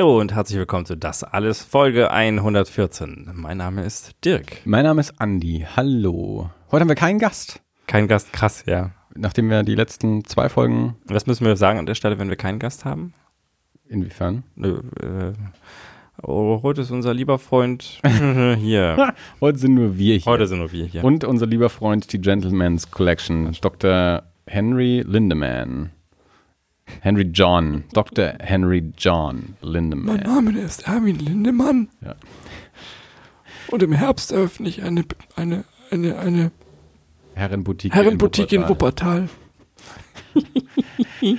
Hallo und herzlich willkommen zu Das Alles, Folge 114. Mein Name ist Dirk. Mein Name ist Andi. Hallo. Heute haben wir keinen Gast. Kein Gast, krass, ja. Nachdem wir die letzten zwei Folgen. Was müssen wir sagen an der Stelle, wenn wir keinen Gast haben? Inwiefern? Äh, oh, heute ist unser lieber Freund hier. Heute sind nur wir hier. Heute sind nur wir hier. Und unser lieber Freund, die Gentleman's Collection, Dr. Henry Lindemann. Henry John. Dr. Henry John Lindemann. Mein Name ist Erwin Lindemann. Ja. Und im Herbst eröffne ich eine, eine, eine, eine Herrenboutique. Herrenboutique in Wuppertal.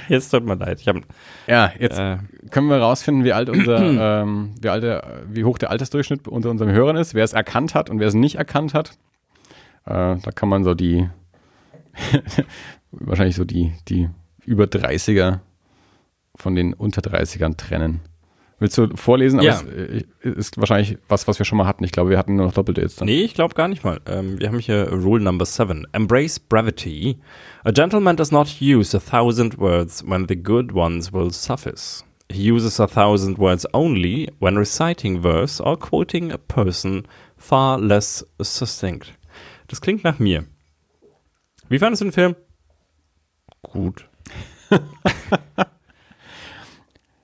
Jetzt tut mir leid. Ich hab, Ja, jetzt äh, können wir rausfinden, wie alt unser, ähm, wie, alt der, wie hoch der Altersdurchschnitt unter unseren Hörern ist, wer es erkannt hat und wer es nicht erkannt hat. Äh, da kann man so die, wahrscheinlich so die, die über 30er von den unter 30ern trennen. Willst du vorlesen? Aber Ja. es äh, ist wahrscheinlich was, was wir schon mal hatten. Ich glaube, wir hatten nur noch doppelte jetzt. Dann. Nee, ich glaube gar nicht mal. Ähm, wir haben hier Rule Number 7. Embrace brevity. A gentleman does not use a thousand words when the good ones will suffice. He uses a thousand words only when reciting verse or quoting a person far less succinct. Das klingt nach mir. Wie fandest du den Film? Gut.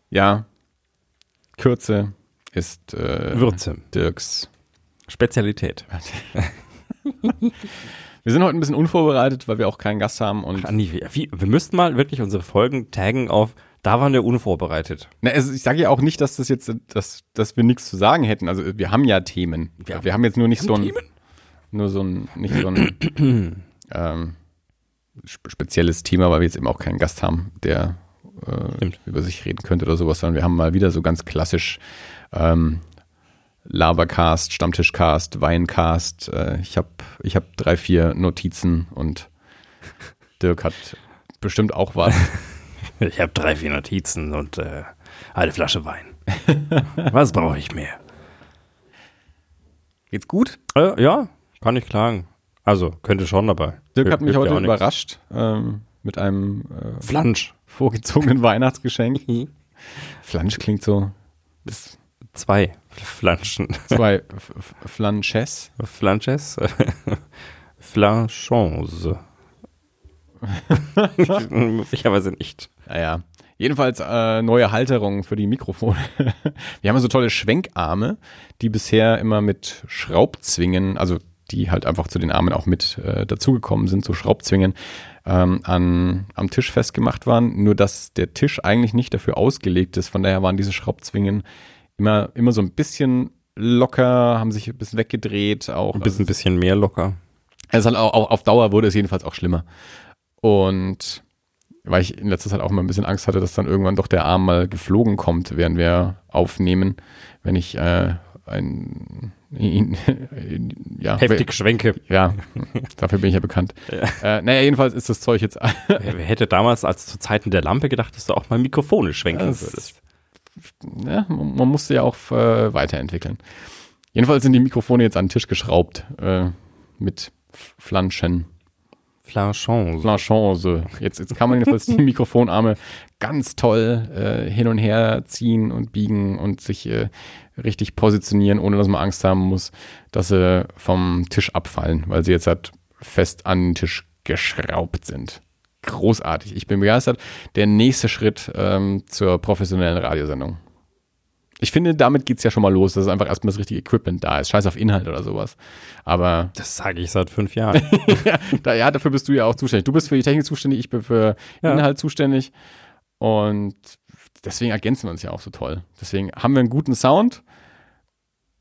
Ja, Kürze ist äh, Würze. Dirks. Spezialität. Wir sind heute ein bisschen unvorbereitet, weil wir auch keinen Gast haben und Andi, wie, wir müssten mal wirklich unsere Folgen taggen auf, da waren wir unvorbereitet. Na, also ich sage ja auch nicht, dass das jetzt, dass, dass wir nichts zu sagen hätten. Also wir haben ja Themen. Ja. Wir haben jetzt nur nicht so ein, Themen? nur so ein, nicht so ein ähm, spe- spezielles Thema, weil wir jetzt eben auch keinen Gast haben, der äh, über sich reden könnte oder sowas, sondern wir haben mal wieder so ganz klassisch ähm, Labercast, Stammtischcast, Weincast. Äh, ich habe ich hab drei, vier Notizen und Dirk hat bestimmt auch was. Ich habe drei, vier Notizen und äh, eine Flasche Wein. Was brauche ich mehr? Geht's gut? Äh, ja, kann ich klagen. Also, könnte schon, aber. Dirk hat mich heute überrascht ähm, mit einem äh, Flansch. vorgezogenen Weihnachtsgeschenk. Flansch klingt so. Ist Zwei Flanschen. zwei F- F- Flanches. Flanches. Flanchons. Möglicherweise nicht. Naja. Jedenfalls äh, neue Halterungen für die Mikrofone. Wir haben so tolle Schwenkarme, die bisher immer mit Schraubzwingen, also die halt einfach zu den Armen auch mit äh, dazugekommen sind, so Schraubzwingen, ähm, an, am Tisch festgemacht waren. Nur dass der Tisch eigentlich nicht dafür ausgelegt ist. Von daher waren diese Schraubzwingen immer, immer so ein bisschen locker, haben sich ein bisschen weggedreht. Auch Ein bisschen, bisschen mehr locker. Also halt auch, auch auf Dauer wurde es jedenfalls auch schlimmer. Und weil ich in letzter Zeit auch immer ein bisschen Angst hatte, dass dann irgendwann doch der Arm mal geflogen kommt, während wir aufnehmen, wenn ich äh, ein ihn, ja, Heftig Schwenke. ja, dafür bin ich ja bekannt. Äh, naja, jedenfalls ist das Zeug jetzt Wer, wer hätte damals als zu Zeiten der Lampe gedacht, dass du auch mal Mikrofone schwenken Das- würdest? ja, man man musste ja auch äh, weiterentwickeln. Jedenfalls sind die Mikrofone jetzt an den Tisch geschraubt äh, mit Flanschen. Flanchons. Flanchance. Jetzt, jetzt kann man jedenfalls die Mikrofonarme ganz toll äh, hin und her ziehen und biegen und sich äh, richtig positionieren, ohne dass man Angst haben muss, dass sie vom Tisch abfallen, weil sie jetzt halt fest an den Tisch geschraubt sind. Großartig. Ich bin begeistert. Der nächste Schritt ähm, zur professionellen Radiosendung. Ich finde, damit geht's ja schon mal los, dass einfach erstmal das richtige Equipment da ist. Scheiß auf Inhalt oder sowas. Aber Das sage ich seit fünf Jahren. da, ja, dafür bist du ja auch zuständig. Du bist für die Technik zuständig, ich bin für Ja. Inhalt zuständig. Und deswegen ergänzen wir uns ja auch so toll. Deswegen haben wir einen guten Sound.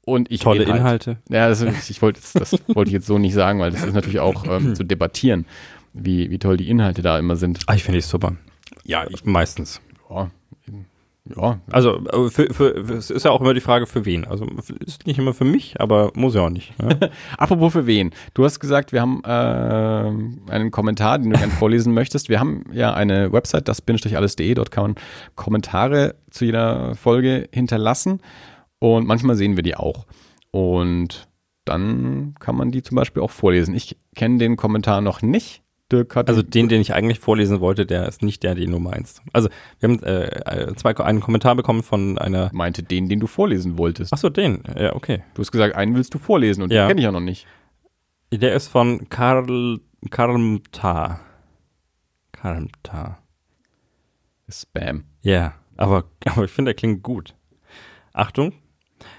Und ich Tolle rede halt. Inhalte. Ja, das, ich wollte, das wollte ich jetzt so nicht sagen, weil das ist natürlich auch ähm, zu debattieren, wie, wie toll die Inhalte da immer sind. Ah, ich finde es super. Ja, ich, meistens. Ja, ja Also äh, für, für, es ist ja auch immer die Frage, für wen. Also ist nicht immer für mich, aber muss ja auch nicht. Ne? Apropos für wen? Du hast gesagt, wir haben äh, einen Kommentar, den du gerne vorlesen möchtest. Wir haben ja eine Website, das-alles.de. Dort kann man Kommentare zu jeder Folge hinterlassen und manchmal sehen wir die auch. Und dann kann man die zum Beispiel auch vorlesen. Ich kenne den Kommentar noch nicht. Dirk hat Also den, den ich eigentlich vorlesen wollte, der ist nicht der, den du meinst. Also wir haben äh, zwei, einen Kommentar bekommen von einer. meinte den, den du vorlesen wolltest. Ach so, den. Ja, okay. Du hast gesagt, einen willst du vorlesen und Ja. den kenne ich ja noch nicht. Der ist von Karl Karmtar. Karmtar. Spam. Ja, aber, aber ich finde, er klingt gut. Achtung.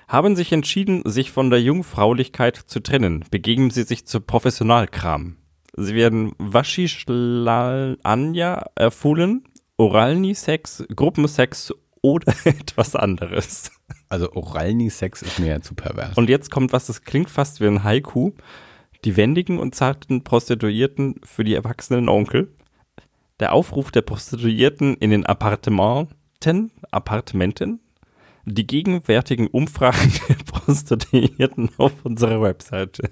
Haben sich entschieden, sich von der Jungfraulichkeit zu trennen, begeben sie sich zu Professionalkram. Sie werden Waschischlal Anja erfohlen, Oralni-Sex, Gruppensex oder etwas anderes. Also Oralni-Sex ist mir ja zu pervers. Und jetzt kommt was, das klingt fast wie ein Haiku. Die wendigen und zarten Prostituierten für die erwachsenen Onkel. Der Aufruf der Prostituierten in den Appartementen, Appartementen. Die gegenwärtigen Umfragen der Prostituierten auf unserer Webseite.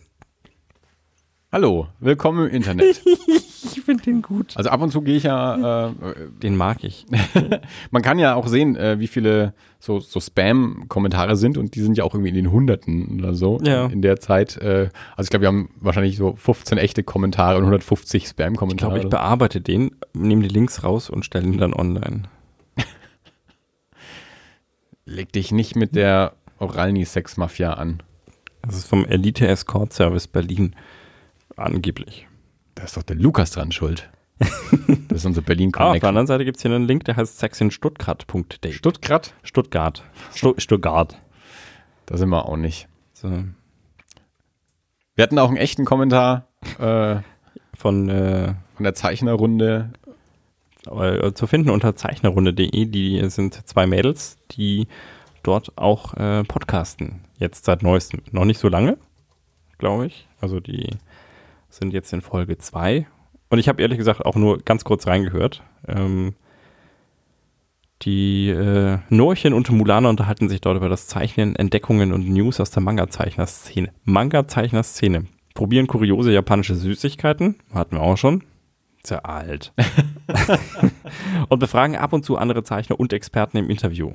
Hallo, willkommen im Internet. Ich finde den gut. Also ab und zu gehe ich ja, äh, Den mag ich. man kann ja auch sehen, äh, wie viele so, so Spam-Kommentare sind und die sind ja auch irgendwie in den Hunderten oder so Ja. in der Zeit. Äh, also ich glaube, wir haben wahrscheinlich so 15 echte Kommentare und 150 Ich glaube, Spam-Kommentare. ich bearbeite den, nehme die Links raus und stelle ihn dann online. Leg dich nicht mit der Oralni-Sex-Mafia an. Das ist vom Elite Escort Service Berlin. Angeblich. Da ist doch der Lukas dran schuld. Das ist unser berlin Ah, auf der anderen Seite gibt es hier einen Link, der heißt sexinstuttgart.de. Stuttgart? Stuttgart. Stu Stuttgart. Da sind wir auch nicht. So, Wir hatten auch einen echten Kommentar äh, von äh, von der Zeichnerrunde. äh, zu finden unter zeichnerrunde.de. Die sind zwei Mädels, die dort auch äh, podcasten. Jetzt seit neuestem. Noch nicht so lange, glaube ich. Also die sind jetzt in Folge 2. Und ich habe ehrlich gesagt auch nur ganz kurz reingehört. Ähm, die äh, Norchen und Mulana unterhalten sich dort über das Zeichnen, Entdeckungen und News aus der Manga-Zeichner-Szene. Manga-Zeichner-Szene. Probieren kuriose japanische Süßigkeiten. Hatten wir auch schon. Ist ja alt. und befragen ab und zu andere Zeichner und Experten im Interview.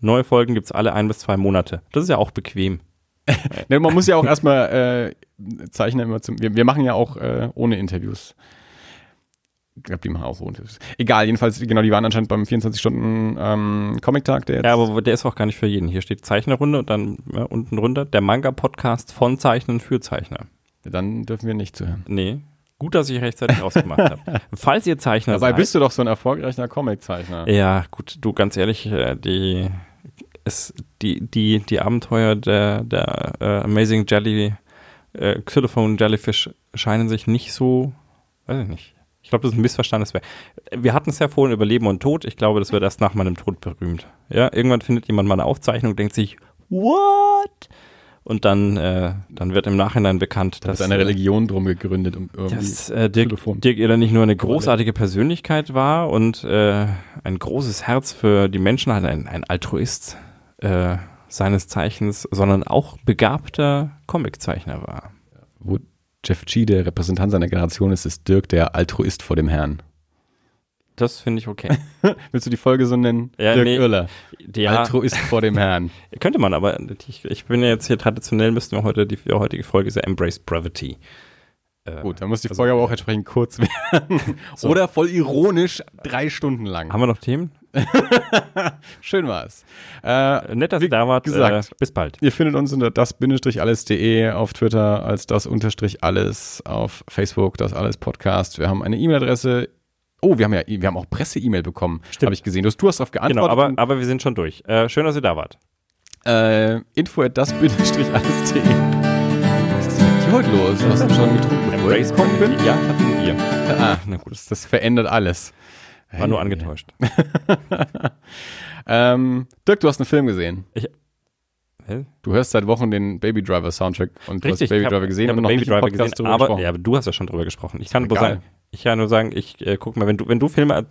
Neue Folgen gibt's alle ein bis zwei Monate. Das ist ja auch bequem. Ne, man muss ja auch erstmal Zeichner immer zum. Wir, wir machen ja auch äh, ohne Interviews. Ich glaube, die machen auch so Interviews. Egal, jedenfalls, genau, die waren anscheinend beim 24-Stunden-Comic-Tag, der jetzt. Ja, aber der ist auch gar nicht für jeden. Hier steht Zeichnerrunde und dann ja, unten drunter der Manga-Podcast von Zeichnern für Zeichner. dann dürfen wir nicht zuhören. Nee. Gut, dass ich rechtzeitig rausgemacht habe. Falls ihr Zeichner Dabei seid. bist du doch so ein erfolgreicher Comic-Zeichner. Ja, gut, du ganz ehrlich, äh, die, es, die, die, die Abenteuer der, der äh, Amazing Jelly, äh, Xylophone Jellyfish scheinen sich nicht so, weiß ich nicht. Ich glaube, das ist ein missverstandenes Werk. Wir hatten es ja vorhin über Leben und Tod. Ich glaube, das wird erst nach meinem Tod berühmt. Ja, irgendwann findet jemand mal eine Aufzeichnung, denkt sich, what? Und dann, äh, dann wird im Nachhinein bekannt, Da dass ist eine äh, Religion drum gegründet, um irgendwie. dass äh, Dirk, Xylophon. Dirk Eder nicht nur eine großartige Persönlichkeit war und äh, ein großes Herz für die Menschen hat, ein, ein Altruist äh, seines Zeichens, sondern auch begabter Comiczeichner war. Wo Jeff G. der Repräsentant seiner Generation ist, ist Dirk der Altruist vor dem Herrn. Das finde ich okay. Willst du die Folge so nennen? Ja, Dirk nee. Irler. Ja, Altruist vor dem Herrn. könnte man, aber ich, ich bin ja jetzt hier traditionell, müssten wir heute, die für heutige Folge ist ja Embrace Brevity. Äh, Gut, dann muss die Also, Folge aber auch entsprechend kurz werden. So. Oder voll ironisch drei Stunden lang. Haben wir noch Themen? Schön war's. Äh, Nett, dass ihr da wart. gesagt. Äh, bis bald. ihr findet uns unter das-alles.de auf Twitter als das-alles auf Facebook, das alles Podcast. Wir haben eine E-Mail-Adresse. Oh, wir haben ja, wir haben auch Presse-E-Mail bekommen, Stimmt. habe ich gesehen. Du hast, du hast darauf Genau, geantwortet. aber, aber wir sind schon durch. Äh, schön, dass ihr da wart. Äh, info at das-alles.de. Was ist denn mit dir heute los? Hast du schon getrunken? gekommen bin? Ja, ich hatte ein Bier. Ah, na gut, das, das verändert alles. War nur angetäuscht. Ähm, Dirk, du hast einen Film gesehen. Hä? Du hörst seit Wochen den Baby Driver Soundtrack und du hast Baby ich hab- Driver gesehen ich und noch Baby nicht Driver gesehen, aber, gesprochen. ja, aber du hast ja schon drüber gesprochen. Ich kann nur sagen, ich kann nur sagen, ich äh, guck mal, wenn du, wenn du Filme,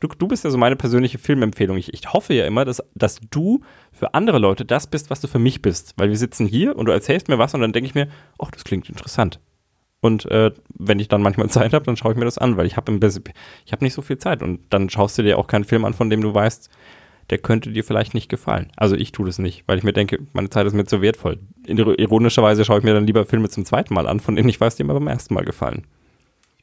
du, du bist ja so meine persönliche Filmempfehlung. Ich, ich hoffe ja immer, dass, dass du für andere Leute das bist, was du für mich bist. Weil wir sitzen hier und du erzählst mir was und dann denke ich mir, ach, das klingt interessant. Und äh, wenn ich dann manchmal Zeit habe, dann schaue ich mir das an, weil ich habe ich habe nicht so viel Zeit und dann schaust du dir auch keinen Film an, von dem du weißt, der könnte dir vielleicht nicht gefallen. Also ich tue das nicht, weil ich mir denke, meine Zeit ist mir zu wertvoll. Ir- Ironischerweise schaue ich mir dann lieber Filme zum zweiten Mal an, von denen ich weiß, die mir beim ersten Mal gefallen.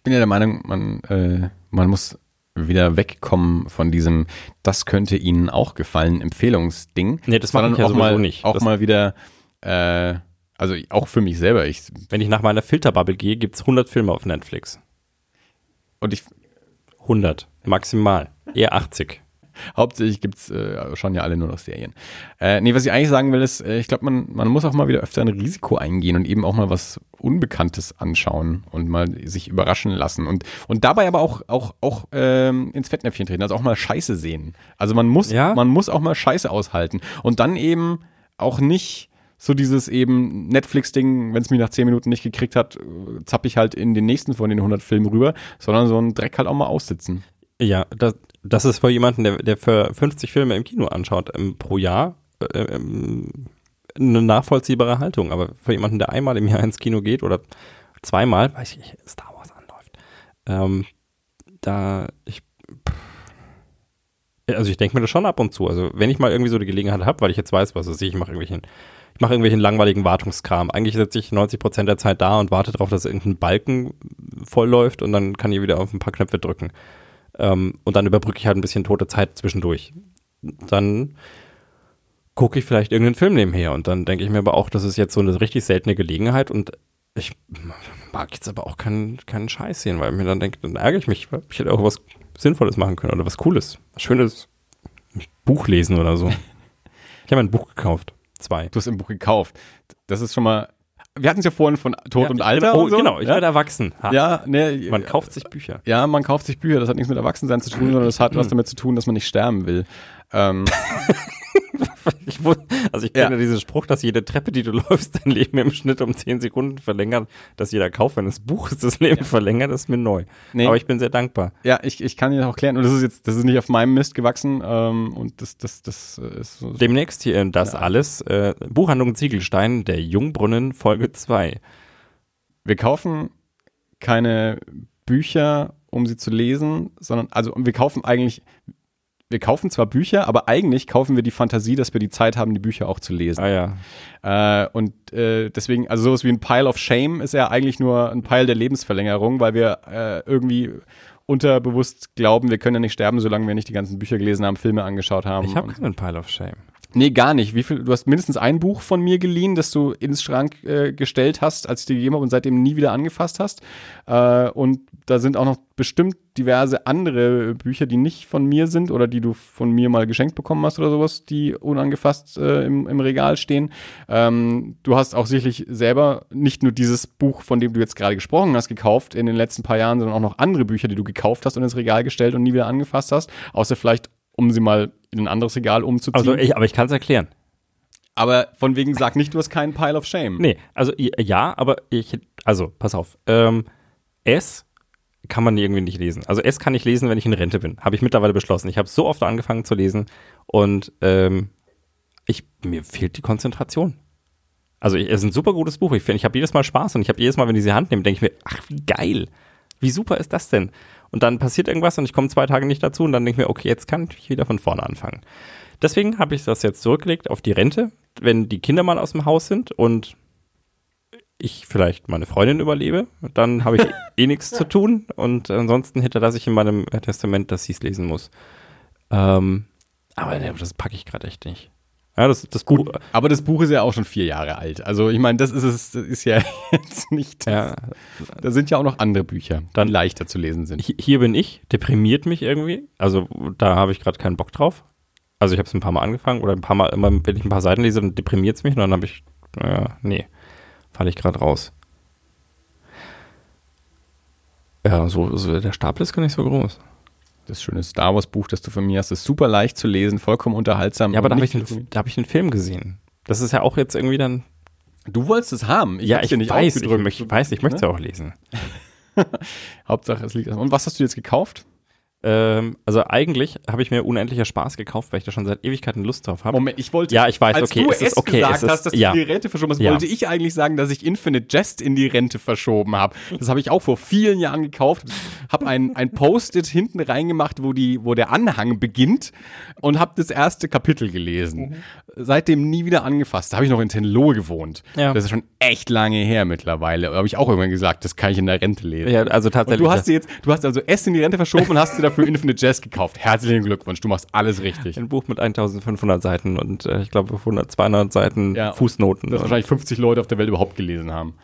bin ja der Meinung, man, äh, man muss wieder wegkommen von diesem, das könnte Ihnen auch gefallen, Empfehlungsding. Nee, das mache ich ja auch sowieso mal, nicht. Auch Das- mal wieder, äh, also auch für mich selber. Ich, Wenn ich nach meiner Filterbubble gehe, gibt's 100 Filme auf Netflix. und ich, 100. Maximal. Eher 80. hauptsächlich gibt's äh, schon ja alle nur noch Serien. Äh, nee, was ich eigentlich sagen will, ist, äh, ich glaube, man, man muss auch mal wieder öfter ein Risiko eingehen und eben auch mal was Unbekanntes anschauen und mal sich überraschen lassen. Und, und dabei aber auch, auch, auch ähm, ins Fettnäpfchen treten, also auch mal Scheiße sehen. Also man muss, Ja. man muss auch mal Scheiße aushalten. Und dann eben auch nicht so dieses eben Netflix-Ding, wenn es mich nach 10 Minuten nicht gekriegt hat, äh, zapp ich halt in den nächsten von den 100 Filmen rüber, sondern so einen Dreck halt auch mal aussitzen. Ja, das, das ist für jemanden, der, der für 50 Filme im Kino anschaut ähm, pro Jahr, äh, ähm, eine nachvollziehbare Haltung. Aber für jemanden, der einmal im Jahr ins Kino geht oder zweimal, weiß ich, nicht, Star Wars anläuft, ähm, da ich also ich denke mir das schon ab und zu. Also wenn ich mal irgendwie so die Gelegenheit habe, weil ich jetzt weiß, was weiß ich, ich mache irgendwelchen, ich mache irgendwelchen langweiligen Wartungskram. Eigentlich sitze ich 90 Prozent der Zeit da und warte darauf, dass irgendein Balken voll läuft und dann kann ich wieder auf ein paar Knöpfe drücken. Ähm, und dann überbrücke ich halt ein bisschen tote Zeit zwischendurch. Dann gucke ich vielleicht irgendeinen Film nebenher und dann denke ich mir aber auch, das ist jetzt so eine richtig seltene Gelegenheit und ich mag jetzt aber auch keinen, keinen Scheiß sehen, weil ich mir dann denke, dann ärgere ich mich, weil ich hätte auch was Sinnvolles machen können oder was Cooles, was Schönes, Buch lesen oder so. Ich habe ein Buch gekauft, zwei. Du hast im Buch gekauft. Das ist schon mal. Wir hatten es ja vorhin von Tod Ja, und Alter. bin, oh, und so. genau, ich ja? werde erwachsen. Ha. Ja, ne, Man kauft sich Bücher. Ja, man kauft sich Bücher. Das hat nichts mit Erwachsensein zu tun, sondern das hat was damit zu tun, dass man nicht sterben will. Ähm, Ich, wus- also ich Ja. kenne diesen Spruch, dass jede Treppe, die du läufst, dein Leben im Schnitt um 10 Sekunden verlängert, dass jeder Kauf eines Buches das Leben verlängert, ist mir neu. Nee. Aber ich bin sehr dankbar. ja, ich, ich kann dir auch klären. Und das ist jetzt, das ist nicht auf meinem Mist gewachsen. Ähm, und das, das, das äh, ist so. Demnächst hier in Das Ja. Alles, äh, Buchhandlung Ziegelstein, der Jungbrunnen, Folge 2. Wir kaufen keine Bücher, um sie zu lesen, sondern, also wir kaufen eigentlich, wir kaufen zwar Bücher, aber eigentlich kaufen wir die Fantasie, dass wir die Zeit haben, die Bücher auch zu lesen. Ah ja. Äh, und äh, deswegen, also sowas wie ein Pile of Shame ist ja eigentlich nur ein Pile der Lebensverlängerung, weil wir äh, irgendwie unterbewusst glauben, wir können ja nicht sterben, solange wir nicht die ganzen Bücher gelesen haben, Filme angeschaut haben. Ich habe keinen Pile of Shame. Nee, gar nicht. Wie viel? Du hast mindestens ein Buch von mir geliehen, das du ins Schrank äh, gestellt hast, als ich dir gegeben habe und seitdem nie wieder angefasst hast. Äh, und da sind auch noch bestimmt diverse andere Bücher, die nicht von mir sind oder die du von mir mal geschenkt bekommen hast oder sowas, die unangefasst äh, im, im Regal stehen. Ähm, du hast auch sicherlich selber nicht nur dieses Buch, von dem du jetzt gerade gesprochen hast, gekauft in den letzten paar Jahren, sondern auch noch andere Bücher, die du gekauft hast und ins Regal gestellt und nie wieder angefasst hast, außer vielleicht um sie mal in ein anderes Regal umzuziehen. Also ich, aber ich kann es erklären. Aber von wegen sag nicht, du hast keinen Pile of Shame. Nee, also ja, aber ich, also pass auf. Ähm, S kann man irgendwie nicht lesen. Also S kann ich lesen, wenn ich in Rente bin. Habe ich mittlerweile beschlossen. Ich habe so oft angefangen zu lesen und ähm, ich, mir fehlt die Konzentration. Also ich, es ist ein super gutes Buch. Ich finde, ich habe jedes Mal Spaß und ich habe jedes Mal, wenn ich sie Hand nehme, denke ich mir, ach wie geil, wie super ist das denn? Und dann passiert irgendwas und ich komme zwei Tage nicht dazu und dann denke ich mir, okay, jetzt kann ich wieder von vorne anfangen. Deswegen habe ich das jetzt zurückgelegt auf die Rente, wenn die Kinder mal aus dem Haus sind und ich vielleicht meine Freundin überlebe, dann habe ich eh nichts zu tun und ansonsten hinterlasse ich in meinem Testament, dass sie es lesen muss. Ähm, aber das packe ich gerade echt nicht. Ja, das, das Buch, Aber das Buch ist ja auch schon vier Jahre alt. Also ich meine, das ist es, das ist ja jetzt nicht. ja, Da sind ja auch noch andere Bücher, die Dann- leichter zu lesen sind. Hi- hier bin ich, deprimiert mich irgendwie. Also da habe ich gerade keinen Bock drauf. Also ich habe es ein paar Mal angefangen oder ein paar Mal, immer wenn ich ein paar Seiten lese, dann deprimiert es mich und dann habe ich, naja, nee, falle ich gerade raus. Ja, so, so der Stapel ist gar nicht so groß. Das schöne Star Wars Buch, das du von mir hast, ist super leicht zu lesen, vollkommen unterhaltsam. Ja, aber da habe ich, den- da hab ich den Film gesehen. Das ist ja auch jetzt irgendwie dann. Du wolltest es haben. ja, hab's ich nicht weiß, ich, möcht, weiß, ich möchte es ja auch lesen. Hauptsache, es liegt. Und was hast du jetzt gekauft? Ähm, also eigentlich habe ich mir unendlicher Spaß gekauft, weil ich da schon seit Ewigkeiten Lust drauf habe. Moment, ich wollte. Ja, ich weiß, als okay, du es ist okay, gesagt es ist- hast, dass ja. du die Rente verschoben hast, Ja. wollte ich eigentlich sagen, dass ich Infinite Jest in die Rente verschoben habe. Das habe ich auch vor vielen Jahren gekauft. Habe ein, ein Post-it hinten reingemacht, wo, die, wo der Anhang beginnt und habe das erste Kapitel gelesen. Mhm. Seitdem nie wieder angefasst. Da habe ich noch in Tenlohe gewohnt. Ja. Das ist schon echt lange her mittlerweile. Da habe ich auch irgendwann gesagt, das kann ich in der Rente lesen. ja, also Und tatsächlich. du hast jetzt, du hast also S in die Rente verschoben und hast dir dafür Infinite Jest gekauft. Herzlichen Glückwunsch, du machst alles richtig. ein Buch mit 1500 Seiten und äh, ich glaube 100, 200 Seiten Ja. Fußnoten. Das wahrscheinlich 50 Leute auf der Welt überhaupt gelesen haben.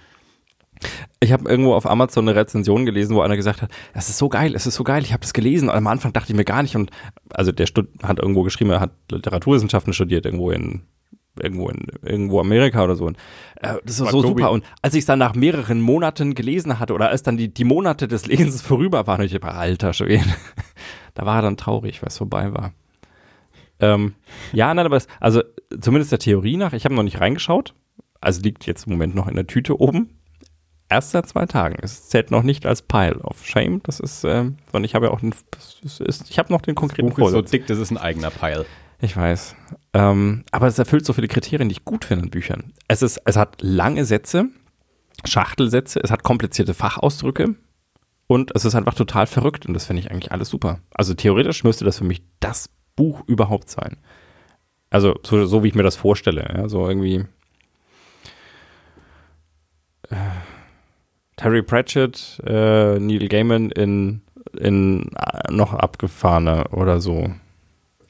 Ich habe irgendwo auf Amazon eine Rezension gelesen, wo einer gesagt hat, das ist so geil, es ist so geil, ich habe das gelesen. Und am Anfang dachte ich mir gar nicht. Und also der Stud hat irgendwo geschrieben, er hat Literaturwissenschaften studiert, irgendwo in irgendwo in irgendwo Amerika oder so. Und, äh, das ist War so Tobi. super. Und als ich es dann nach mehreren Monaten gelesen hatte oder als dann die, die Monate des Lesens vorüber waren, ich war alter Schwede. da war er dann traurig, weil es vorbei war. Ähm, ja, nein, aber es, also zumindest der Theorie nach, ich habe noch nicht reingeschaut. Also liegt jetzt im Moment noch in der Tüte oben erst seit zwei Tagen. Es zählt noch nicht als Pile of Shame. Das ist, ähm, sondern ich habe ja auch den, das ist, ich habe noch den konkreten Buch ist so dick, das ist ein eigener Pile. Ich weiß. Ähm, aber es erfüllt so viele Kriterien, die ich gut finde in Büchern. Es ist, es hat lange Sätze, Schachtelsätze, es hat komplizierte Fachausdrücke und es ist einfach total verrückt und das finde ich eigentlich alles super. Also theoretisch müsste das für mich das Buch überhaupt sein. Also so, so wie ich mir das vorstelle. Ja, so irgendwie äh, Terry Pratchett, äh, Neil Gaiman in, in äh, noch abgefahrener oder so.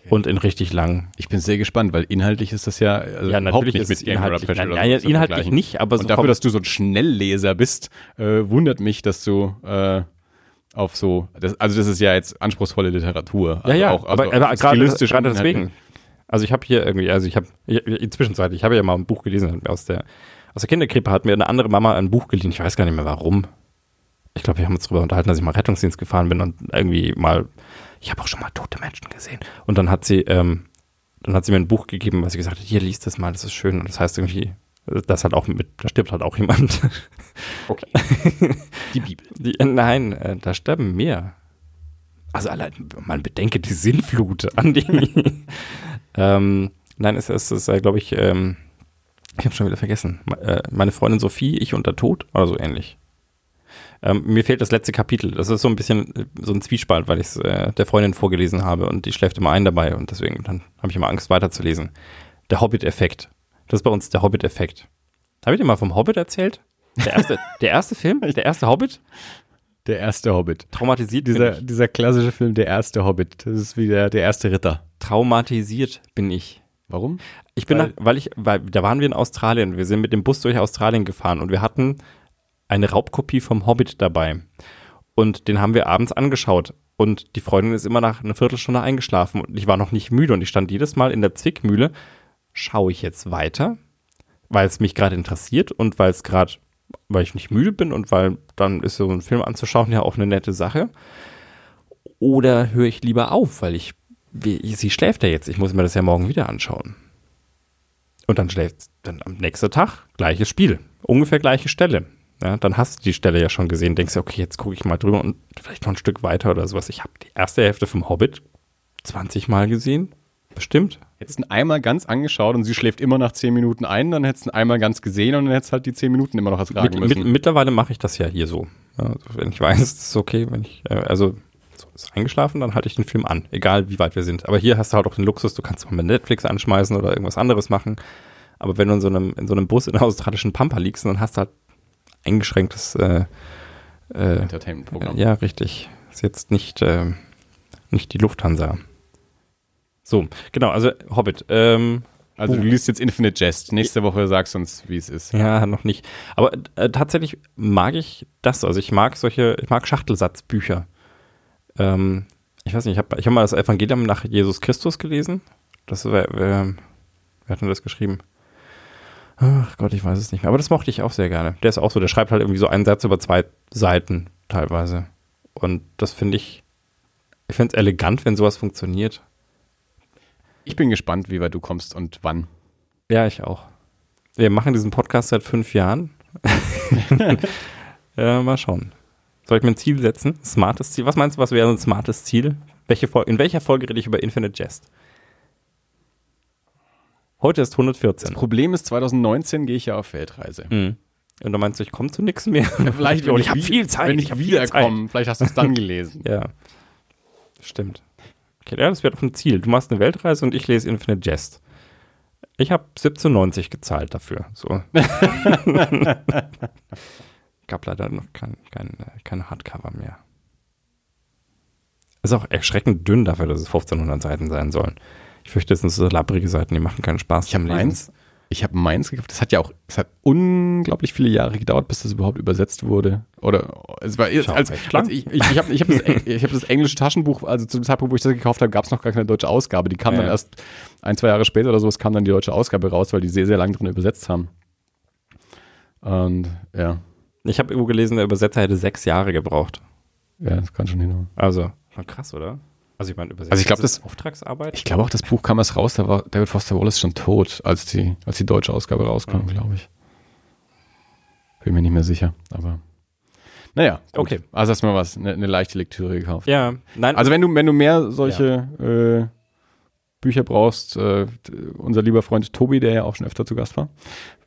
Und in richtig lang. Ich bin sehr gespannt, weil inhaltlich ist das ja, also Ja, natürlich nicht ist mit inhaltlich, nein, nein, so zu inhaltlich nicht, aber so Und dafür, dass du so ein Schnellleser bist, äh, wundert mich, dass du äh, auf so, das, also das ist ja jetzt anspruchsprochvolle Literatur. Ja, also ja, auch, aber, also aber gerade, stilistisch gerade und deswegen. Also ich habe hier irgendwie, also ich habe, inzwischen ich habe ja mal ein Buch gelesen aus der, aus der Kinderkrippe hat mir eine andere Mama ein Buch geliehen, ich weiß gar nicht mehr warum. Ich glaube, wir haben uns darüber unterhalten, dass ich mal Rettungsdienst gefahren bin und irgendwie mal, ich habe auch schon mal tote Menschen gesehen. Und dann hat sie, ähm, dann hat sie mir ein Buch gegeben, weil sie gesagt hat, hier liest das mal, das ist schön. Und das heißt irgendwie, das hat auch mit, da stirbt halt auch jemand. Okay. Die Bibel. Die, nein, äh, da sterben mehr. Also allein, man bedenke die Sinnflut an die. ähm, nein, es, es ist, glaube ich, ähm, ich habe schon wieder vergessen. Äh, Meine Freundin Sophie, ich und der Tod oder so ähnlich. Ähm, mir fehlt das letzte Kapitel. Das ist so ein bisschen äh, so ein Zwiespalt, weil ich es äh, der Freundin vorgelesen habe und die schläft immer ein dabei und deswegen dann habe ich immer Angst weiterzulesen. Der Hobbit-Effekt. Das ist bei uns der Hobbit-Effekt. Habe ich dir mal vom Hobbit erzählt? Der erste, der erste Film, der erste Hobbit, Der erste Hobbit. traumatisiert bin Dieser, ich. dieser klassische Film, der erste Hobbit. Das ist wie der, der erste Ritter. Traumatisiert bin ich. Warum? Ich bin, Weil- nach, weil ich, weil da waren wir in Australien. Wir sind mit dem Bus durch Australien gefahren und wir hatten eine Raubkopie vom Hobbit dabei. Und den haben wir abends angeschaut. Und die Freundin ist immer nach einer Viertelstunde eingeschlafen und ich war noch nicht müde und ich stand jedes Mal in der Zwickmühle. Schaue ich jetzt weiter, weil es mich gerade interessiert und weil es gerade, weil ich nicht müde bin und weil dann ist so ein Film anzuschauen ja auch eine nette Sache. Oder höre ich lieber auf, weil ich, sie schläft ja jetzt, ich muss mir das ja morgen wieder anschauen. Und dann schläft dann am nächsten Tag gleiches Spiel, ungefähr gleiche Stelle. Ja, dann hast du die Stelle ja schon gesehen, denkst du, okay, jetzt gucke ich mal drüber und vielleicht noch ein Stück weiter oder sowas. Ich habe die erste Hälfte vom Hobbit 20 Mal gesehen, bestimmt. Hättest ihn einmal ganz angeschaut und sie schläft immer nach 10 Minuten ein, dann hättest du einmal ganz gesehen und dann hättest du halt die 10 Minuten immer noch ertragen Mit, mit, müssen. mittlerweile mache ich das ja hier so. Also wenn ich weiß, es ist okay, wenn ich, äh, also so ist eingeschlafen, dann halte ich den Film an, egal wie weit wir sind. Aber hier hast du halt auch den Luxus, du kannst mal mit Netflix anschmeißen oder irgendwas anderes machen. Aber wenn du in so einem, in so einem Bus in der australischen Pampa liegst, dann hast du halt eingeschränktes äh, äh, Entertainment-Programm. ja, richtig. Ist jetzt nicht, äh, nicht die Lufthansa. So, genau, also Hobbit. Ähm, Also du liest jetzt Infinite Jest. Nächste Woche sagst du uns, wie es ist. ja, noch nicht. Aber äh, tatsächlich mag ich das. Also ich mag solche, ich mag Schachtelsatzbücher. Ähm, ich weiß nicht, ich habe ich hab mal das Evangelium nach Jesus Christus gelesen. Das wär, wär, wer hat denn das geschrieben? Ach Gott, ich weiß es nicht mehr. Aber das mochte ich auch sehr gerne. Der ist auch so, der schreibt halt irgendwie so einen Satz über zwei Seiten teilweise. Und das finde ich, ich finde es elegant, wenn sowas funktioniert. Ich bin gespannt, wie weit du kommst und wann. Ja, ich auch. Wir machen diesen Podcast seit fünf Jahren. ja, mal schauen. Soll ich mir ein Ziel setzen? Smartes Ziel? Was meinst du, was wäre ein smartes Ziel? Welche in welcher Folge rede ich über Infinite Jest? Heute ist 114. Problem ist, 2019 gehe ich ja auf Weltreise. Hm. Und dann meinst du, ich komme zu nichts mehr? Vielleicht, Und wenn ich habe viel Zeit. Wenn ich, viel wiederkomme, vielleicht hast du es dann gelesen. Ja. Stimmt. Okay, ja, das wäre doch ein Ziel. Du machst eine Weltreise und ich lese Infinite Jest. Ich habe 17,90 gezahlt dafür. So. Gab leider noch kein, kein, kein Hardcover mehr. Ist auch erschreckend dünn dafür, dass es 1500 Seiten sein sollen. Ich fürchte, das sind so labbrige Seiten, die machen keinen Spaß. Ich habe meins, ich habe meins gekauft. Das hat ja auch, es hat unglaublich viele Jahre gedauert, bis das überhaupt übersetzt wurde. Oder es war jetzt, als, als ich, ich, ich habe ich hab das, ich hab das englische Taschenbuch, also zu dem Zeitpunkt, wo ich das gekauft habe, gab es noch gar keine deutsche Ausgabe. Die kam Ja. dann erst ein, zwei Jahre später oder so, es kam dann die deutsche Ausgabe raus, weil die sehr, sehr lange drin übersetzt haben. Und ja, Ich habe irgendwo gelesen, der Übersetzer hätte sechs Jahre gebraucht. ja, das kann schon hinhauen. Also, schon krass, oder? Also ich meine, Übersetzer Also ich glaub, ist das- Auftragsarbeit. Ich glaube auch, das Buch kam erst raus, da war David Foster Wallace schon tot, als die, als die deutsche Ausgabe rauskam, glaube ich. Bin mir nicht mehr sicher, aber. Naja, gut. Okay. Also hast du mal was, eine, eine leichte Lektüre gekauft. ja, nein. Also wenn du, wenn du mehr solche äh, Bücher brauchst, äh, unser lieber Freund Tobi, der ja auch schon öfter zu Gast war,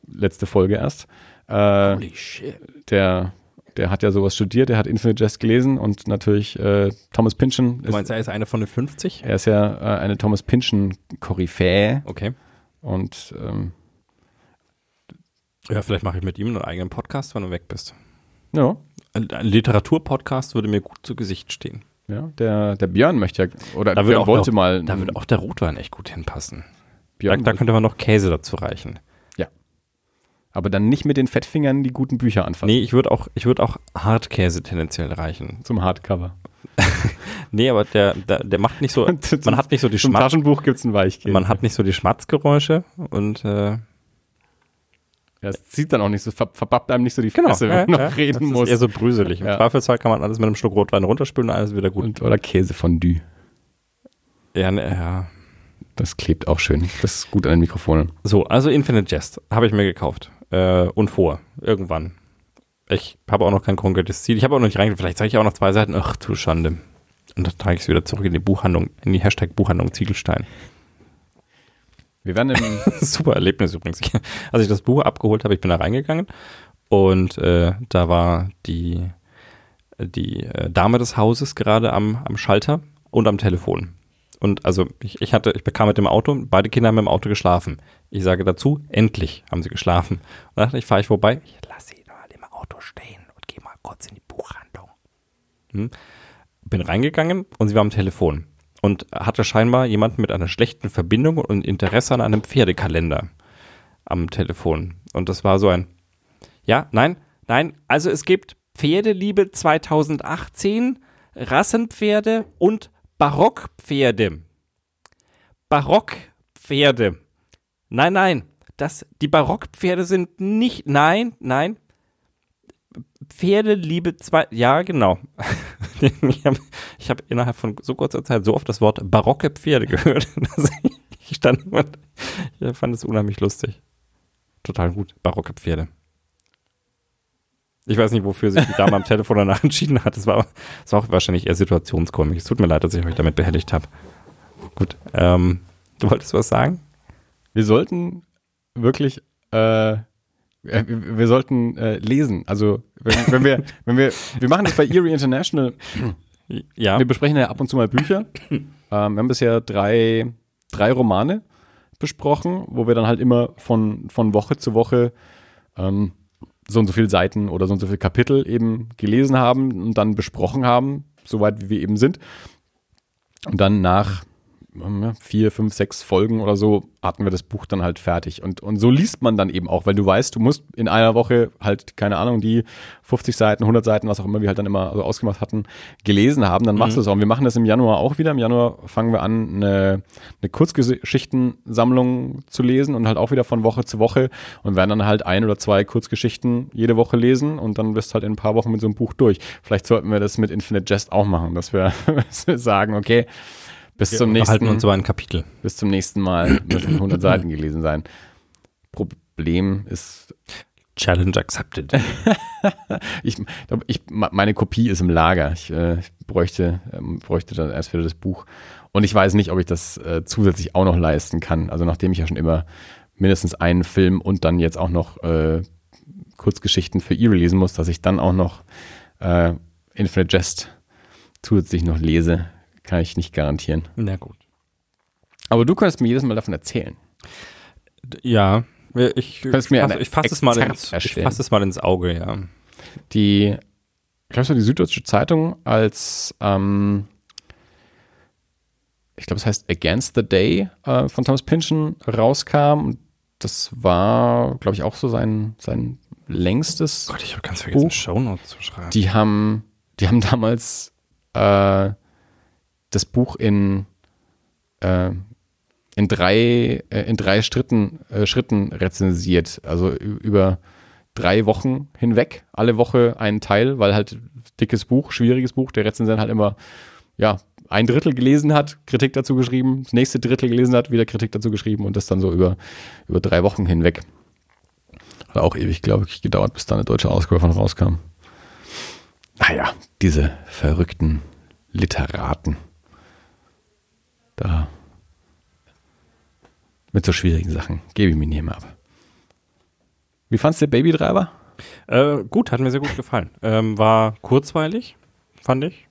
letzte Folge erst, äh, Holy shit. der, der hat ja sowas studiert, der hat Infinite Jest gelesen und natürlich äh, Thomas Pynchon Du meinst, ist, er ist eine von den 50? er ist ja äh, eine Thomas Pynchon-Koryphäe Okay. und ähm, Ja, vielleicht mache ich mit ihm einen eigenen Podcast, wenn du weg bist. ja, Ein, ein Literaturpodcast würde mir gut zu Gesicht stehen. ja, der, der Björn möchte ja, oder Da würde Björn auch wollte noch- mal, Da würde auch der Rotwein echt gut hinpassen. Da, Björn da könnte man noch Käse dazu reichen. Aber dann nicht mit den Fettfingern die guten Bücher anfassen. Nee, ich würde auch, ich würde auch Hartkäse tendenziell reichen. Zum Hardcover. Nee, aber der, der, der macht nicht so, man hat nicht so die Schmatz, Taschenbuch gibt's einen Weichkäse. man hat nicht so die Schmatzgeräusche und äh, Ja, es zieht dann auch nicht so, ver verbappt einem nicht so die Fresse, wenn man noch Genau. das reden muss. Ist eher so brüselig. Im Ja. Zweifelsfall kann man alles mit einem Schluck Rotwein runterspülen und alles wieder gut. Und, oder Käsefondue. Ja, ne, ja. Das klebt auch schön. Das ist gut an den Mikrofonen. So, also Infinite Jest habe ich mir gekauft. Äh, und vor. Irgendwann. Ich habe auch noch kein konkretes Ziel. Ich habe auch noch nicht reingeguckt. Vielleicht zeige ich auch noch zwei Seiten. Ach du Schande. Und dann trage ich es wieder zurück in die Buchhandlung, in die Hashtag Buchhandlung Ziegelstein. Wir werden im, Super Erlebnis übrigens. Als ich das Buch abgeholt habe, ich bin da reingegangen und äh, da war die, die äh, Dame des Hauses gerade am, am Schalter und am Telefon. Und also ich, ich hatte, ich bekam mit dem Auto, beide Kinder haben im Auto geschlafen. Ich sage dazu, endlich haben sie geschlafen. Und dachte ich, fahre ich vorbei, ich lasse sie mal im Auto stehen und gehe mal kurz in die Buchhandlung. Hm? Bin reingegangen und sie war am Telefon und hatte scheinbar jemanden mit einer schlechten Verbindung und Interesse an einem Pferdekalender am Telefon. Und das war so ein, ja, nein, nein, also es gibt Pferdeliebe 2018, Rassenpferde und Barockpferde. Barockpferde. Nein, nein, das, die Barockpferde sind nicht, nein, nein, Pferdeliebe zwei, ja, genau. ich habe ich hab innerhalb von so kurzer Zeit so oft das Wort barocke Pferde gehört, dass ich stand und ich fand es unheimlich lustig. Total gut, barocke Pferde. Ich weiß nicht, wofür sich die Dame am Telefon danach entschieden hat. Es war, war auch wahrscheinlich eher situationskomik. Es tut mir leid, dass ich euch damit behelligt habe. Gut, ähm, du wolltest was sagen? wir sollten wirklich, äh, äh, wir sollten äh, lesen. Also, wenn, wenn wir, wenn wir, wir machen das bei Erie International. Ja, Wir besprechen ja ab und zu mal Bücher. ähm, wir haben bisher drei, drei Romane besprochen, wo wir dann halt immer von, von Woche zu Woche ähm, so und so viele Seiten oder so und so viele Kapitel eben gelesen haben und dann besprochen haben, soweit wie wir eben sind. Und dann nach vier, fünf, sechs Folgen oder so hatten wir das Buch dann halt fertig. Und, und so liest man dann eben auch, weil du weißt, du musst in einer Woche halt, keine Ahnung, die 50 Seiten, 100 Seiten, was auch immer wir halt dann immer so ausgemacht hatten, gelesen haben, dann machst du es auch. Und wir machen das im Januar auch wieder. Im Januar fangen wir an, eine, eine Kurzgeschichtensammlung zu lesen und halt auch wieder von Woche zu Woche und werden dann halt ein oder zwei Kurzgeschichten jede Woche lesen und dann wirst du halt in ein paar Wochen mit so einem Buch durch. Vielleicht sollten wir das mit Infinite Jest auch machen, dass wir sagen, okay, bis zum wir nächsten halten uns so ein Kapitel. bis zum nächsten Mal müssen 100 Seiten gelesen sein. Problem ist, Challenge accepted. Ich, ich, meine Kopie ist im Lager. Ich, äh, ich bräuchte, ähm, bräuchte dann erst wieder das Buch. Und ich weiß nicht, ob ich das äh, zusätzlich auch noch leisten kann. Also nachdem ich ja schon immer mindestens einen Film und dann jetzt auch noch äh, Kurzgeschichten für ihr lesen muss, dass ich dann auch noch äh, Infinite Jest zusätzlich noch lese, kann ich nicht garantieren. Na gut. Aber du könntest mir jedes Mal davon erzählen. Ja, ich, mir fasse, eine ich fasse es, mal ins- ich fasse es mal ins Auge, ja. Die, ich glaube, es war die Süddeutsche Zeitung, als, ähm, ich glaube, es heißt Against the Day äh, von Thomas Pynchon rauskam. Und das war, glaube ich, auch so sein, sein längstes. Gott, ich habe ganz vergessen. Shownotes zu schreiben. Die haben, die haben damals äh, das Buch in, äh, in drei, äh, in drei Schritten, äh, Schritten rezensiert. Also über drei Wochen hinweg, alle Woche einen Teil, weil halt dickes Buch, schwieriges Buch, der Rezensent halt immer, ja, ein Drittel gelesen hat, Kritik dazu geschrieben, das nächste Drittel gelesen hat, wieder Kritik dazu geschrieben und das dann so über, über drei Wochen hinweg. Hat auch ewig, glaube ich, gedauert, bis da eine deutsche Ausgabe von rauskam. Ah ja, diese verrückten Literaten. Da. Mit so schwierigen Sachen. Gebe ich mir nicht mehr ab. Wie fandst du Baby Driver? Äh, gut, hat mir sehr gut gefallen. Ähm, war kurzweilig, fand ich.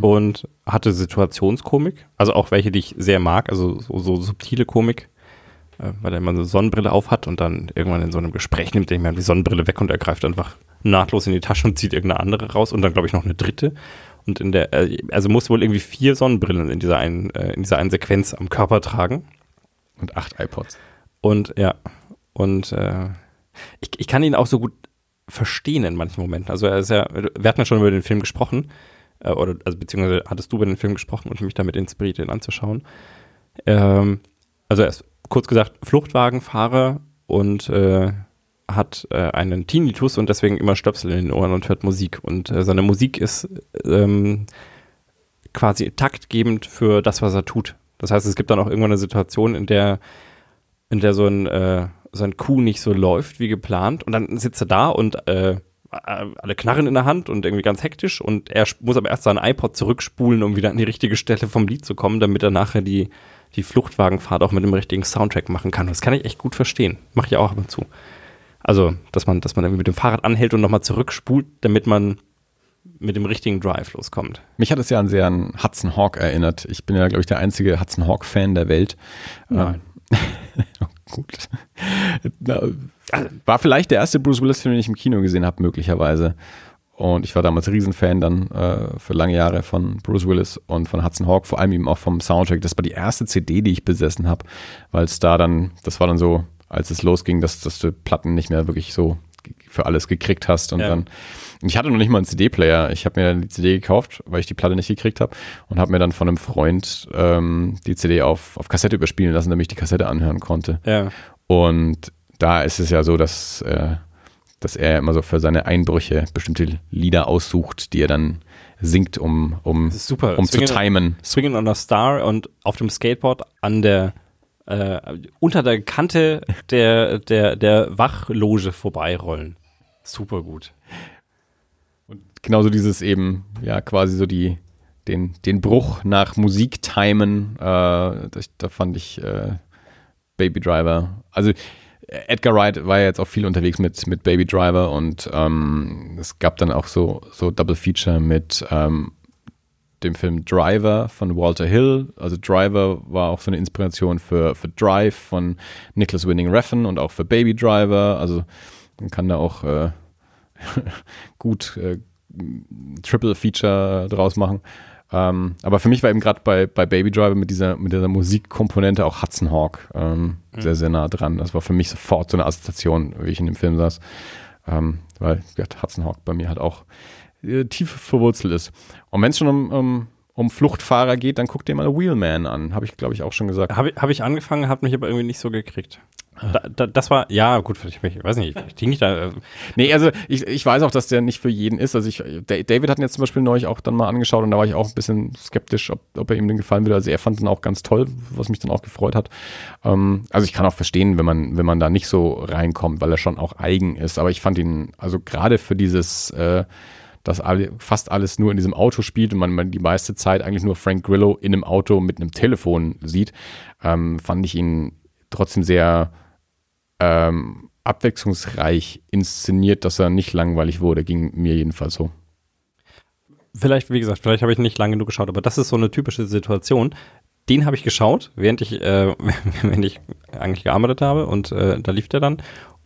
Und hatte Situationskomik. Also auch welche, die ich sehr mag. Also so, so subtile Komik. Äh, weil er immer so eine Sonnenbrille auf hat und dann irgendwann in so einem Gespräch nimmt er die Sonnenbrille weg und er greift einfach nahtlos in die Tasche und zieht irgendeine andere raus und dann glaube ich noch eine dritte. Und in der, äh, also muss wohl irgendwie vier Sonnenbrillen in dieser einen, äh, in dieser einen Sequenz am Körper tragen. Und acht iPods. Und ja, und äh, ich, ich kann ihn auch so gut verstehen in manchen Momenten. Also er ist ja, wir hatten ja schon über den Film gesprochen, äh, oder also beziehungsweise hattest du über den Film gesprochen und mich damit inspiriert, ihn anzuschauen. Ähm, also er ist kurz gesagt Fluchtwagenfahrer und äh, hat äh, einen Tinnitus und deswegen immer Stöpsel in den Ohren und hört Musik. Und äh, seine Musik ist ähm, quasi taktgebend für das, was er tut. Das heißt, es gibt dann auch irgendwann eine Situation, in der, in der so ein, äh, so ein Coup nicht so läuft wie geplant und dann sitzt er da und äh, alle Knarren in der Hand und irgendwie ganz hektisch und er muss aber erst seinen iPod zurückspulen, um wieder an die richtige Stelle vom Lied zu kommen, damit er nachher die, die Fluchtwagenfahrt auch mit dem richtigen Soundtrack machen kann. Das kann ich echt gut verstehen. Mache ich auch ab und zu. Also, dass man, dass man irgendwie mit dem Fahrrad anhält und nochmal zurückspult, damit man mit dem richtigen Drive loskommt. Mich hat es ja an sehr an Hudson Hawk erinnert. Ich bin ja, glaube ich, der einzige Hudson Hawk-Fan der Welt. Nein. Ähm, gut. War vielleicht der erste Bruce Willis-Film, den ich im Kino gesehen habe, möglicherweise. Und ich war damals Riesenfan dann äh, für lange Jahre von Bruce Willis und von Hudson Hawk, vor allem eben auch vom Soundtrack. Das war die erste CD, die ich besessen habe, weil es da dann, das war dann so, als es losging, dass, dass du Platten nicht mehr wirklich so für alles gekriegt hast. Und Ja. dann, ich hatte noch nicht mal einen CD-Player. Ich habe mir dann die CD gekauft, weil ich die Platte nicht gekriegt habe und habe mir dann von einem Freund ähm, die CD auf, auf Kassette überspielen lassen, damit ich die Kassette anhören konnte. Ja. Und da ist es ja so, dass, äh, dass er immer so für seine Einbrüche bestimmte Lieder aussucht, die er dann singt, um, um, super. um zu timen. Swinging on a Star und auf dem Skateboard an der äh, unter der Kante der, der, der Wachloge vorbeirollen. Super gut. Genauso dieses eben, ja, quasi so die, den, den Bruch nach Musik timen, äh, das, da fand ich äh, Baby Driver. Also Edgar Wright war ja jetzt auch viel unterwegs mit, mit Baby Driver und ähm, es gab dann auch so, so Double Feature mit ähm, dem Film Driver von Walter Hill. Also Driver war auch so eine Inspiration für, für Drive von Nicholas Winning Refn und auch für Baby Driver. Also man kann da auch äh, gut äh, Triple Feature draus machen. Ähm, aber für mich war eben gerade bei, bei Baby Driver mit dieser, mit dieser Musikkomponente auch Hudson Hawk ähm, sehr, sehr nah dran. Das war für mich sofort so eine Assoziation, wie ich in dem Film saß. Ähm, weil Hudson Hawk bei mir halt auch äh, tief verwurzelt ist. Und wenn es schon um, um, um Fluchtfahrer geht, dann guck dir mal Wheelman an. Habe ich, glaube ich, auch schon gesagt. Habe ich, hab ich angefangen, hat mich aber irgendwie nicht so gekriegt. Da, da, das war, ja, gut, vielleicht, ich weiß nicht, ich nicht da. Äh, Nee, also ich, ich weiß auch, dass der nicht für jeden ist. Also ich, Da- David hat ihn jetzt zum Beispiel neulich auch dann mal angeschaut und da war ich auch ein bisschen skeptisch, ob, ob er ihm den gefallen würde. Also er fand ihn auch ganz toll, was mich dann auch gefreut hat. Ähm, also ich kann auch verstehen, wenn man, wenn man da nicht so reinkommt, weil er schon auch eigen ist. Aber ich fand ihn, also gerade für dieses, äh, dass alle, fast alles nur in diesem Auto spielt und man, man die meiste Zeit eigentlich nur Frank Grillo in einem Auto mit einem Telefon sieht, ähm, fand ich ihn trotzdem sehr ähm, abwechslungsreich inszeniert, dass er nicht langweilig wurde, ging mir jedenfalls so. vielleicht, wie gesagt, vielleicht habe ich nicht lange genug geschaut, aber das ist so eine typische Situation. Den habe ich geschaut, während ich, äh, während ich eigentlich gearbeitet habe und äh, da lief der dann.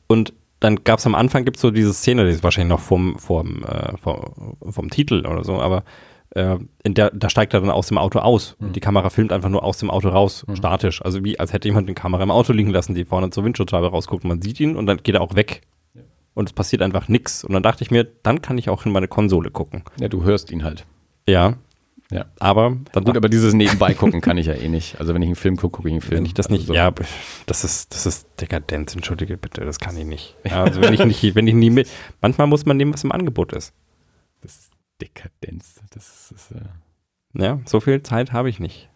Und dann gab es am Anfang gibt's so diese Szene, die ist wahrscheinlich noch vom, vom, äh, vom, vom Titel oder so, aber äh, in der, da steigt er dann aus dem Auto aus. Und die Kamera filmt einfach nur aus dem Auto raus, statisch. Also wie als hätte jemand eine Kamera im Auto liegen lassen, die vorne zur Windschutzscheibe rausguckt. Man sieht ihn und dann geht er auch weg. Und es passiert einfach nichts. Und dann dachte ich mir, dann kann ich auch in meine Konsole gucken. Ja, du hörst ihn halt. Ja. Ja. Aber dann Gut, aber dieses Nebenbei gucken kann ich ja eh nicht. Also wenn ich einen Film gucke, gucke ich einen Film. wenn ich das also nicht, so. ja, das ist, das ist Dekadenz, entschuldige bitte, das kann ich nicht. Ja, also wenn ich nicht, wenn ich nie mit, manchmal muss man nehmen, was im Angebot ist. Das ist Dekadenz. Das ist, äh Ja, so viel Zeit habe ich nicht.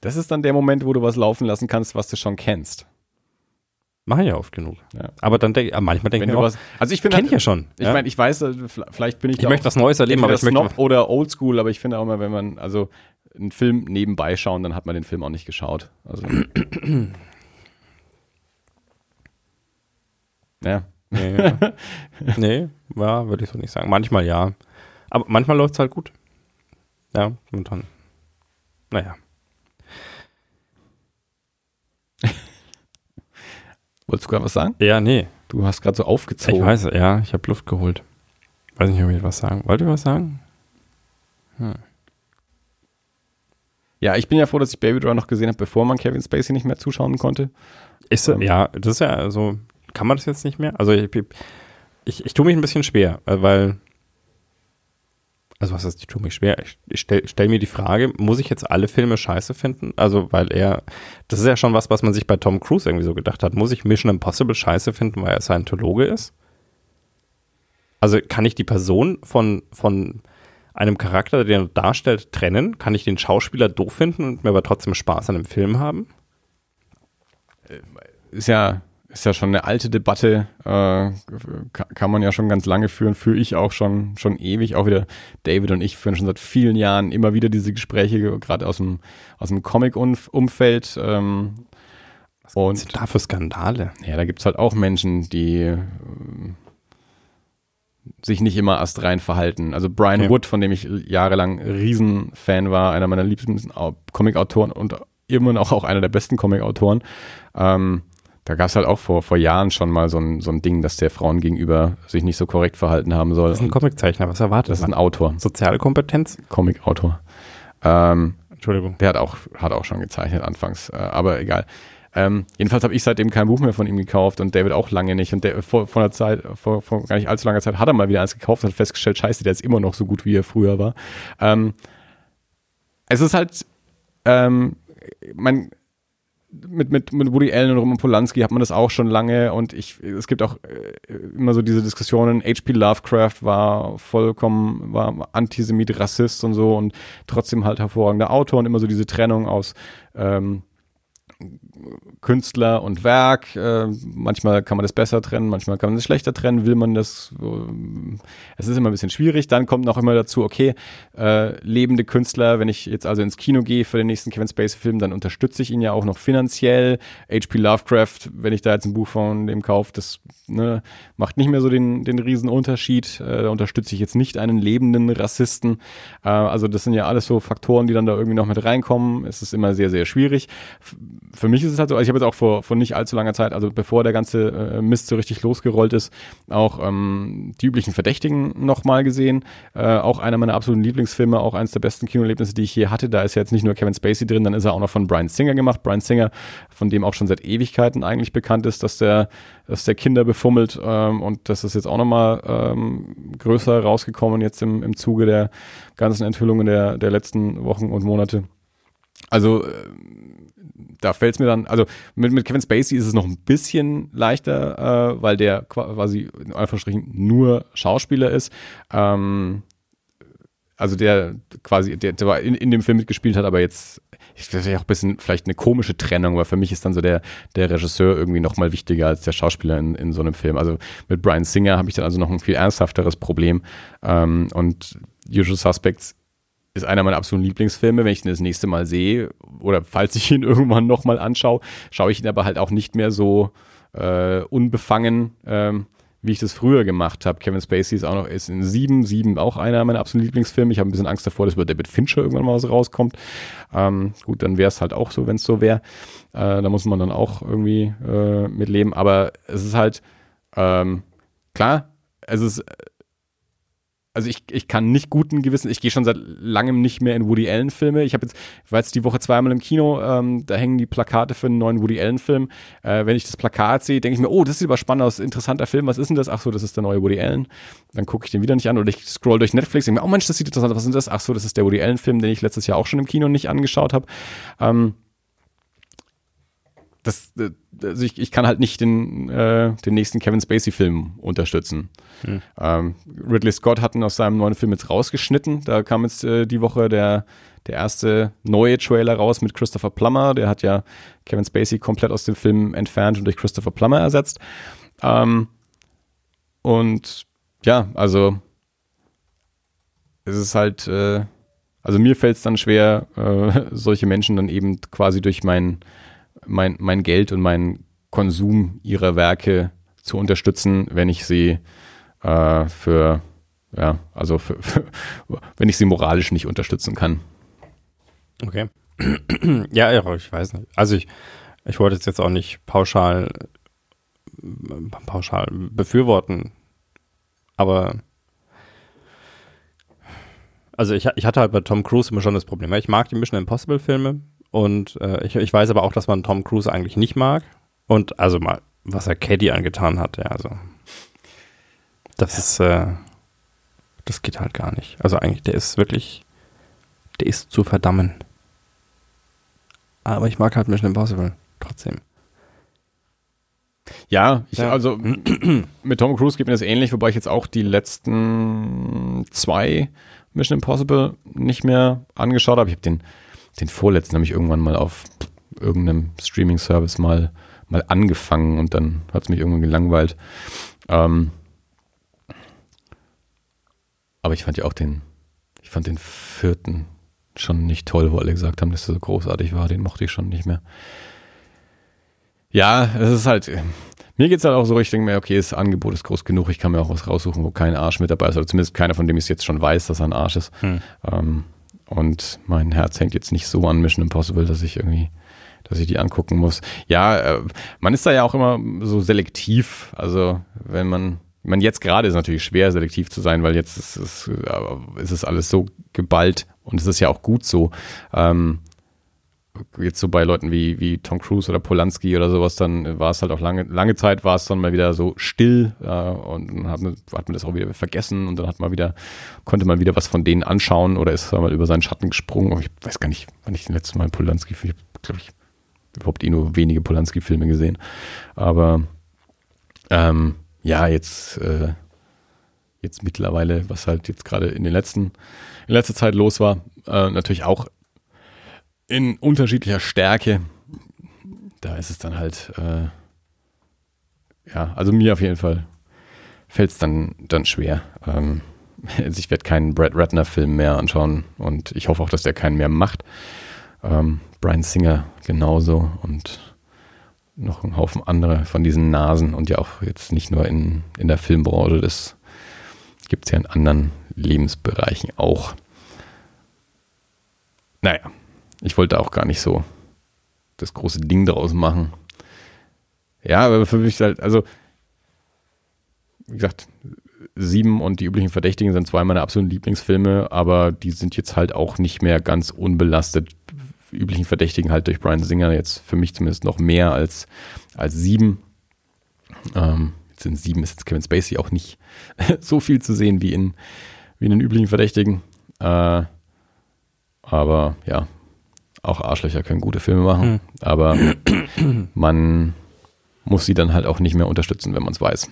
das ist dann der Moment, wo du was laufen lassen kannst, was du schon kennst. Mache ich ja oft genug. Ja. Aber dann denke manchmal denke ich mir auch, was, also ich finde, kenn ich ja schon. Ich ja. meine, ich weiß, äh, vielleicht bin ich, ich möchte was Neues erleben, aber ich möchte, Snob oder Oldschool, aber ich finde auch immer, wenn man also einen Film nebenbei schauen, dann hat man den Film auch nicht geschaut. Also ja, nee, ja. nee, ja, würde ich so nicht sagen. Manchmal ja. Aber manchmal läuft es halt gut. Ja, und dann, naja. Wolltest du gerade was sagen? Ja, nee. Du hast gerade so aufgezogen. Ich weiß, ja, ich habe Luft geholt. Weiß nicht, ob ich was sagen. Wollt ihr was sagen? Ja, ich bin ja froh, dass ich Baby Driver noch gesehen habe, bevor man Kevin Spacey nicht mehr zuschauen konnte. Ist, Ähm. ja, das ist ja, also, kann man das jetzt nicht mehr? Also, ich, ich, ich tue mich ein bisschen schwer, äh, weil, also, was heißt, ich tue mich schwer? Ich, ich stelle stell mir die Frage, muss ich jetzt alle Filme scheiße finden? Also, weil er, das ist ja schon was, was man sich bei Tom Cruise irgendwie so gedacht hat. Muss ich Mission Impossible scheiße finden, weil er Scientologe ist? Also, kann ich die Person von, von einem Charakter, den er darstellt, trennen? Kann ich den Schauspieler doof finden und mir aber trotzdem Spaß an dem Film haben? Ist ja, ist ja schon eine alte Debatte, äh, ka- kann man ja schon ganz lange führen, führe ich auch schon, schon ewig. Auch wieder David und ich führen schon seit vielen Jahren immer wieder diese Gespräche, gerade aus dem, aus dem Comic-Umfeld. Ähm, Was Und- sind da für Skandale? Ja, da gibt's halt auch Menschen, die ähm, sich nicht immer astrein verhalten. Also Brian Okay. Wood, von dem ich jahrelang Riesenfan war, einer meiner liebsten Au- Comic-Autoren und immer noch auch einer der besten Comic-Autoren. Ähm, da gab's halt auch vor, vor Jahren schon mal so ein, so ein Ding, dass der Frauen gegenüber sich nicht so korrekt verhalten haben soll. Das ist ein Comiczeichner, was erwartet Das ist ein man? Autor, Soziale Kompetenz? Comic-Autor. Ähm, Entschuldigung. der hat auch, hat auch schon gezeichnet anfangs, äh, aber egal. Ähm, jedenfalls habe ich seitdem kein Buch mehr von ihm gekauft und David auch lange nicht. Und der, vor, vor einer Zeit, vor, vor gar nicht allzu langer Zeit hat er mal wieder eins gekauft und hat festgestellt, scheiße, der ist immer noch so gut, wie er früher war. Ähm, es ist halt, ähm, man, mit, mit, mit Woody Allen und Roman Polanski hat man das auch schon lange und ich, es gibt auch äh, immer so diese Diskussionen, H.P. Lovecraft war vollkommen, war Antisemit, Rassist und so und trotzdem halt hervorragender Autor und immer so diese Trennung aus ähm, Künstler und Werk. Äh, manchmal kann man das besser trennen, manchmal kann man das schlechter trennen. Will man das? es ist immer ein bisschen schwierig. Dann kommt noch immer dazu, okay, äh, lebende Künstler, wenn ich jetzt also ins Kino gehe für den nächsten Kevin Spacey-Film, dann unterstütze ich ihn ja auch noch finanziell. H.P. Lovecraft, wenn ich da jetzt ein Buch von dem kaufe, das ne, macht nicht mehr so den, den riesen Unterschied. Äh, da unterstütze ich jetzt nicht einen lebenden Rassisten. Äh, also das sind ja alles so Faktoren, die dann da irgendwie noch mit reinkommen. Es ist immer sehr, sehr schwierig. F für mich ist es halt so, also ich habe jetzt auch vor, vor nicht allzu langer Zeit, also bevor der ganze äh, Mist so richtig losgerollt ist, auch ähm, die üblichen Verdächtigen nochmal gesehen. Äh, auch einer meiner absoluten Lieblingsfilme, auch eines der besten Kinoerlebnisse, die ich je hatte. Da ist ja jetzt nicht nur Kevin Spacey drin, dann ist er auch noch von Brian Singer gemacht. Brian Singer, von dem auch schon seit Ewigkeiten eigentlich bekannt ist, dass der, dass der Kinder befummelt ähm, und das ist jetzt auch nochmal ähm, größer rausgekommen jetzt im, im Zuge der ganzen Enthüllungen der, der letzten Wochen und Monate. Also äh, da fällt es mir dann, also mit, mit Kevin Spacey ist es noch ein bisschen leichter, äh, weil der quasi in Anführungsstrichen nur Schauspieler ist. Ähm, also der quasi, der, der in, in dem Film mitgespielt hat, aber jetzt, ich ja auch ein bisschen vielleicht eine komische Trennung, weil für mich ist dann so der, der Regisseur irgendwie noch mal wichtiger als der Schauspieler in, in so einem Film. Also mit Brian Singer habe ich dann also noch ein viel ernsthafteres Problem. Ähm, und Usual Suspects ist einer meiner absoluten Lieblingsfilme. Wenn ich ihn das nächste Mal sehe oder falls ich ihn irgendwann nochmal anschaue, schaue ich ihn aber halt auch nicht mehr so äh, unbefangen, ähm, wie ich das früher gemacht habe. Kevin Spacey ist auch noch ist in Sieben, Sieben auch einer meiner absoluten Lieblingsfilme. Ich habe ein bisschen Angst davor, dass über David Fincher irgendwann mal was rauskommt. Ähm, gut, dann wäre es halt auch so, wenn es so wäre. Äh, da muss man dann auch irgendwie äh, mit leben. Aber es ist halt ähm, klar, es ist also ich, ich kann nicht guten Gewissen, ich gehe schon seit langem nicht mehr in Woody Allen Filme. Ich habe jetzt, ich war jetzt die Woche zweimal im Kino, ähm, da hängen die Plakate für einen neuen Woody Allen Film. Äh, wenn ich das Plakat sehe, denke ich mir, oh, das sieht aber spannend aus, interessanter Film, was ist denn das? Ach so, das ist der neue Woody Allen. Dann gucke ich den wieder nicht an oder ich scroll durch Netflix, denke mir, oh Mensch, das sieht interessant aus, was ist das? Ach so, das ist der Woody Allen Film, den ich letztes Jahr auch schon im Kino nicht angeschaut habe. Ähm, das, äh, also ich, ich kann halt nicht den, äh, den nächsten Kevin Spacey-Film unterstützen. Hm. Ähm, Ridley Scott hat ihn aus seinem neuen Film jetzt rausgeschnitten. Da kam jetzt äh, die Woche der, der erste neue Trailer raus mit Christopher Plummer. Der hat ja Kevin Spacey komplett aus dem Film entfernt und durch Christopher Plummer ersetzt. Ähm, und ja, also es ist halt, äh, also mir fällt es dann schwer, äh, solche Menschen dann eben quasi durch meinen mein, mein Geld und meinen Konsum ihrer Werke zu unterstützen, wenn ich sie äh, für, ja, also für, für, wenn ich sie moralisch nicht unterstützen kann. Okay. ja, ich weiß nicht. Also ich, ich wollte es jetzt auch nicht pauschal, pauschal befürworten, aber also ich, ich hatte halt bei Tom Cruise immer schon das Problem. Ich mag die Mission Impossible Filme, und äh, ich, ich weiß aber auch, dass man Tom Cruise eigentlich nicht mag. Und also mal, was er Caddy angetan hat, ja, also. Das ist, äh, das geht halt gar nicht. Also eigentlich, der ist wirklich, der ist zu verdammen. Aber ich mag halt Mission Impossible trotzdem. Ja, ich, ja. also mit Tom Cruise geht mir das ähnlich, wobei ich jetzt auch die letzten zwei Mission Impossible nicht mehr angeschaut habe. Ich habe den den vorletzten habe ich irgendwann mal auf irgendeinem Streaming-Service mal, mal angefangen und dann hat es mich irgendwann gelangweilt. Ähm, aber ich fand ja auch den, ich fand den vierten schon nicht toll, wo alle gesagt haben, dass er so großartig war. Den mochte ich schon nicht mehr. Ja, es ist halt, mir geht es halt auch so, ich denke mir, okay, das Angebot ist groß genug, ich kann mir auch was raussuchen, wo kein Arsch mit dabei ist, oder zumindest keiner, von dem ich es jetzt schon weiß, dass er ein Arsch ist. Hm. Ähm, und mein Herz hängt jetzt nicht so an Mission Impossible, dass ich irgendwie, dass ich die angucken muss. Ja, äh, man ist da ja auch immer so selektiv. Also wenn man, man jetzt gerade ist natürlich schwer, selektiv zu sein, weil jetzt ist es, äh, ist es alles so geballt und es ist ja auch gut so. Ähm, jetzt so bei Leuten wie, wie Tom Cruise oder Polanski oder sowas, dann war es halt auch lange, lange Zeit war es dann mal wieder so still äh, und dann hat man, hat man das auch wieder vergessen und dann hat man wieder, konnte man wieder was von denen anschauen oder ist mal über seinen Schatten gesprungen. Ich weiß gar nicht, wann ich den letzten Mal Polanski, ich glaube ich, überhaupt eh nur wenige Polanski-Filme gesehen. Aber ähm, ja, jetzt, äh, jetzt mittlerweile, was halt jetzt gerade in den letzten, in letzter Zeit los war, äh, natürlich auch in unterschiedlicher Stärke. Da ist es dann halt, äh, ja, also mir auf jeden Fall fällt es dann, dann schwer. Ähm, also ich werde keinen Brad Ratner-Film mehr anschauen und ich hoffe auch, dass der keinen mehr macht. Ähm, Brian Singer genauso und noch ein Haufen andere von diesen Nasen und ja auch jetzt nicht nur in, in der Filmbranche, das gibt es ja in anderen Lebensbereichen auch. Naja, ich wollte auch gar nicht so das große Ding draus machen. Ja, aber für mich halt, also, wie gesagt, Sieben und die üblichen Verdächtigen sind zwei meiner absoluten Lieblingsfilme, aber die sind jetzt halt auch nicht mehr ganz unbelastet. Üblichen Verdächtigen halt durch Brian Singer jetzt für mich zumindest noch mehr als, als sieben. Ähm, jetzt in sieben ist jetzt Kevin Spacey auch nicht so viel zu sehen wie in, wie in den üblichen Verdächtigen. Äh, aber ja, auch Arschlöcher können gute Filme machen, Hm. aber man muss sie dann halt auch nicht mehr unterstützen, wenn man es weiß.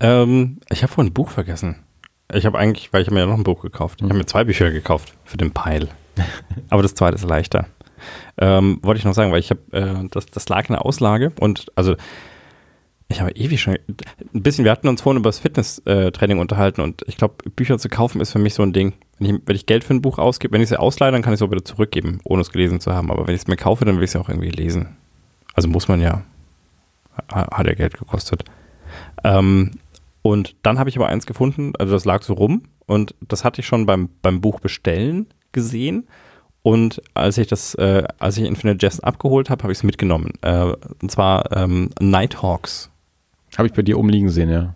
Ähm, ich habe vorhin ein Buch vergessen. Ich habe eigentlich, weil ich habe mir ja noch ein Buch gekauft. Ich habe mir zwei Bücher gekauft für den Peil. Aber das zweite ist leichter. Ähm, wollte ich noch sagen, weil ich habe, äh, das, das lag in der Auslage und also ich habe ewig schon, ein bisschen, wir hatten uns vorhin über das Fitness-Training unterhalten und ich glaube, Bücher zu kaufen ist für mich so ein Ding. Wenn ich, wenn ich Geld für ein Buch ausgebe, wenn ich sie ausleihe, dann kann ich es auch wieder zurückgeben, ohne es gelesen zu haben. Aber wenn ich es mir kaufe, dann will ich es auch irgendwie lesen. Also muss man ja, ha- hat ja Geld gekostet. Ähm, und dann habe ich aber eins gefunden, also das lag so rum und das hatte ich schon beim, beim Buch bestellen gesehen. Und als ich das, äh, als ich Infinite Jest abgeholt habe, habe ich es mitgenommen. Äh, und zwar ähm, Nighthawks. Habe ich bei dir oben liegen sehen, ja.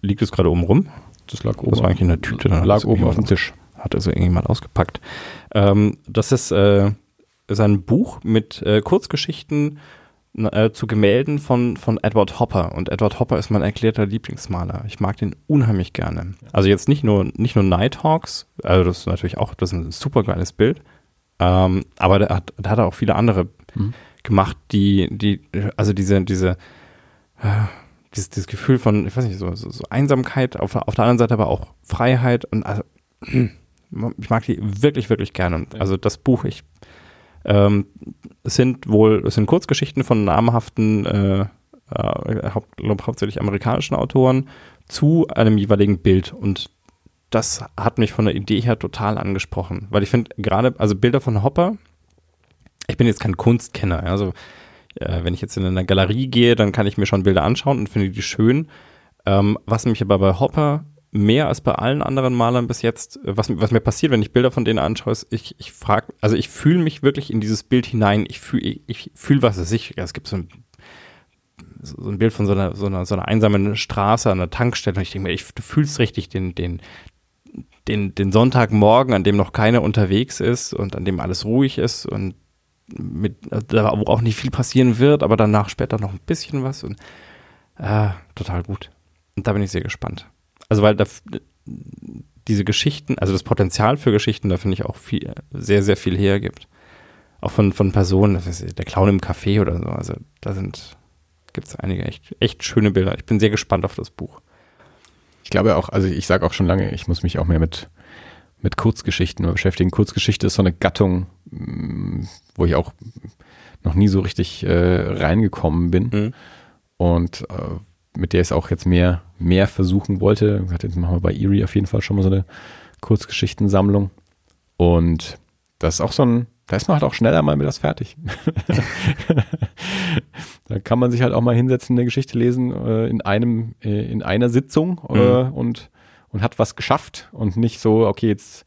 Liegt es gerade oben rum? Das lag oben. Das war eigentlich in der Tüte. dann hat Lag das oben auf dem Tisch. Hat also irgendjemand ausgepackt. Ähm, das ist, äh, ist ein Buch mit äh, Kurzgeschichten äh, zu Gemälden von, von Edward Hopper. Und Edward Hopper ist mein erklärter Lieblingsmaler. Ich mag den unheimlich gerne. Also jetzt nicht nur, nicht nur Nighthawks, also das ist natürlich auch, das ist ein super geiles Bild. Ähm, aber der hat, der hat auch viele andere Mhm. gemacht, die, die, also diese, diese, äh, dieses, dieses Gefühl von, ich weiß nicht, so, so, so Einsamkeit, auf, auf der anderen Seite aber auch Freiheit und also, ich mag die wirklich, wirklich gerne. Und also das Buch, ich, ähm, es sind wohl, es sind Kurzgeschichten von namhaften, äh, äh, haupt, glaub, hauptsächlich amerikanischen Autoren zu einem jeweiligen Bild und das hat mich von der Idee her total angesprochen, weil ich finde gerade, also Bilder von Hopper, ich bin jetzt kein Kunstkenner, also äh, wenn ich jetzt in eine Galerie gehe, dann kann ich mir schon Bilder anschauen und finde die schön. Ähm, was mich aber bei Hopper mehr als bei allen anderen Malern bis jetzt, äh, was, was mir passiert, wenn ich Bilder von denen anschaue, ist, ich, ich frage, also ich fühle mich wirklich in dieses Bild hinein. Ich fühle, ich, ich fühle, was es. Ja, es gibt so ein, so ein Bild von so einer, so einer, so einer einsamen Straße an einer Tankstelle und ich denke mir, ich, du fühlst richtig den, den, den, den Sonntagmorgen, an dem noch keiner unterwegs ist und an dem alles ruhig ist und mit, wo auch nicht viel passieren wird, aber danach später noch ein bisschen was und ah, total gut. Und da bin ich sehr gespannt. Also weil da diese Geschichten, also das Potenzial für Geschichten, da finde ich auch viel, sehr, sehr viel hergibt. Auch von, von Personen, das ist der Clown im Café oder so. Also da sind, gibt es einige echt, echt schöne Bilder. Ich bin sehr gespannt auf das Buch. Ich glaube auch, also ich sage auch schon lange, ich muss mich auch mehr mit, mit Kurzgeschichten beschäftigen. Kurzgeschichte ist so eine Gattung, wo ich auch noch nie so richtig äh, reingekommen bin Mhm. und äh, mit der ich es auch jetzt mehr, mehr versuchen wollte. Ich hatte jetzt machen wir bei Erie auf jeden Fall schon mal so eine Kurzgeschichtensammlung. Und das ist auch so ein, da ist man halt auch schneller mal mit das fertig. da kann man sich halt auch mal hinsetzen, eine Geschichte lesen äh, in einem, äh, in einer Sitzung äh, und, und hat was geschafft und nicht so, okay, jetzt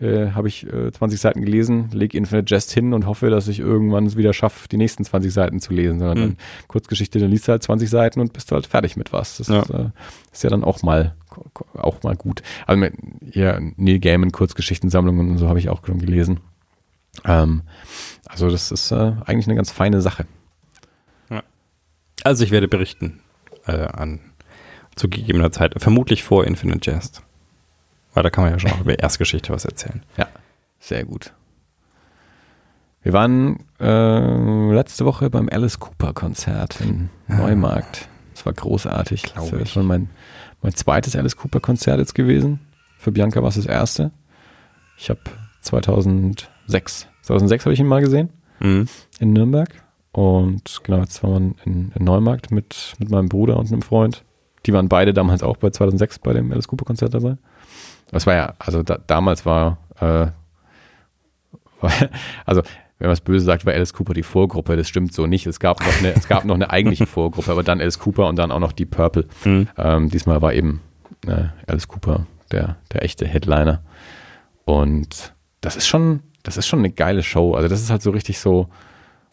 äh, habe ich äh, 20 Seiten gelesen, leg Infinite Jest hin und hoffe, dass ich irgendwann es wieder schaffe, die nächsten 20 Seiten zu lesen, sondern Mhm. dann Kurzgeschichte, dann liest du halt 20 Seiten und bist halt fertig mit was. Das Ja. ist, äh, ist ja dann auch mal auch mal gut. Also mit, ja, Neil Gaiman Kurzgeschichtensammlungen und so habe ich auch schon gelesen. Ähm, also das ist äh, eigentlich eine ganz feine Sache. Also ich werde berichten äh, an zu gegebener Zeit, vermutlich vor Infinite Jest. Weil da kann man ja schon auch über Erstgeschichte was erzählen. Sehr gut. Wir waren äh, letzte Woche beim Alice Cooper Konzert in Neumarkt. Das war großartig. Glaub das war ich. schon mein, mein zweites Alice Cooper Konzert jetzt gewesen. Für Bianca war es das erste. Ich habe 2006, 2006 habe ich ihn mal gesehen Mhm. in Nürnberg. Und genau, jetzt waren wir in, in Neumarkt mit, mit meinem Bruder und einem Freund. Die waren beide damals auch bei 2006 bei dem Alice Cooper Konzert dabei. Das war ja, also da, damals war, äh, war, also wenn man es böse sagt, war Alice Cooper die Vorgruppe. Das stimmt so nicht. Es gab noch eine, es gab noch eine eigentliche Vorgruppe, aber dann Alice Cooper und dann auch noch die Purple. Mhm. Ähm, diesmal war eben äh, Alice Cooper der, der echte Headliner. Und das ist schon, das ist schon eine geile Show. Also das ist halt so richtig so,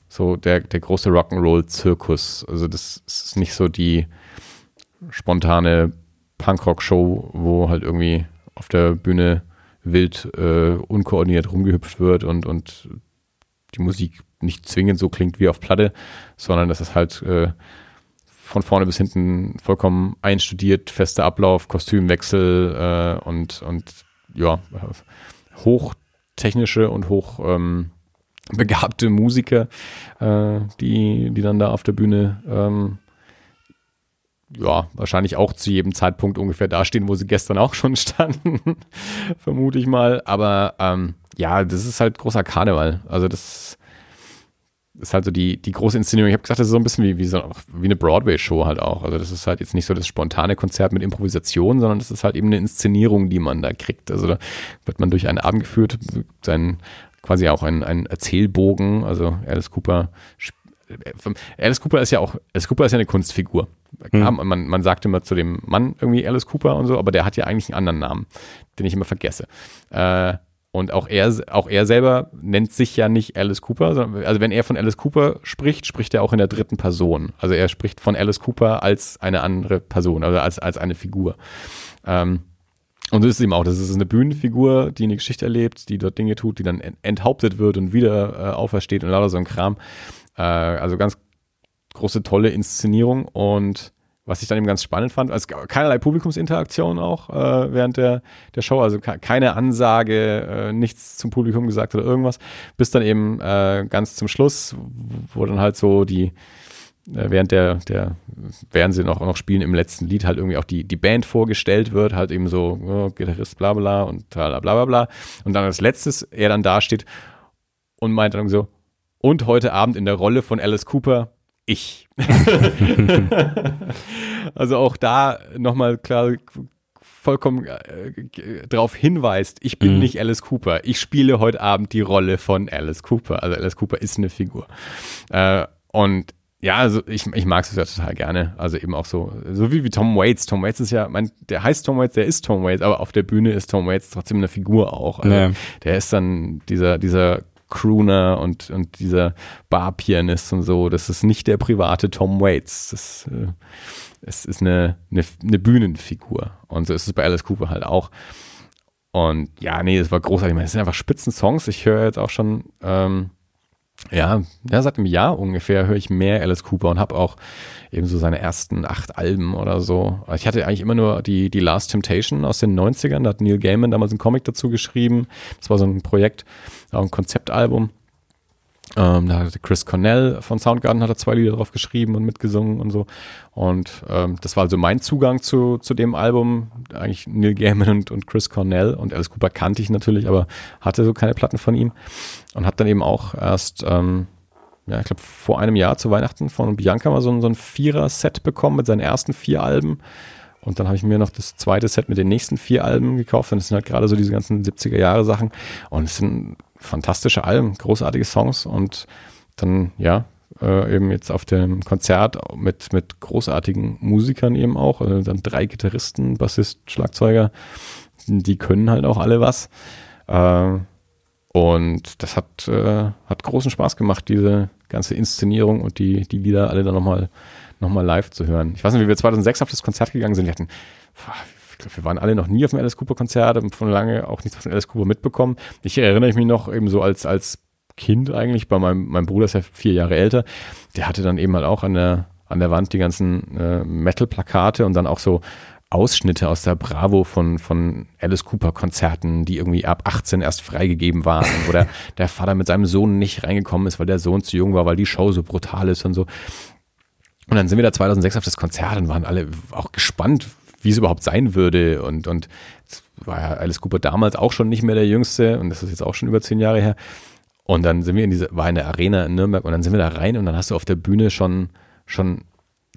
so der, der große Rock'n'Roll-Zirkus. Also das ist nicht so die spontane Punkrock-Show, wo halt irgendwie auf der Bühne wild äh, unkoordiniert rumgehüpft wird und, und die Musik nicht zwingend so klingt wie auf Platte, sondern das ist halt äh, von vorne bis hinten vollkommen einstudiert, fester Ablauf, Kostümwechsel äh, und, und ja, technische und hoch ähm, begabte Musiker, äh, die, die dann da auf der Bühne ähm, ja, wahrscheinlich auch zu jedem Zeitpunkt ungefähr dastehen, wo sie gestern auch schon standen, vermute ich mal. Aber ähm, ja, das ist halt großer Karneval. Also das ist halt so die, die große Inszenierung. Ich habe gesagt, das ist so ein bisschen wie, wie, so, wie eine Broadway-Show halt auch. Also das ist halt jetzt nicht so das spontane Konzert mit Improvisation, sondern das ist halt eben eine Inszenierung, die man da kriegt. Also da wird man durch einen Abend geführt, sein quasi auch ein, ein Erzählbogen. Also Alice Cooper Alice Cooper ist ja auch, Alice Cooper ist ja eine Kunstfigur. Klar, mhm. man, man sagt immer zu dem Mann irgendwie Alice Cooper und so, aber der hat ja eigentlich einen anderen Namen, den ich immer vergesse. Äh, und auch er, auch er selber nennt sich ja nicht Alice Cooper, sondern, also wenn er von Alice Cooper spricht, spricht er auch in der dritten Person. Also er spricht von Alice Cooper als eine andere Person, also als, als eine Figur. Ähm, und so ist es eben auch. Das ist eine Bühnenfigur, die eine Geschichte erlebt, die dort Dinge tut, die dann enthauptet wird und wieder äh, aufersteht und lauter so ein Kram. Äh, also ganz große, tolle Inszenierung. Und was ich dann eben ganz spannend fand, also keinerlei Publikumsinteraktion auch äh, während der, der Show, also keine Ansage, äh, nichts zum Publikum gesagt oder irgendwas, bis dann eben äh, ganz zum Schluss, wo dann halt so die, äh, während der, der, während sie noch, noch spielen im letzten Lied halt irgendwie auch die, die Band vorgestellt wird, halt eben so oh, Gitarrist bla bla und bla bla bla. Und dann als letztes er dann dasteht und meint dann so, und heute Abend in der Rolle von Alice Cooper ich. also auch da nochmal klar vollkommen äh, darauf hinweist, ich bin mhm. nicht Alice Cooper. Ich spiele heute Abend die Rolle von Alice Cooper. Also Alice Cooper ist eine Figur. Äh, und ja, also ich, ich mag es ja total gerne. Also eben auch so, so wie, wie Tom Waits. Tom Waits ist ja, mein, der heißt Tom Waits, der ist Tom Waits, aber auf der Bühne ist Tom Waits trotzdem eine Figur auch. Also ja. Der ist dann dieser, dieser Crooner und, und dieser Barpianist und so. Das ist nicht der private Tom Waits. Das äh, es ist eine, eine, eine Bühnenfigur. Und so ist es bei Alice Cooper halt auch. Und ja, nee, das war großartig. Es sind einfach Spitzensongs. Ich höre jetzt auch schon, ähm, ja, ja, seit einem Jahr ungefähr höre ich mehr Alice Cooper und habe auch eben so seine ersten acht Alben oder so. Ich hatte eigentlich immer nur die, die Last Temptation aus den 90ern. Da hat Neil Gaiman damals einen Comic dazu geschrieben. Das war so ein Projekt, auch ein Konzeptalbum. Ähm, da hatte Chris Cornell von Soundgarden hat er zwei Lieder drauf geschrieben und mitgesungen und so. Und ähm, das war also mein Zugang zu, zu dem Album. Eigentlich Neil Gaiman und, und Chris Cornell und Alice Cooper kannte ich natürlich, aber hatte so keine Platten von ihm. Und habe dann eben auch erst, ähm, ja, ich glaube, vor einem Jahr zu Weihnachten von Bianca mal so, so ein Vierer-Set bekommen mit seinen ersten vier Alben. Und dann habe ich mir noch das zweite Set mit den nächsten vier Alben gekauft. Und das sind halt gerade so diese ganzen 70er Jahre Sachen. Und es sind fantastische Alben, großartige Songs. Und dann, ja, äh, eben jetzt auf dem Konzert mit, mit großartigen Musikern eben auch. Also dann drei Gitarristen, Bassist, Schlagzeuger. Die können halt auch alle was. Äh, und das hat, äh, hat großen Spaß gemacht, diese ganze Inszenierung und die, die Lieder alle dann nochmal nochmal live zu hören. Ich weiß nicht, wie wir 2006 auf das Konzert gegangen sind. Wir hatten, glaube, wir waren alle noch nie auf dem Alice Cooper Konzert und von lange auch nichts von Alice Cooper mitbekommen. Ich erinnere mich noch eben so als, als Kind eigentlich, bei meinem, meinem Bruder ist ja vier Jahre älter, der hatte dann eben halt auch an der, an der Wand die ganzen äh, Metal-Plakate und dann auch so Ausschnitte aus der Bravo von, von Alice Cooper Konzerten, die irgendwie ab 18 erst freigegeben waren, wo der, der Vater mit seinem Sohn nicht reingekommen ist, weil der Sohn zu jung war, weil die Show so brutal ist und so. Und dann sind wir da 2006 auf das Konzert und waren alle auch gespannt, wie es überhaupt sein würde. Und, und war ja Alice Cooper damals auch schon nicht mehr der Jüngste und das ist jetzt auch schon über zehn Jahre her. Und dann sind wir in diese, war in der Arena in Nürnberg und dann sind wir da rein und dann hast du auf der Bühne schon, schon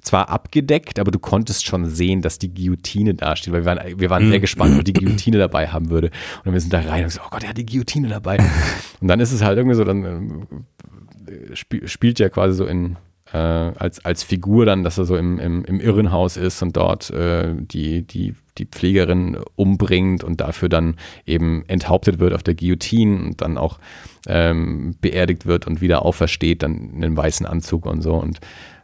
zwar abgedeckt, aber du konntest schon sehen, dass die Guillotine da steht, weil wir waren, wir waren sehr mhm. gespannt, ob die Guillotine dabei haben würde. Und wir sind da rein und so, oh Gott, er hat die Guillotine dabei. Und dann ist es halt irgendwie so, dann äh, spielt ja quasi so in, äh, als, als Figur dann, dass er so im, im, im Irrenhaus ist und dort äh, die, die, die Pflegerin umbringt und dafür dann eben enthauptet wird auf der Guillotine und dann auch ähm, beerdigt wird und wieder aufersteht, dann in einem weißen Anzug und so. Und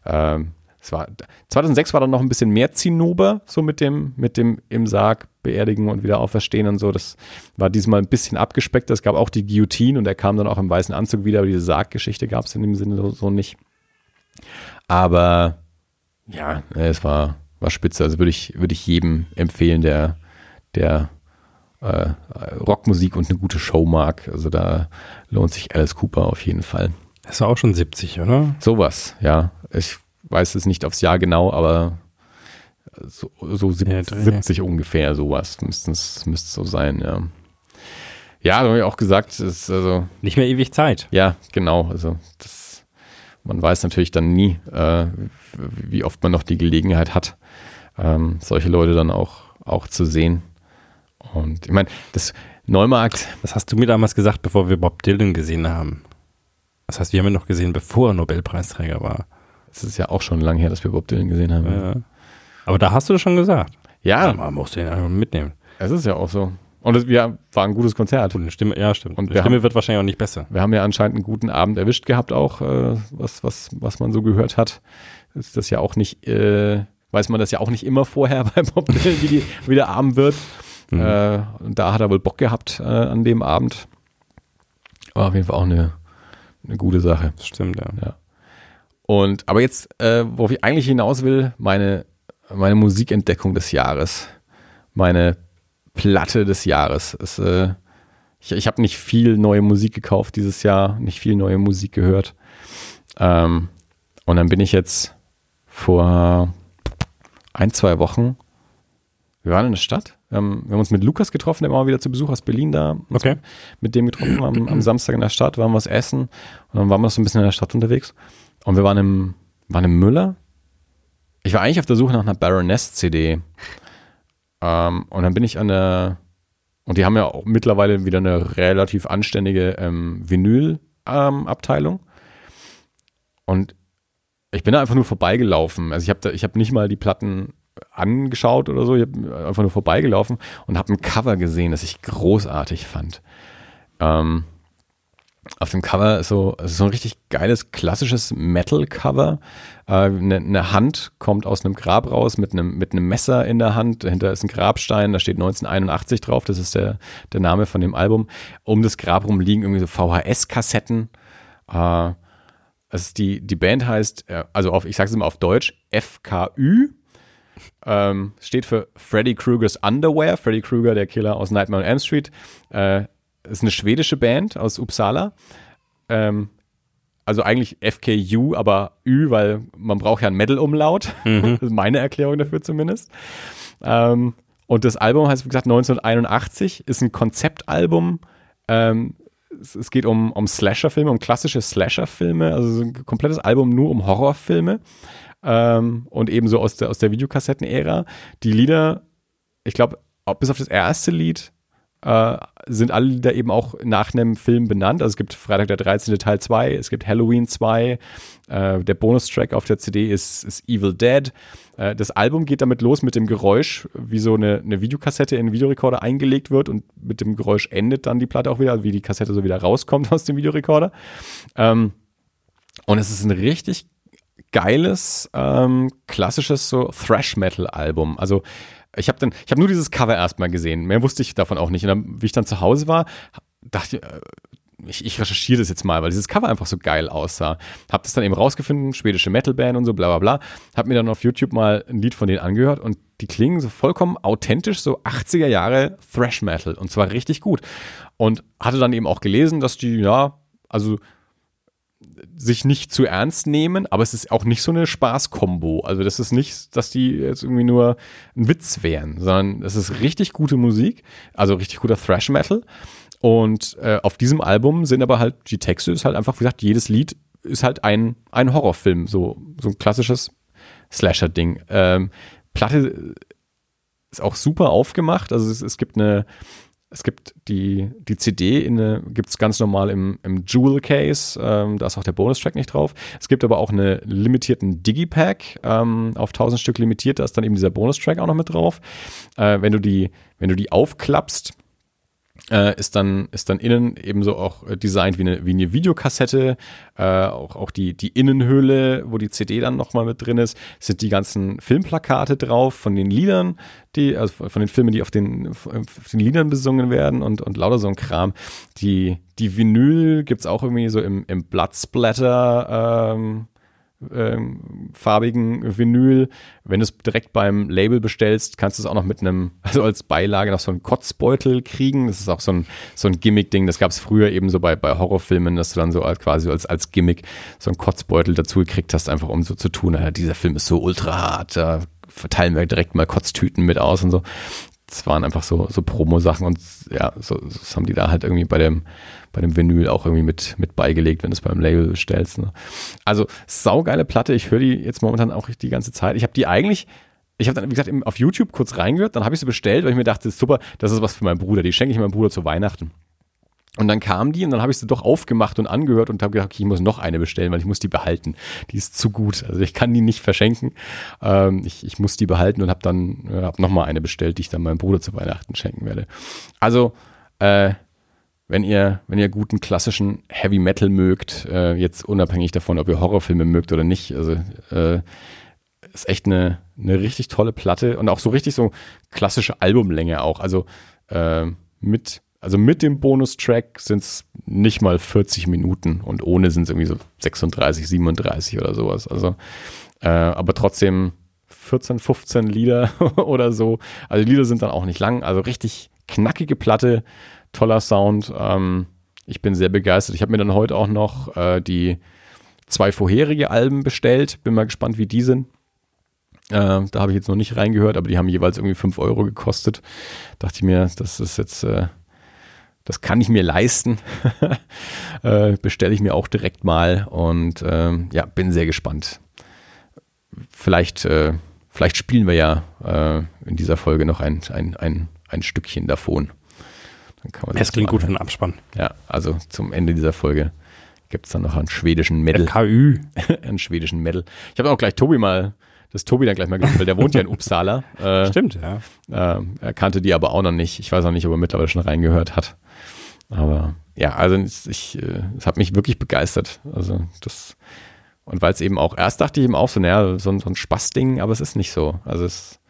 ähm, es war, 2006 war dann noch ein bisschen mehr Zinnober, so mit dem, mit dem im Sarg beerdigen und wieder auferstehen und so. Das war diesmal ein bisschen abgespeckt. Es gab auch die Guillotine und er kam dann auch im weißen Anzug wieder, aber diese Sarggeschichte gab es in dem Sinne so, so nicht. Aber ja, es war, war spitze. Also würde ich, würde ich jedem empfehlen, der, der äh, Rockmusik und eine gute Show mag. Also da lohnt sich Alice Cooper auf jeden Fall. Das war auch schon 70, oder? Sowas, ja. Ich weiß es nicht aufs Jahr genau, aber so, so sieb- Ja, Dreh. 70 ungefähr, sowas müsste es so sein, ja. Ja, da habe ich auch gesagt, es ist also, Nicht mehr ewig Zeit. ja, genau, also das, man weiß natürlich dann nie, äh, wie oft man noch die Gelegenheit hat, ähm, solche Leute dann auch, auch zu sehen. Und ich meine, das Neumarkt, Das hast du mir damals gesagt, bevor wir Bob Dylan gesehen haben. Das heißt, wir haben ihn noch gesehen, bevor er Nobelpreisträger war. es ist ja auch schon lange her, dass wir Bob Dylan gesehen haben. Ja. Aber da hast du das schon gesagt. Ja, man muss den einfach mitnehmen. es ist ja auch so. Und es ja, war ein gutes Konzert. Eine Stimme, ja, stimmt. Und die wir Stimme haben- wird wahrscheinlich auch nicht besser. Wir haben ja anscheinend einen guten Abend erwischt gehabt, auch äh, was, was, was man so gehört hat. Ist das ja auch nicht, äh, weiß man das ja auch nicht immer vorher bei Bob Dylan, wie, die, wie der Abend wird. Mhm. Äh, und da hat er wohl Bock gehabt äh, an dem Abend. War auf jeden Fall auch eine, eine gute Sache. Das stimmt, ja. Und aber jetzt, äh, worauf ich eigentlich hinaus will, meine, meine Musikentdeckung des Jahres, meine Platte des Jahres. Ist, äh, ich ich habe nicht viel neue Musik gekauft dieses Jahr, nicht viel neue Musik gehört. Ähm, und dann bin ich jetzt vor ein, zwei Wochen, wir waren in der Stadt, ähm, wir haben uns mit Lukas getroffen, der war mal wieder zu Besuch aus Berlin da, Okay. mit dem getroffen am, am Samstag in der Stadt, waren wir was essen und dann waren wir so ein bisschen in der Stadt unterwegs und wir waren im, waren im Müller. Ich war eigentlich auf der Suche nach einer Baroness-CD ähm, und dann bin ich an der, und die haben ja auch mittlerweile wieder eine relativ anständige ähm, Vinyl-Abteilung und ich bin da einfach nur vorbeigelaufen. Also ich habe hab nicht mal die Platten angeschaut oder so, ich habe einfach nur vorbeigelaufen und habe ein Cover gesehen, das ich großartig fand. Ähm, auf dem Cover so, ist so ein richtig geiles, klassisches Metal-Cover. Eine äh, ne- ne Hand kommt aus einem Grab raus mit einem, mit Messer in der Hand. Dahinter ist ein Grabstein, da steht 1981 drauf. Das ist der, der Name von dem Album. Um das Grab rum liegen irgendwie so VHS-Kassetten. Äh, also die, die Band heißt, äh, also auf, ich sage es immer auf Deutsch, FKÜ. Ähm, steht für Freddy Krueger's Underwear. Freddy Krueger, der Killer aus Nightmare on Elm Street. Äh, ist eine schwedische Band aus Uppsala. Ähm, also eigentlich FKU, aber Ü, weil man braucht ja einen Metal-Umlaut. Das ist meine Erklärung dafür zumindest. Ähm, und das Album heißt, wie gesagt, 1981, ist ein Konzeptalbum. Ähm, es, es geht um, um Slasher-Filme, um klassische Slasher-Filme, also so ein komplettes Album nur um Horrorfilme. Ähm, und ebenso aus der, aus der Videokassetten-Ära. Die Lieder, ich glaube, bis auf das erste Lied äh, sind alle Lieder eben auch nach einem Film benannt. Also es gibt Freitag der 13. Teil 2, es gibt Halloween 2, äh, der Bonustrack auf der CD ist, ist Evil Dead. Äh, das Album geht damit los mit dem Geräusch, wie so eine, eine Videokassette in einen Videorekorder eingelegt wird und mit dem Geräusch endet dann die Platte auch wieder, wie die Kassette so wieder rauskommt aus dem Videorekorder. Ähm, und es ist ein richtig geiles, ähm, klassisches so Thrash-Metal-Album. Also ich habe dann, nur dieses Cover erstmal gesehen. Mehr wusste ich davon auch nicht. Und dann, wie ich dann zu Hause war, dachte ich, äh, ich, ich recherchiere das jetzt mal, weil dieses Cover einfach so geil aussah. Hab das dann eben rausgefunden, schwedische Metalband und so, bla bla bla. Hab mir dann auf YouTube mal ein Lied von denen angehört und die klingen so vollkommen authentisch, so 80er Jahre Thrash Metal und zwar richtig gut. Und hatte dann eben auch gelesen, dass die, ja, also sich nicht zu ernst nehmen, aber es ist auch nicht so eine Spaß-Kombo. Also das ist nicht, dass die jetzt irgendwie nur ein Witz wären, sondern es ist richtig gute Musik, also richtig guter Thrash-Metal. Und äh, auf diesem Album sind aber halt, die Texte ist halt einfach, wie gesagt, jedes Lied ist halt ein, ein Horrorfilm, so, so ein klassisches Slasher-Ding. Ähm, Platte ist auch super aufgemacht, also es, es gibt eine, es gibt die, die CD eine, gibt's ganz normal im, im Jewel Case, ähm, da ist auch der Bonustrack nicht drauf. Es gibt aber auch eine limitierten Digipack, ähm, auf 1000 Stück limitiert, da ist dann eben dieser Bonustrack auch noch mit drauf. Äh, wenn du die, wenn du die aufklappst, äh, ist dann ist dann innen ebenso auch äh, designt wie eine wie eine Videokassette. Äh, auch auch die die Innenhöhle wo die CD dann noch mal mit drin ist sind die ganzen Filmplakate drauf von den Liedern die also von den Filmen die auf den auf den Liedern besungen werden und und lauter so ein Kram. Die die Vinyl gibt's auch irgendwie so im im Bloodsplatter ähm, ähm, farbigen Vinyl. Wenn du es direkt beim Label bestellst, kannst du es auch noch mit einem, also als Beilage noch so einen Kotzbeutel kriegen. Das ist auch so ein, so ein Gimmick-Ding. Das gab es früher eben so bei, bei Horrorfilmen, dass du dann so als, quasi als, als Gimmick so einen Kotzbeutel dazu gekriegt hast, einfach um so zu tun, ja, dieser Film ist so ultra hart, da verteilen wir direkt mal Kotztüten mit aus und so. Das waren einfach so, so Promo-Sachen und ja, so, das haben die da halt irgendwie bei dem, bei dem Vinyl auch irgendwie mit, mit beigelegt, wenn du es beim Label bestellst. Ne? Also saugeile Platte, ich höre die jetzt momentan auch die ganze Zeit. Ich habe die eigentlich, ich habe dann, wie gesagt, auf YouTube kurz reingehört, dann habe ich sie bestellt, weil ich mir dachte, super, das ist was für meinen Bruder, die schenke ich meinem Bruder zu Weihnachten. Und dann kam die und dann habe ich sie doch aufgemacht und angehört und habe gedacht, okay, ich muss noch eine bestellen, weil ich muss die behalten. Die ist zu gut. Also ich kann die nicht verschenken. Ähm, ich, ich muss die behalten und habe dann äh, hab noch mal eine bestellt, die ich dann meinem Bruder zu Weihnachten schenken werde. Also äh, wenn ihr, wenn ihr guten klassischen Heavy Metal mögt, äh, jetzt unabhängig davon, ob ihr Horrorfilme mögt oder nicht, also äh, ist echt eine, eine richtig tolle Platte und auch so richtig so klassische Albumlänge auch. Also äh, mit, also mit dem Bonustrack sind es nicht mal 40 Minuten und ohne sind es irgendwie so 36, 37 oder sowas. Also, äh, aber trotzdem 14, 15 Lieder oder so. Also die Lieder sind dann auch nicht lang, also richtig knackige Platte toller Sound. Ähm, ich bin sehr begeistert. Ich habe mir dann heute auch noch äh, die zwei vorherige Alben bestellt. Bin mal gespannt, wie die sind. Äh, da habe ich jetzt noch nicht reingehört, aber die haben jeweils irgendwie 5 Euro gekostet. Dachte ich mir, das ist jetzt, äh, das kann ich mir leisten. äh, Bestelle ich mir auch direkt mal und ähm, ja, bin sehr gespannt. Vielleicht, äh, vielleicht spielen wir ja äh, in dieser Folge noch ein, ein, ein, ein Stückchen davon. Dann kann man es klingt gut für den Abspann. Ja, also zum Ende dieser Folge gibt es dann noch einen schwedischen Medal. KÜ. einen schwedischen Medal. Ich habe auch gleich Tobi mal, das Tobi dann gleich mal gespielt, der wohnt ja in Uppsala. Äh, Stimmt, ja. Äh, er kannte die aber auch noch nicht. Ich weiß auch nicht, ob er mittlerweile schon reingehört hat. Aber ja, also ich, äh, es hat mich wirklich begeistert. Also das, und weil es eben auch, erst dachte ich eben auch so, naja, so, so ein Spaßding, aber es ist nicht so. Also es ist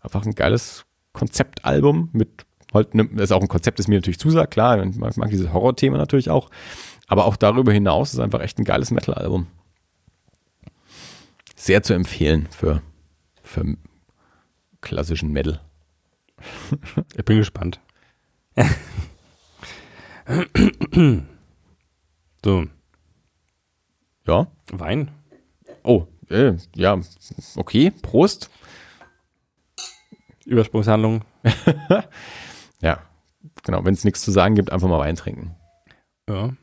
einfach ein geiles Konzeptalbum mit halt, ne, das ist auch ein Konzept, das mir natürlich zusagt, klar, ich mag, mag dieses Horror-Thema natürlich auch, aber auch darüber hinaus ist einfach echt ein geiles Metal-Album. Sehr zu empfehlen für, für klassischen Metal. Ich bin gespannt. so. Ja. Wein. Oh, äh, ja, okay, Prost. Übersprungshandlung. Ja, genau. Wenn es nichts zu sagen gibt, einfach mal Wein trinken. Ja.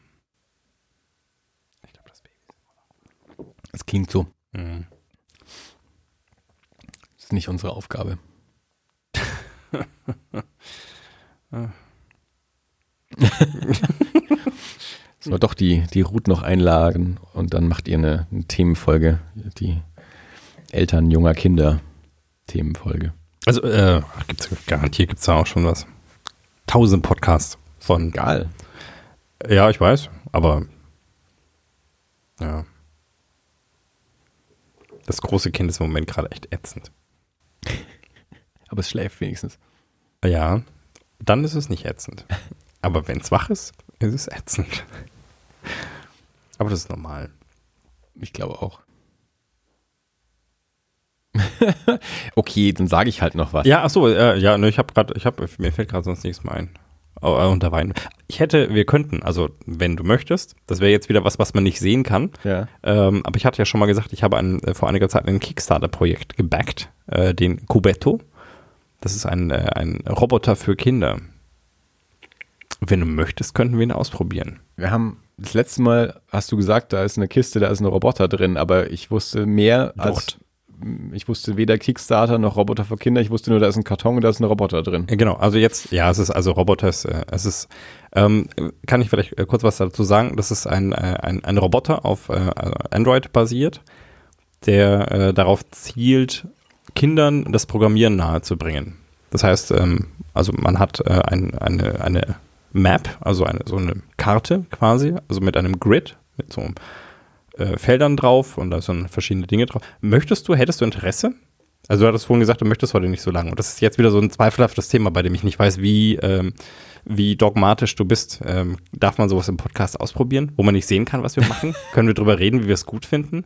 Ich glaube, das Baby. Das klingt so. Mhm. Das ist nicht unsere Aufgabe. so, doch die, die Ruth noch einladen und dann macht ihr eine, eine Themenfolge, die Eltern junger Kinder Themenfolge. Also, äh, gibt's, garantiert gibt es da auch schon was tausend Podcasts von. Geil. Ja, ich weiß, aber ja. Das große Kind ist im Moment gerade echt ätzend. aber es schläft wenigstens. Ja, dann ist es nicht ätzend. Aber wenn es wach ist, ist es ätzend. Aber das ist normal. Ich glaube auch. okay, dann sage ich halt noch was. Ja, ach so, äh, ja, ne, ich habe gerade, ich habe, mir fällt gerade sonst nichts mehr ein. Oh, äh, unter Wein. Ich hätte, wir könnten, also wenn du möchtest, das wäre jetzt wieder was, was man nicht sehen kann. Ja. Ähm, aber ich hatte ja schon mal gesagt, ich habe ein, äh, vor einiger Zeit ein Kickstarter-Projekt gebackt, äh, den Cubetto. Das ist ein, äh, ein Roboter für Kinder. Wenn du möchtest, könnten wir ihn ausprobieren. Wir haben das letzte Mal hast du gesagt, da ist eine Kiste, da ist ein Roboter drin, aber ich wusste mehr Dort. als ich wusste weder Kickstarter noch Roboter für Kinder. Ich wusste nur, da ist ein Karton und da ist ein Roboter drin. Genau, also jetzt, ja, es ist also Roboter, es, äh, es ist, ähm, kann ich vielleicht äh, kurz was dazu sagen? Das ist ein, äh, ein, ein Roboter auf äh, Android basiert, der darauf zielt, Kindern das Programmieren nahezubringen. Das heißt, ähm, also man hat ein, eine, eine Map, also eine, so eine Karte quasi, also mit einem Grid, mit so einem äh, Feldern drauf und da sind verschiedene Dinge drauf. Möchtest du, hättest du Interesse? Also du hattest vorhin gesagt, du möchtest heute nicht so lange. Und das ist jetzt wieder so ein zweifelhaftes Thema, bei dem ich nicht weiß, wie, ähm, wie dogmatisch du bist. Ähm, darf man sowas im Podcast ausprobieren, wo man nicht sehen kann, was wir machen? Können wir drüber reden, wie wir es gut finden?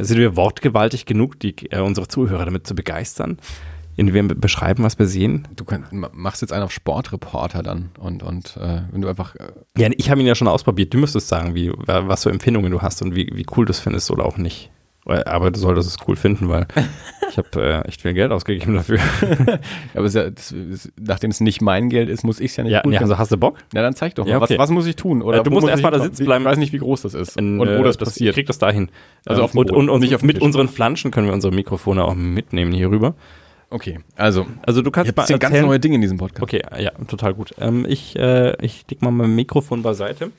Sind wir wortgewaltig genug, die, äh, unsere Zuhörer damit zu begeistern? Indem wir beschreiben, was wir sehen? Du kann, ma- machst jetzt einen auf Sportreporter dann und, und äh, wenn du einfach, äh, Ja, ich habe ihn ja schon ausprobiert. Du müsstest sagen, wie, was für Empfindungen du hast und wie, wie cool du es findest oder auch nicht. Aber du solltest es cool finden, weil ich habe äh, echt viel Geld ausgegeben dafür. aber es ja, das, ist, nachdem es nicht mein Geld ist, muss ich es ja nicht Ja, gut nee, also hast du Bock? Na, dann zeig doch mal. Ja, okay. was, was muss ich tun? Oder Äh, du musst muss erst ich mal da sitzen bleiben. Ich weiß nicht, wie groß das ist In, und wo äh, das passiert. Ich krieg das dahin. Also Ähm, auf dem und, und, und nicht auf mit Tisch. unseren Flanschen können wir unsere Mikrofone auch mitnehmen hier rüber. Okay, also, Also du kannst jetzt sind ganz neue Dinge in diesem Podcast. Okay, ja, total gut. Ähm, ich äh, ich leg mal mein Mikrofon beiseite.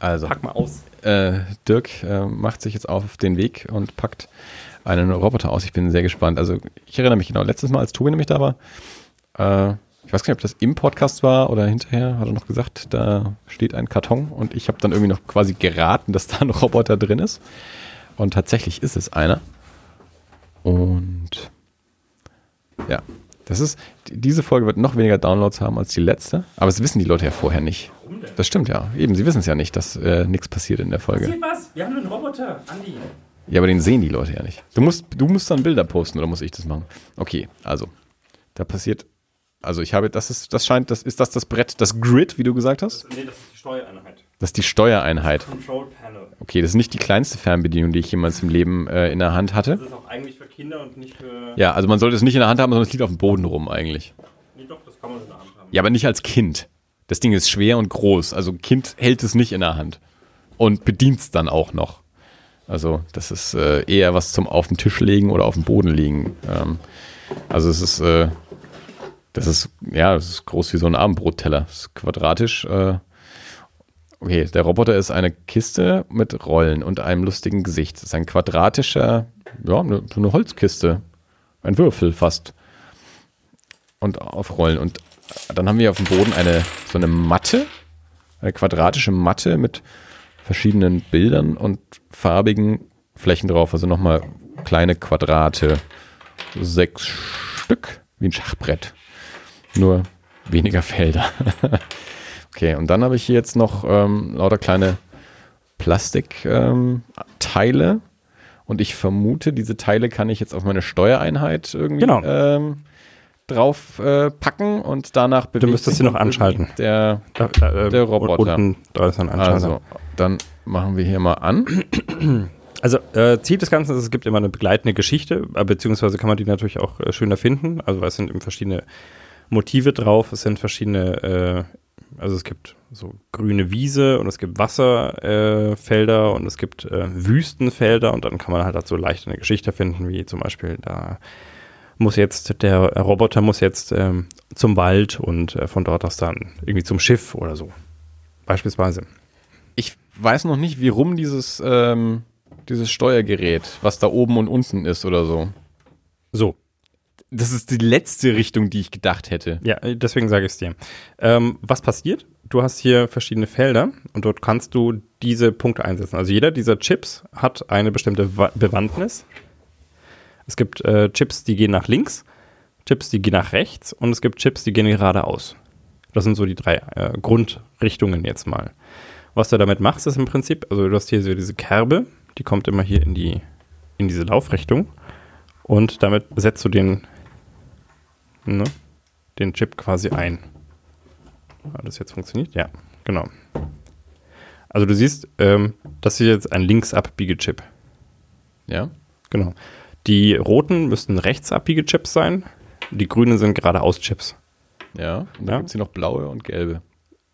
Also, Pack mal aus. äh, Dirk äh, macht sich jetzt auf den Weg und packt einen Roboter aus. Ich bin sehr gespannt. Also, ich erinnere mich genau, letztes Mal, als Tobi nämlich da war, äh, ich weiß gar nicht, ob das im Podcast war oder hinterher, hat er noch gesagt, da steht ein Karton und ich habe dann irgendwie noch quasi geraten, dass da ein Roboter drin ist. Und tatsächlich ist es einer. Und ja, das ist, die- diese Folge wird noch weniger Downloads haben als die letzte, aber das wissen die Leute ja vorher nicht. Das stimmt ja. Eben, sie wissen es ja nicht, dass äh, nichts passiert in der Folge. was? Wir haben einen Roboter, Andi. Ja, aber den sehen die Leute ja nicht. Du musst, du musst dann Bilder posten oder muss ich das machen? Okay, also, da passiert, also ich habe, das ist, das scheint, das ist das das Brett, das Grid, wie du gesagt hast? Nee, das ist die Steuereinheit. Das ist die Steuereinheit. Control Panel. Okay, das ist nicht die kleinste Fernbedienung, die ich jemals im Leben äh, in der Hand hatte. ist auch eigentlich für Kinder und nicht für. Ja, also man sollte es nicht in der Hand haben, sondern es liegt auf dem Boden rum eigentlich. Nee, doch, das kann man in der Hand haben. Ja, aber nicht als Kind. Das Ding ist schwer und groß. Also ein Kind hält es nicht in der Hand und bedient es dann auch noch. Also das ist äh, eher was zum auf den Tisch legen oder auf dem Boden liegen. Ähm, also es ist, äh, das ist, ja, das ist groß wie so ein Abendbrotteller. Das ist quadratisch. Äh, okay, der Roboter ist eine Kiste mit Rollen und einem lustigen Gesicht. Das ist ein quadratischer, ja, eine, so eine Holzkiste. Ein Würfel fast. Und auf Rollen. Und dann haben wir auf dem Boden eine so eine Matte, eine quadratische Matte mit verschiedenen Bildern und farbigen Flächen drauf. Also nochmal kleine Quadrate. Sechs Stück, wie ein Schachbrett. Nur weniger Felder. okay, und dann habe ich hier jetzt noch ähm, lauter kleine Plastikteile. Ähm, und ich vermute, diese Teile kann ich jetzt auf meine Steuereinheit irgendwie Genau. ähm, drauf äh, packen und danach bewegt müsstest sich sie noch anschalten. Der, Da, da, äh, Der Roboter. Unten, da ist ein Anschalter. also, dann machen wir hier mal an. Also äh, Ziel des Ganzen ist, es gibt immer eine begleitende Geschichte, äh, beziehungsweise kann man die natürlich auch äh, schöner finden. Also es sind eben verschiedene Motive drauf, es sind verschiedene, äh, also es gibt so grüne Wiese und es gibt Wasserfelder äh, und es gibt äh, Wüstenfelder und dann kann man halt, halt so leicht eine Geschichte finden, wie zum Beispiel da muss jetzt, der Roboter muss jetzt ähm, zum Wald und äh, von dort aus dann irgendwie zum Schiff oder so. Beispielsweise. Ich weiß noch nicht, wie rum dieses, ähm, dieses Steuergerät, was da oben und unten ist oder so. So, Das ist die letzte Richtung, die ich gedacht hätte. Ja, deswegen sage ich es dir. Ähm, was passiert? Du hast hier verschiedene Felder und dort kannst du diese Punkte einsetzen. Also jeder dieser Chips hat eine bestimmte Wa- Bewandtnis. Es gibt äh, Chips, die gehen nach links, Chips, die gehen nach rechts und es gibt Chips, die gehen geradeaus. Das sind so die drei äh, Grundrichtungen jetzt mal. Was du damit machst, ist im Prinzip, also du hast hier so diese Kerbe, die kommt immer hier in die in diese Laufrichtung und damit setzt du den ne, den Chip quasi ein. Hat das jetzt funktioniert? Ja, genau. Also du siehst, ähm, das ist jetzt ein Linksabbiegechip. Ja? Genau. Die roten müssten Rechtsabbiege-Chips sein. Die grünen sind geradeaus-Chips. Ja. Und dann Ja. gibt es hier noch blaue und gelbe.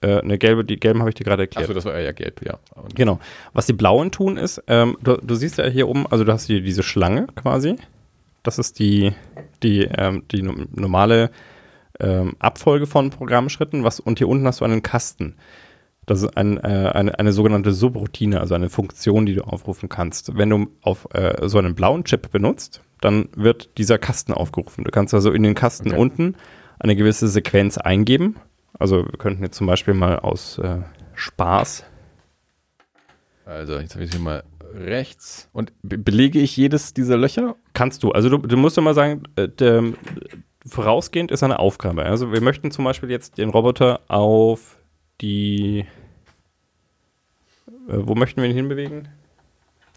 Äh, eine gelbe, die gelben habe ich dir gerade erklärt. Achso, das war ja gelb, ja. Und Genau. Was die blauen tun ist, ähm, du, du siehst ja hier oben, also du hast hier diese Schlange quasi. Das ist die, die, ähm, die no- normale ähm, Abfolge von Programmschritten. Was, und hier unten hast du einen Kasten. Das ist ein, äh, eine, eine sogenannte Subroutine, also eine Funktion, die du aufrufen kannst. Wenn du auf äh, so einen blauen Chip benutzt, dann wird dieser Kasten aufgerufen. Du kannst also in den Kasten Okay. unten eine gewisse Sequenz eingeben. Also wir könnten jetzt zum Beispiel mal aus äh, Spaß Also, jetzt habe ich hier mal rechts. Und be belege ich jedes dieser Löcher? Kannst du. Also du, du musst immer sagen, äh, der, vorausgehend ist eine Aufgabe. Also wir möchten zum Beispiel jetzt den Roboter auf die. Äh, wo möchten wir ihn hinbewegen?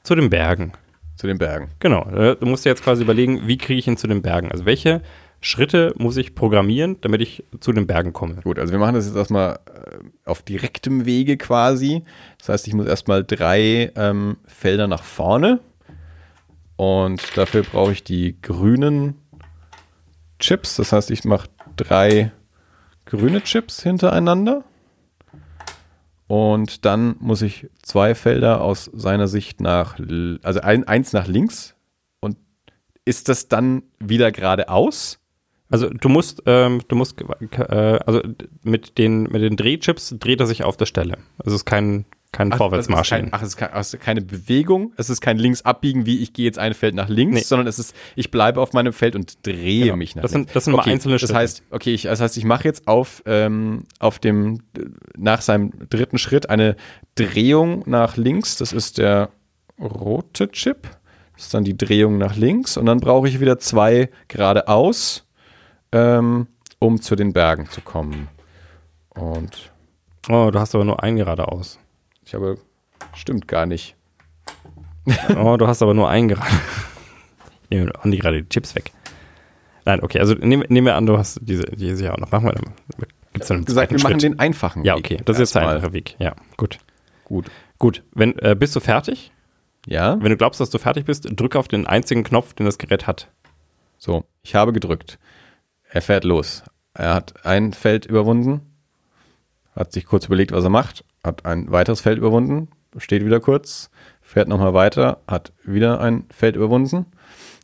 Zu den Bergen. zu den Bergen. Genau, äh, du musst dir jetzt quasi überlegen, wie kriege ich ihn zu den Bergen? Also welche Schritte muss ich programmieren, damit ich zu den Bergen komme? Gut, also wir machen das jetzt erstmal äh, auf direktem Wege quasi. Das heißt, ich muss erstmal drei ähm, Felder nach vorne und dafür brauche ich die grünen Chips. Das heißt, ich mache drei grüne Chips hintereinander. Und dann muss ich zwei Felder aus seiner Sicht nach, also ein, eins nach links. Und ist das dann wieder geradeaus? Also du musst, ähm, du musst, äh, also mit den, mit den Drehchips dreht er sich auf der Stelle. Also es ist kein, kein Ach, Vorwärtsmarsch. das ist kein, ach, es ist kein, also keine Bewegung. Es ist kein Linksabbiegen, wie ich gehe jetzt ein Feld nach links, Nee. sondern es ist, ich bleibe auf meinem Feld und drehe Genau. mich nach Das links. sind- das sind mal okay, einzelne Das Schritte. heißt, okay, ich, das heißt, ich mache jetzt auf, ähm, auf dem, nach seinem dritten Schritt eine Drehung nach links. Das ist der rote Chip. Das ist dann die Drehung nach links. Und dann brauche ich wieder zwei geradeaus, ähm, um zu den Bergen zu kommen. Und Oh, du hast aber nur einen geradeaus. ich habe, stimmt gar nicht. Oh, du hast aber nur einen gerade. Ich nehme Andi gerade die Chips weg. Nein, okay, also nehmen nehmen wir an, du hast diese, diese ja auch noch. Machen wir dann. Gibt's dann einen gesagt, wir zweiten machen Schritt? den einfachen Ja, Weg okay, das ist jetzt der einfache Weg. Ja, gut. Gut. Gut, wenn, äh, bist du fertig? Ja, Wenn du glaubst, dass du fertig bist, drück auf den einzigen Knopf, den das Gerät hat. so, ich habe gedrückt. Er fährt los. Er hat ein Feld überwunden, hat sich kurz überlegt, was er macht, hat ein weiteres Feld überwunden, steht wieder kurz, fährt nochmal weiter, hat wieder ein Feld überwunden.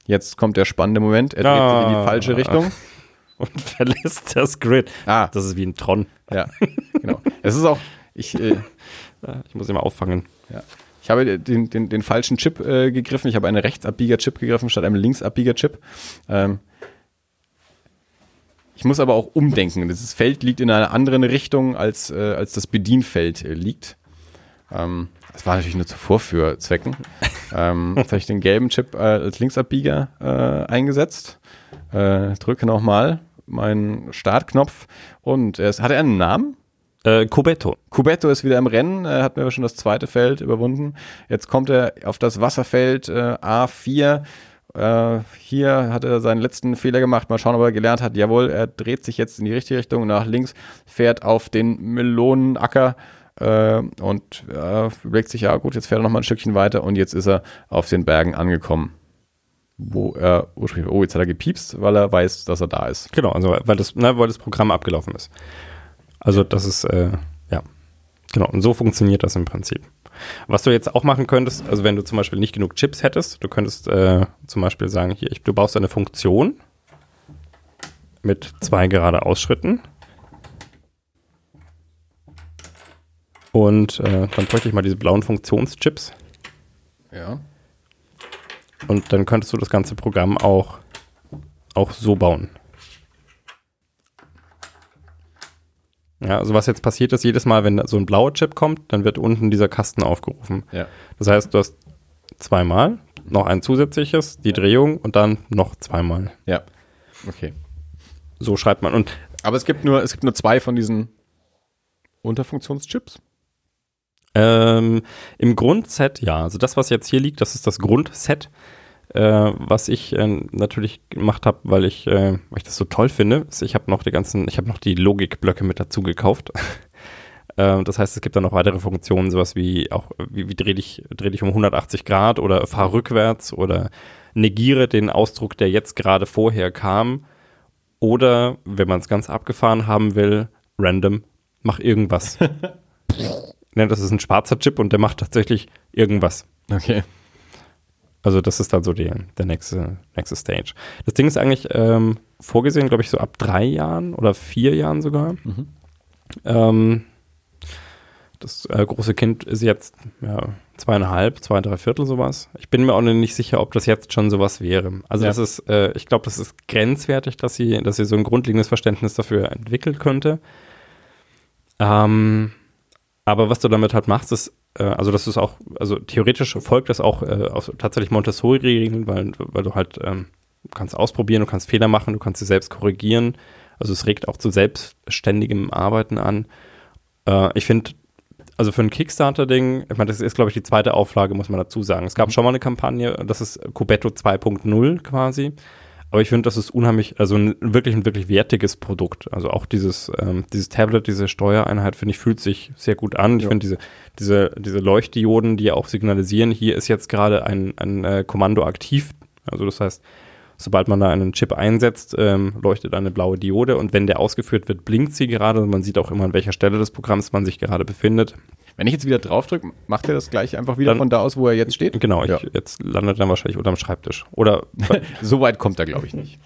Jetzt kommt der spannende Moment, er dreht sich in Ah. die falsche Richtung. Und verlässt das Grid. Ah, Das ist wie ein Tron. ja, genau. Es ist auch, ich, äh, Ich muss immer auffangen. Ich habe den, den, den falschen Chip äh, gegriffen. Ich habe einen Rechtsabbieger-Chip gegriffen statt einem Linksabbieger-Chip. Ähm, ich muss aber auch umdenken. Dieses Feld liegt in einer anderen Richtung, als, äh, als das Bedienfeld äh, liegt. Ähm, das war natürlich nur zu Vorführzwecken. ähm, jetzt habe ich den gelben Chip äh, als Linksabbieger äh, eingesetzt. Äh, drücke nochmal meinen Startknopf. Und äh, hat er einen Namen? Äh, Cubetto. Cubetto ist wieder im Rennen, er hat mir aber schon das zweite Feld überwunden. Jetzt kommt er auf das Wasserfeld äh, A4. Äh, hier hat er seinen letzten Fehler gemacht. Mal schauen, ob er gelernt hat. Jawohl, er dreht sich jetzt in die richtige Richtung nach links, fährt auf den Melonenacker äh, und äh, überlegt sich, ja gut, jetzt fährt er noch mal ein Stückchen weiter und jetzt ist er auf den Bergen angekommen. Wo er ursprünglich, oh, jetzt hat er gepiepst, weil er weiß, dass er da ist. Genau, also weil das, ne, weil das Programm abgelaufen ist. Also das ist, äh, ja, genau, und so funktioniert das im Prinzip. Was du jetzt auch machen könntest, also wenn du zum Beispiel nicht genug Chips hättest, du könntest äh, zum Beispiel sagen, hier, ich, du baust eine Funktion mit zwei gerade Ausschritten und äh, dann bräuchte ich mal diese blauen Funktionschips Ja. und dann könntest du das ganze Programm auch, auch so bauen. Ja, also was jetzt passiert ist, jedes Mal, wenn so ein blauer Chip kommt, dann wird unten dieser Kasten aufgerufen. Ja. Das heißt, du hast zweimal, noch ein zusätzliches, die Drehung und dann noch zweimal. Ja. Okay. So schreibt man. Und Aber es gibt nur, es gibt nur zwei von diesen Unterfunktionschips. ähm, im Grundset, ja, also das, was jetzt hier liegt, das ist das Grundset, äh, was ich äh, natürlich gemacht habe, weil ich, äh, weil ich das so toll finde. ist, Ich habe noch die ganzen, ich habe noch die Logikblöcke mit dazu gekauft. Ähm, das heißt, es gibt dann noch weitere Funktionen, sowas wie auch, wie, wie dreh dich, dreh dich um 180 Grad oder fahr rückwärts oder negiere den Ausdruck, der jetzt gerade vorher kam. Oder, wenn man es ganz abgefahren haben will, random, mach irgendwas. ne, das ist ein schwarzer Chip und der macht tatsächlich irgendwas. Okay. Also das ist dann so die, der nächste, nächste Stage. Das Ding ist eigentlich ähm, vorgesehen, glaube ich, so ab drei Jahren oder vier Jahren sogar. Mhm. Ähm, das äh, große Kind ist jetzt ja, zweieinhalb, zwei, drei Viertel sowas. Ich bin mir auch noch nicht sicher, ob das jetzt schon sowas wäre. Also Ja. das ist, äh, ich glaube, das ist grenzwertig, dass sie, dass sie so ein grundlegendes Verständnis dafür entwickelt könnte. Ähm, aber was du damit halt machst, ist, äh, also das ist auch, also theoretisch folgt das auch äh, auf tatsächlich Montessori-Regeln, weil, weil du halt ähm, kannst ausprobieren, du kannst Fehler machen, du kannst sie selbst korrigieren. Also es regt auch zu selbstständigem Arbeiten an. Äh, ich finde, also für ein Kickstarter-Ding, ich meine, das ist, glaube ich, die zweite Auflage, muss man dazu sagen. Es gab Mhm. schon mal eine Kampagne, das ist Cubetto 2.0 quasi. Aber ich finde, das ist unheimlich, also ein wirklich ein wirklich wertiges Produkt. Also auch dieses, ähm, dieses Tablet, diese Steuereinheit, finde ich, fühlt sich sehr gut an. Ich Ja. finde diese, diese, diese Leuchtdioden, die auch signalisieren, hier ist jetzt gerade ein, ein äh, Kommando aktiv. Also das heißt, sobald man da einen Chip einsetzt, ähm, leuchtet eine blaue Diode und wenn der ausgeführt wird, blinkt sie gerade. Man sieht auch immer, an welcher Stelle des Programms man sich gerade befindet. Wenn ich jetzt wieder drauf drücke, macht er das gleich einfach wieder Dann- von da aus, wo er jetzt steht? Genau, Ja. ich, jetzt landet er wahrscheinlich unterm Schreibtisch. Oder So weit kommt er, glaube ich, nicht.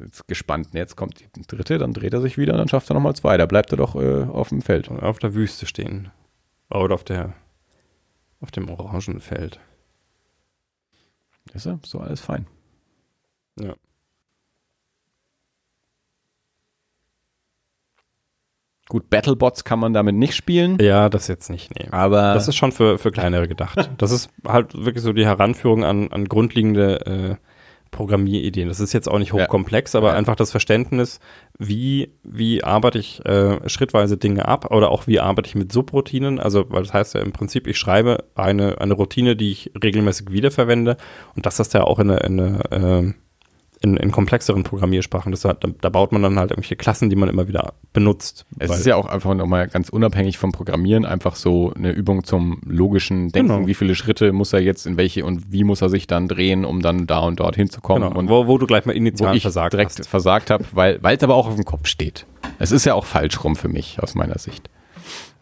Jetzt gespannt. Jetzt kommt die dritte, dann dreht er sich wieder und dann schafft er nochmal zwei. Da bleibt er doch äh, auf dem Feld. auf der Wüste stehen. Oder auf der auf dem orangen Feld. Ist er? So alles fein. Ja. Gut, Battlebots kann man damit nicht spielen, Ja, das jetzt nicht, nee. aber Das ist schon für, für kleinere gedacht. Das ist halt wirklich so die Heranführung an, an grundlegende äh, Programmierideen. Das ist jetzt auch nicht Ja. hochkomplex, aber Ja. einfach das Verständnis, wie, wie arbeite ich äh, schrittweise Dinge ab oder auch wie arbeite ich mit Subroutinen. Also, weil das heißt ja im Prinzip, ich schreibe eine, eine Routine, die ich regelmäßig wiederverwende und das ist ja auch in eine, in eine äh, in, in komplexeren Programmiersprachen. Das hat, da, da baut man dann halt irgendwelche Klassen, die man immer wieder benutzt. es ist ja auch einfach nochmal ganz unabhängig vom Programmieren einfach so eine Übung zum logischen Denken. Genau. Wie viele Schritte muss er jetzt in welche und wie muss er sich dann drehen, um dann da und dort hinzukommen. genau, Und wo, wo du gleich mal initial ich versagt direkt hast. versagt habe, weil es aber auch auf dem Kopf steht. Es ist ja auch falsch rum für mich, aus meiner Sicht.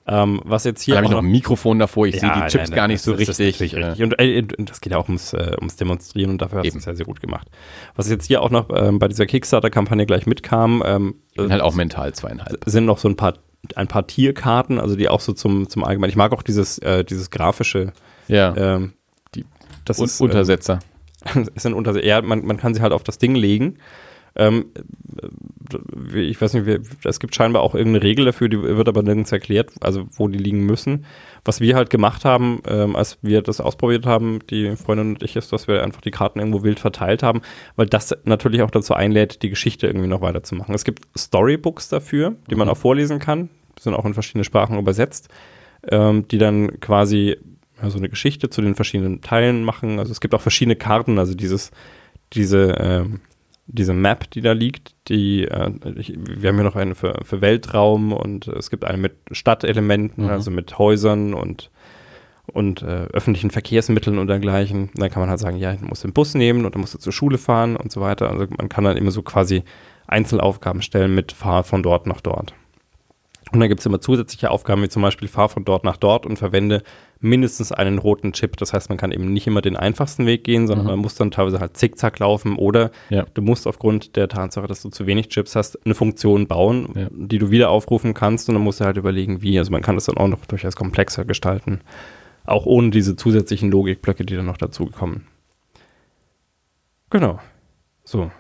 Ähm, was jetzt hier Dann habe ich noch ein Mikrofon davor, ich Ja, sehe die nein, Chips nein, gar nicht so richtig. Äh, richtig. Und, äh, das geht ja auch ums, äh, ums Demonstrieren und dafür hast du Eben. es ja sehr gut gemacht. Was jetzt hier auch noch ähm, bei dieser Kickstarter-Kampagne gleich mitkam, ähm, halt auch mental zweieinhalb. sind noch so ein paar ein paar Tierkarten, also die auch so zum zum allgemeinen. Ich mag auch dieses äh, dieses grafische. Ja, Ähm, Die das und ist äh, Untersetzer. ist ein Unter ja, man, man kann sie halt auf das Ding legen. Ähm, äh, ich weiß nicht, wir- es gibt scheinbar auch irgendeine Regel dafür, die wird aber nirgends erklärt, also wo die liegen müssen. Was wir halt gemacht haben, ähm, als wir das ausprobiert haben, die Freundin und ich, ist, dass wir einfach die Karten irgendwo wild verteilt haben, weil das natürlich auch dazu einlädt, die Geschichte irgendwie noch weiterzumachen. Es gibt Storybooks dafür, die man auch vorlesen kann, die sind auch in verschiedene Sprachen übersetzt, ähm, die dann quasi ja, so eine Geschichte zu den verschiedenen Teilen machen. Also es gibt auch verschiedene Karten, also dieses, diese, ähm, diese Map, die da liegt, die, äh, ich, wir haben hier noch eine für, für Weltraum und es gibt eine mit Stadtelementen, Mhm. also mit Häusern und, und äh, öffentlichen Verkehrsmitteln und dergleichen. Dann kann man halt sagen, ja, du musst den Bus nehmen und dann musst du zur Schule fahren und so weiter. Also man kann dann immer so quasi Einzelaufgaben stellen mit Fahr von dort nach dort. Und dann gibt es immer zusätzliche Aufgaben, wie zum Beispiel fahr von dort nach dort und verwende mindestens einen roten Chip. Das heißt, man kann eben nicht immer den einfachsten Weg gehen, sondern Mhm. man muss dann teilweise halt zickzack laufen oder Ja. du musst aufgrund der Tatsache, dass du zu wenig Chips hast, eine Funktion bauen, Ja. die du wieder aufrufen kannst und dann musst du halt überlegen, wie. Also man kann das dann auch noch durchaus komplexer gestalten. Auch ohne diese zusätzlichen Logikblöcke, die dann noch dazukommen. Genau. So.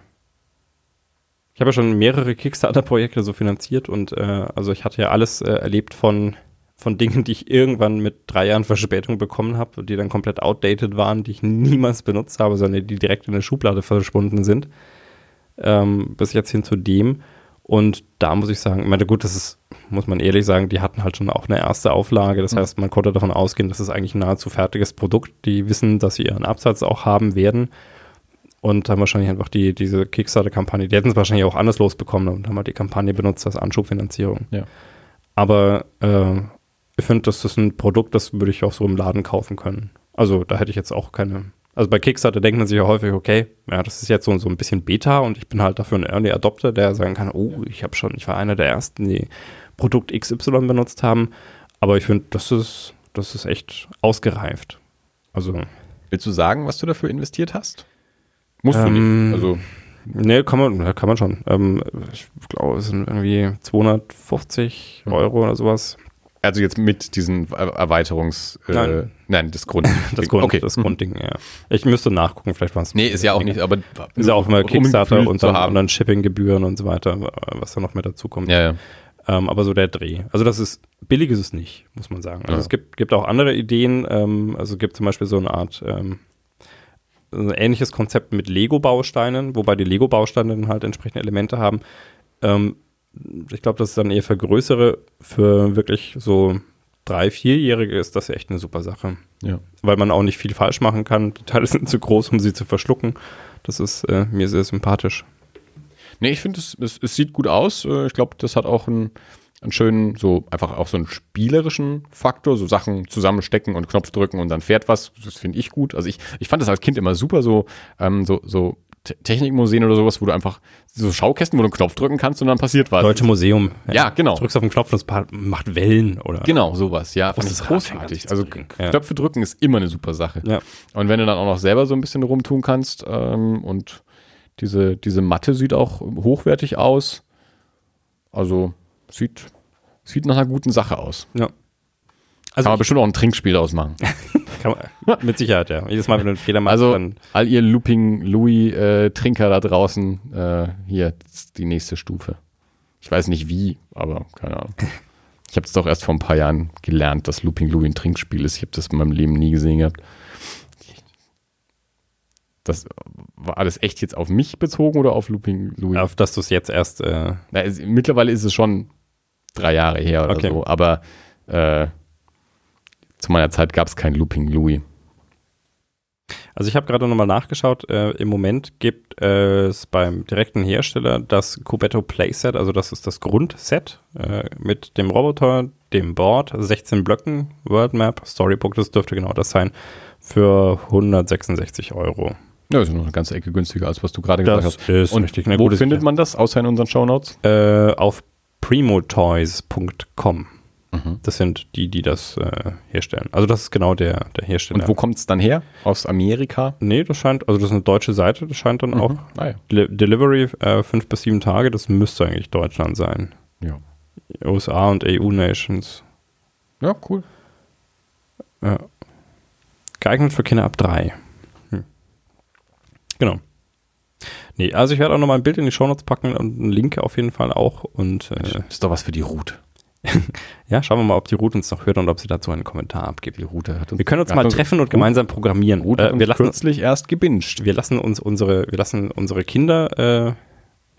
Ich habe ja schon mehrere Kickstarter-Projekte so finanziert und äh, also ich hatte ja alles äh, erlebt von, von Dingen, die ich irgendwann mit drei Jahren Verspätung bekommen habe, die dann komplett outdated waren, die ich niemals benutzt habe, sondern die direkt in der Schublade verschwunden sind. Ähm, bis jetzt hin zu dem. Und da muss ich sagen, ich meine, gut, das ist, muss man ehrlich sagen, die hatten halt schon auch eine erste Auflage. Das Mhm. heißt, man konnte davon ausgehen, das ist eigentlich ein nahezu fertiges Produkt. Die wissen, dass sie ihren Absatz auch haben werden. Und haben wahrscheinlich einfach die, diese Kickstarter-Kampagne, die hätten es wahrscheinlich auch anders losbekommen und haben halt die Kampagne benutzt als Anschubfinanzierung. Ja. Aber äh, ich finde, das ist ein Produkt, das würde ich auch so im Laden kaufen können. Also da hätte ich jetzt auch keine. Also bei Kickstarter denkt man sich ja häufig, okay, ja, das ist jetzt so, so ein bisschen Beta und ich bin halt dafür ein Early Adopter, der sagen kann, oh, ich habe schon, ich war einer der ersten, die Produkt XY benutzt haben. Aber ich finde, das ist, das ist echt ausgereift. Also, Willst du sagen, was du dafür investiert hast? Musst du Ähm, nicht. Also, nee, kann man, kann man schon. Ähm, ich glaube, es sind irgendwie 250 Mhm. Euro oder sowas. also jetzt mit diesen Er- Erweiterungs... Äh, Nein. nein. das Grund. Das, Grund, okay. das Mhm. Grundding, ja. Ich müsste nachgucken, vielleicht war es. Nee, ist ja auch nicht, aber... Ist ja auch mal um Kickstarter Gefühl und dann, und dann Shippinggebühren und so weiter, was da noch mit dazu kommt. Ja, ja. Ähm, aber so der Dreh. Also das ist, billig ist es nicht, muss man sagen. Also Ja. es gibt, gibt auch andere Ideen. Ähm, also es gibt zum Beispiel so eine Art, ähm, ein ähnliches Konzept mit Lego-Bausteinen, wobei die Lego-Bausteine dann halt entsprechende Elemente haben. Ähm, ich glaube, das ist dann eher für größere, für wirklich so drei, vierjährige ist das echt eine super Sache. Ja. Weil man auch nicht viel falsch machen kann. Die Teile sind zu groß, um sie zu verschlucken. Das ist äh, mir sehr sympathisch. Nee, ich finde, es, es, es sieht gut aus. Äh, Ich glaube, das hat auch einen, einen schönen, so einfach auch so einen spielerischen Faktor, so Sachen zusammenstecken und Knopf drücken und dann fährt was. Das finde ich gut. Also ich, ich fand das als Kind immer super, so, ähm, so, so Te- Technikmuseen oder sowas, wo du einfach so Schaukästen, wo du einen Knopf drücken kannst und dann passiert was. Deutsche Museum. Ja, genau. Drückst auf den Knopf und es macht Wellen oder. Genau, sowas, ja. Fand ich Großes großartig. Also. Ja. Knöpfe drücken ist immer eine super Sache. Ja. Und wenn du dann auch noch selber so ein bisschen rumtun kannst ähm, und diese, diese Matte sieht auch hochwertig aus. Also sieht, sieht nach einer guten Sache aus. ja. Kann Also man bestimmt auch ein Trinkspiel ausmachen. kann man, mit Sicherheit, ja. Jedes Mal, wenn du einen Fehler machst, Also dann all ihr Looping Louis äh, da draußen, äh, hier die nächste Stufe. Ich weiß nicht wie, aber keine Ahnung. Ich habe es doch erst vor ein paar Jahren gelernt, dass Looping Louis ein Trinkspiel ist. Ich habe das in meinem Leben nie gesehen gehabt. Das war alles echt jetzt auf mich bezogen oder auf Looping Louis? auf dass du es jetzt erst äh, Na, es, mittlerweile ist es schon drei Jahre her oder Okay. so, aber äh, zu meiner Zeit gab es kein Looping Louis. Also ich habe gerade nochmal nachgeschaut. Äh, Im Moment gibt es beim direkten Hersteller das Cubetto Playset, also das ist das Grundset äh, mit dem Roboter, dem Board, 16 Blöcken, World Map, Storybook, das dürfte genau das sein, für 166 Euro. Ja, ist noch eine ganze Ecke günstiger, als was du gerade gesagt hast. ist Und richtig wo findet man das, außer in unseren Shownotes? Äh, auf primotoys.com. Mhm. Das sind die, die das äh, herstellen. Also das ist genau der, der Hersteller. Und wo kommt es dann her? Aus Amerika? Nee, das scheint, also das ist eine deutsche Seite, das scheint dann auch Mhm. Ah, ja. Deli- Delivery äh, fünf bis sieben Tage, das müsste eigentlich Deutschland sein. ja. USA und EU-Nations. Ja, cool. Ja. Geeignet für Kinder ab drei. Hm. Genau. Nee, also ich werde auch nochmal ein Bild in die Shownotes packen und einen Link auf jeden Fall auch. Und äh, Das ist doch was für die Route. ja, schauen wir mal, ob die Route uns noch hört und ob sie dazu einen Kommentar abgibt. Die Route hat uns, Wir können uns mal treffen und gemeinsam programmieren. Route hat Äh, uns wir, lassen, kürzlich erst gebinged. wir lassen uns unsere, wir lassen unsere Kinder äh,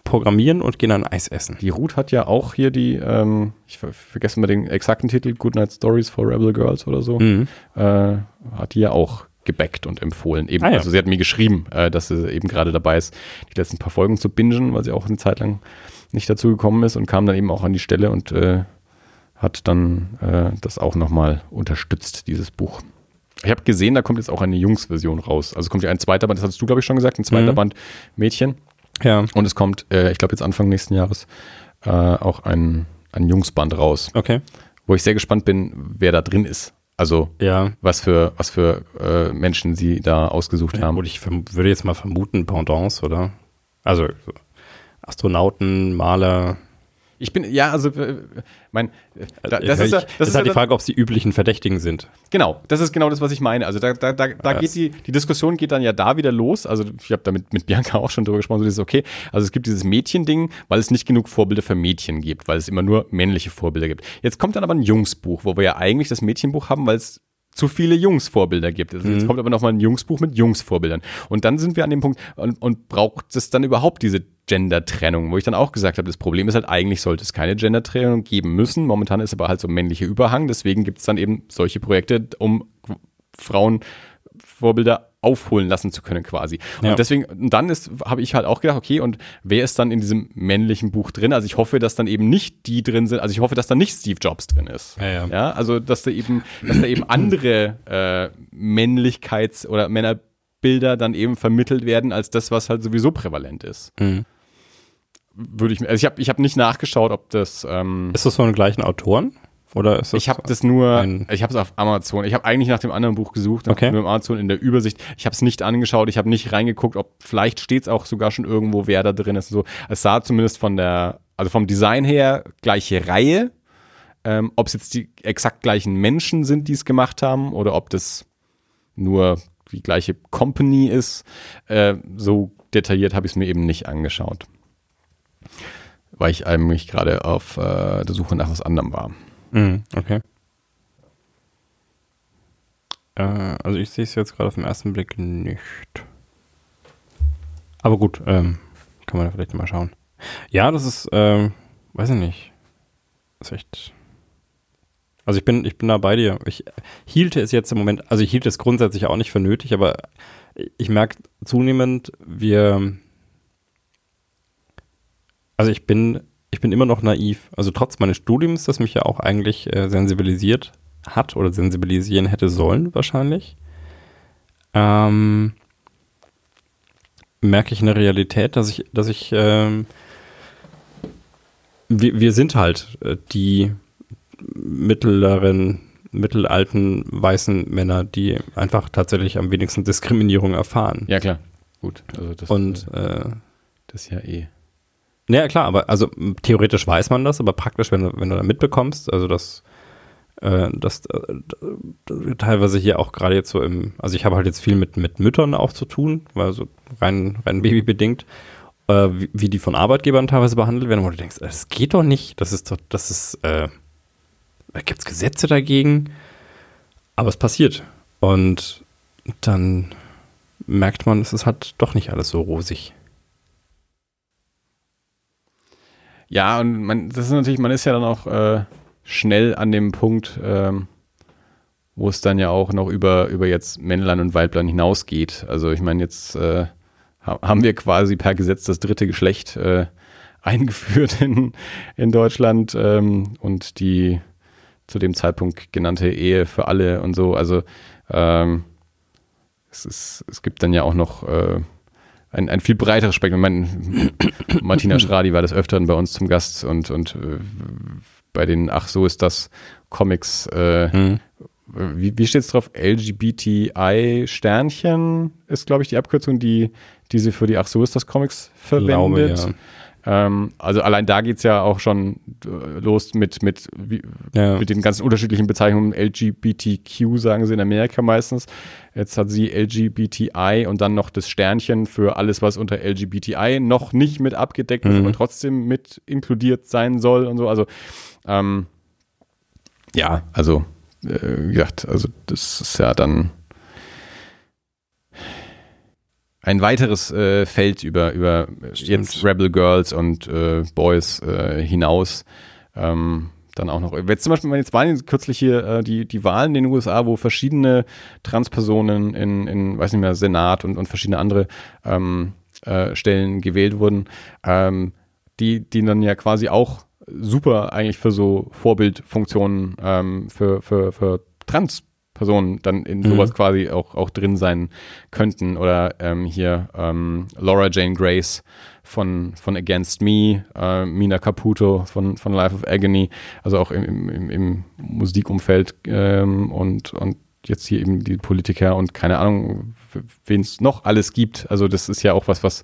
programmieren und gehen dann Eis essen. Die Ruth hat ja auch hier die, ähm, ich ver vergesse mal den exakten Titel, Goodnight Stories for Rebel Girls oder so, Mhm. äh, hat die ja auch gebackt und empfohlen. Eben, Ah, ja. Also sie hat mir geschrieben, äh, dass sie eben gerade dabei ist, die letzten paar Folgen zu bingen, weil sie auch eine Zeit lang nicht dazu gekommen ist und kam dann eben auch an die Stelle und äh, hat dann äh, das auch nochmal unterstützt, dieses Buch. Ich habe gesehen, da kommt jetzt auch eine Jungs-Version raus. Also kommt ja ein zweiter Band, das hattest du, glaube ich, schon gesagt, ein zweiter Mhm. Band Mädchen. Ja, Und es kommt, äh, ich glaube, jetzt Anfang nächsten Jahres äh, auch ein, ein Jungsband raus, okay. wo ich sehr gespannt bin, wer da drin ist. Also Ja, was für, was für äh, Menschen sie da ausgesucht haben. Und ich würde jetzt mal vermuten, Pendants, oder? Also so Astronauten, Maler. Ich bin, ja, also, äh, mein, äh, da, das Ich- ist ja, ich- das ist halt ja die Frage, ob es die üblichen Verdächtigen sind. Genau, das ist genau das, was ich meine. Also da, da, da, da geht die, die Diskussion geht dann ja da wieder los. Also ich habe da mit, mit Bianca auch schon drüber gesprochen, so dieses, okay, also es gibt dieses Mädchending, weil es nicht genug Vorbilder für Mädchen gibt, weil es immer nur männliche Vorbilder gibt. Jetzt kommt dann aber ein Jungsbuch, wo wir ja eigentlich das Mädchenbuch haben, weil es zu viele Jungsvorbilder gibt. Also Jetzt kommt aber nochmal ein Jungsbuch mit Jungsvorbildern. Und dann sind wir an dem Punkt, und, und braucht es dann überhaupt diese Gender-Trennung, wo ich dann auch gesagt habe, das Problem ist halt, eigentlich sollte es keine Gender-Trennung geben müssen. Momentan ist aber halt so ein männlicher Überhang, deswegen gibt es dann eben solche Projekte, um Frauenvorbilder aufholen lassen zu können quasi. Ja. Und deswegen, und dann ist, habe ich halt auch gedacht, okay, und wer ist dann in diesem männlichen Buch drin? Also ich hoffe, dass dann eben nicht die drin sind, also ich hoffe, dass da nicht Steve Jobs drin ist. Ja, ja. ja also dass da eben, dass da eben andere äh, Männlichkeits- oder Männerbilder dann eben vermittelt werden, als das, was halt sowieso prävalent ist. Mhm. Würde ich mir, also ich habe ich hab nicht nachgeschaut, ob das ähm, Ist das von den gleichen Autoren? Oder ist das ich habe das nur, ich habe es auf Amazon. Ich habe eigentlich nach dem anderen Buch gesucht, Okay. nur Amazon in der Übersicht. Ich habe es nicht angeschaut, ich habe nicht reingeguckt, ob vielleicht steht es auch sogar schon irgendwo, wer da drin ist. und So, es sah zumindest von der, also vom Design her gleiche Reihe. Ähm, ob es jetzt die exakt gleichen Menschen sind, die es gemacht haben, oder ob das nur die gleiche Company ist, äh, so detailliert habe ich es mir eben nicht angeschaut, weil ich eigentlich gerade auf äh, der Suche nach was anderem war. Mhm, okay. Äh, also ich sehe es jetzt gerade auf den ersten Blick nicht. Aber gut, ähm, kann man da vielleicht mal schauen. Ja, das ist ähm, weiß ich nicht. Das ist echt. Also ich bin, ich bin da bei dir. Ich hielte es jetzt im Moment, also ich hielt es grundsätzlich auch nicht für nötig, aber ich merke zunehmend, wir, also ich bin, ich bin immer noch naiv. Also trotz meines Studiums, das mich ja auch eigentlich äh, sensibilisiert hat oder sensibilisieren hätte sollen, wahrscheinlich, ähm, merke ich in der Realität, dass ich, dass ich, ähm, wir, wir sind halt äh, die mittleren, mittelalten weißen Männer, die einfach tatsächlich am wenigsten Diskriminierung erfahren. Ja, klar. Gut. Also das, Und äh, äh, das ist ja eh. Ja, klar, aber also theoretisch weiß man das, aber praktisch, wenn du, wenn du da mitbekommst, also das, äh, das, äh, teilweise hier auch gerade jetzt so im, also ich habe halt jetzt viel mit, mit Müttern auch zu tun, weil so rein, rein babybedingt, äh, wie, wie die von Arbeitgebern teilweise behandelt werden, wo du denkst, das geht doch nicht, das ist doch, das ist, äh, da gibt es Gesetze dagegen, aber es passiert. Und dann merkt man, es ist halt doch nicht alles so rosig. Ja, und man, das ist natürlich, man ist ja dann auch äh, schnell an dem Punkt, ähm, wo es dann ja auch noch über, über jetzt Männlein und Weiblein hinausgeht. Also ich meine, jetzt äh, ha- haben wir quasi per Gesetz das dritte Geschlecht äh, eingeführt in, in Deutschland ähm, und die zu dem Zeitpunkt genannte Ehe für alle und so. Also ähm, es, ist, es gibt dann ja auch noch äh, ein, ein viel breiteres Spektrum. Ich meine, Martina Schradi war des Öfteren bei uns zum Gast und, und äh, bei den Ach, so ist das Comics, äh, Hm. wie, wie steht es drauf? LGBTI Sternchen ist, glaube ich, die Abkürzung, die, die sie für die Ach, so ist das Comics verwendet. Glaube, Ähm, also allein da geht's ja auch schon äh, los mit, mit, wie, Ja. mit den ganzen unterschiedlichen Bezeichnungen. LGBTQ sagen sie in Amerika meistens. Jetzt hat sie LGBTI und dann noch das Sternchen für alles, was unter LGBTI noch nicht mit abgedeckt ist, Mhm. aber trotzdem mit inkludiert sein soll und so. Also ähm, ja, also äh, wie gesagt, also das ist ja dann ein weiteres äh, Feld über, über jetzt Rebel Girls und äh, Boys äh, hinaus. Ähm, dann auch noch, jetzt zum Beispiel, jetzt waren jetzt kürzlich hier äh, die, die Wahlen in den USA, wo verschiedene Transpersonen in, in weiß nicht mehr, Senat und, und verschiedene andere ähm, äh, Stellen gewählt wurden, ähm, die, die dann ja quasi auch super eigentlich für so Vorbildfunktionen ähm, für, für, für Transpersonen dann in Mhm. sowas quasi auch, auch drin sein könnten. Oder ähm, hier ähm, Laura Jane Grace von, von Against Me, äh, Mina Caputo von, von Life of Agony, also auch im, im, im, im Musikumfeld ähm, und, und jetzt hier eben die Politiker und keine Ahnung, wen es noch alles gibt. Also das ist ja auch was, was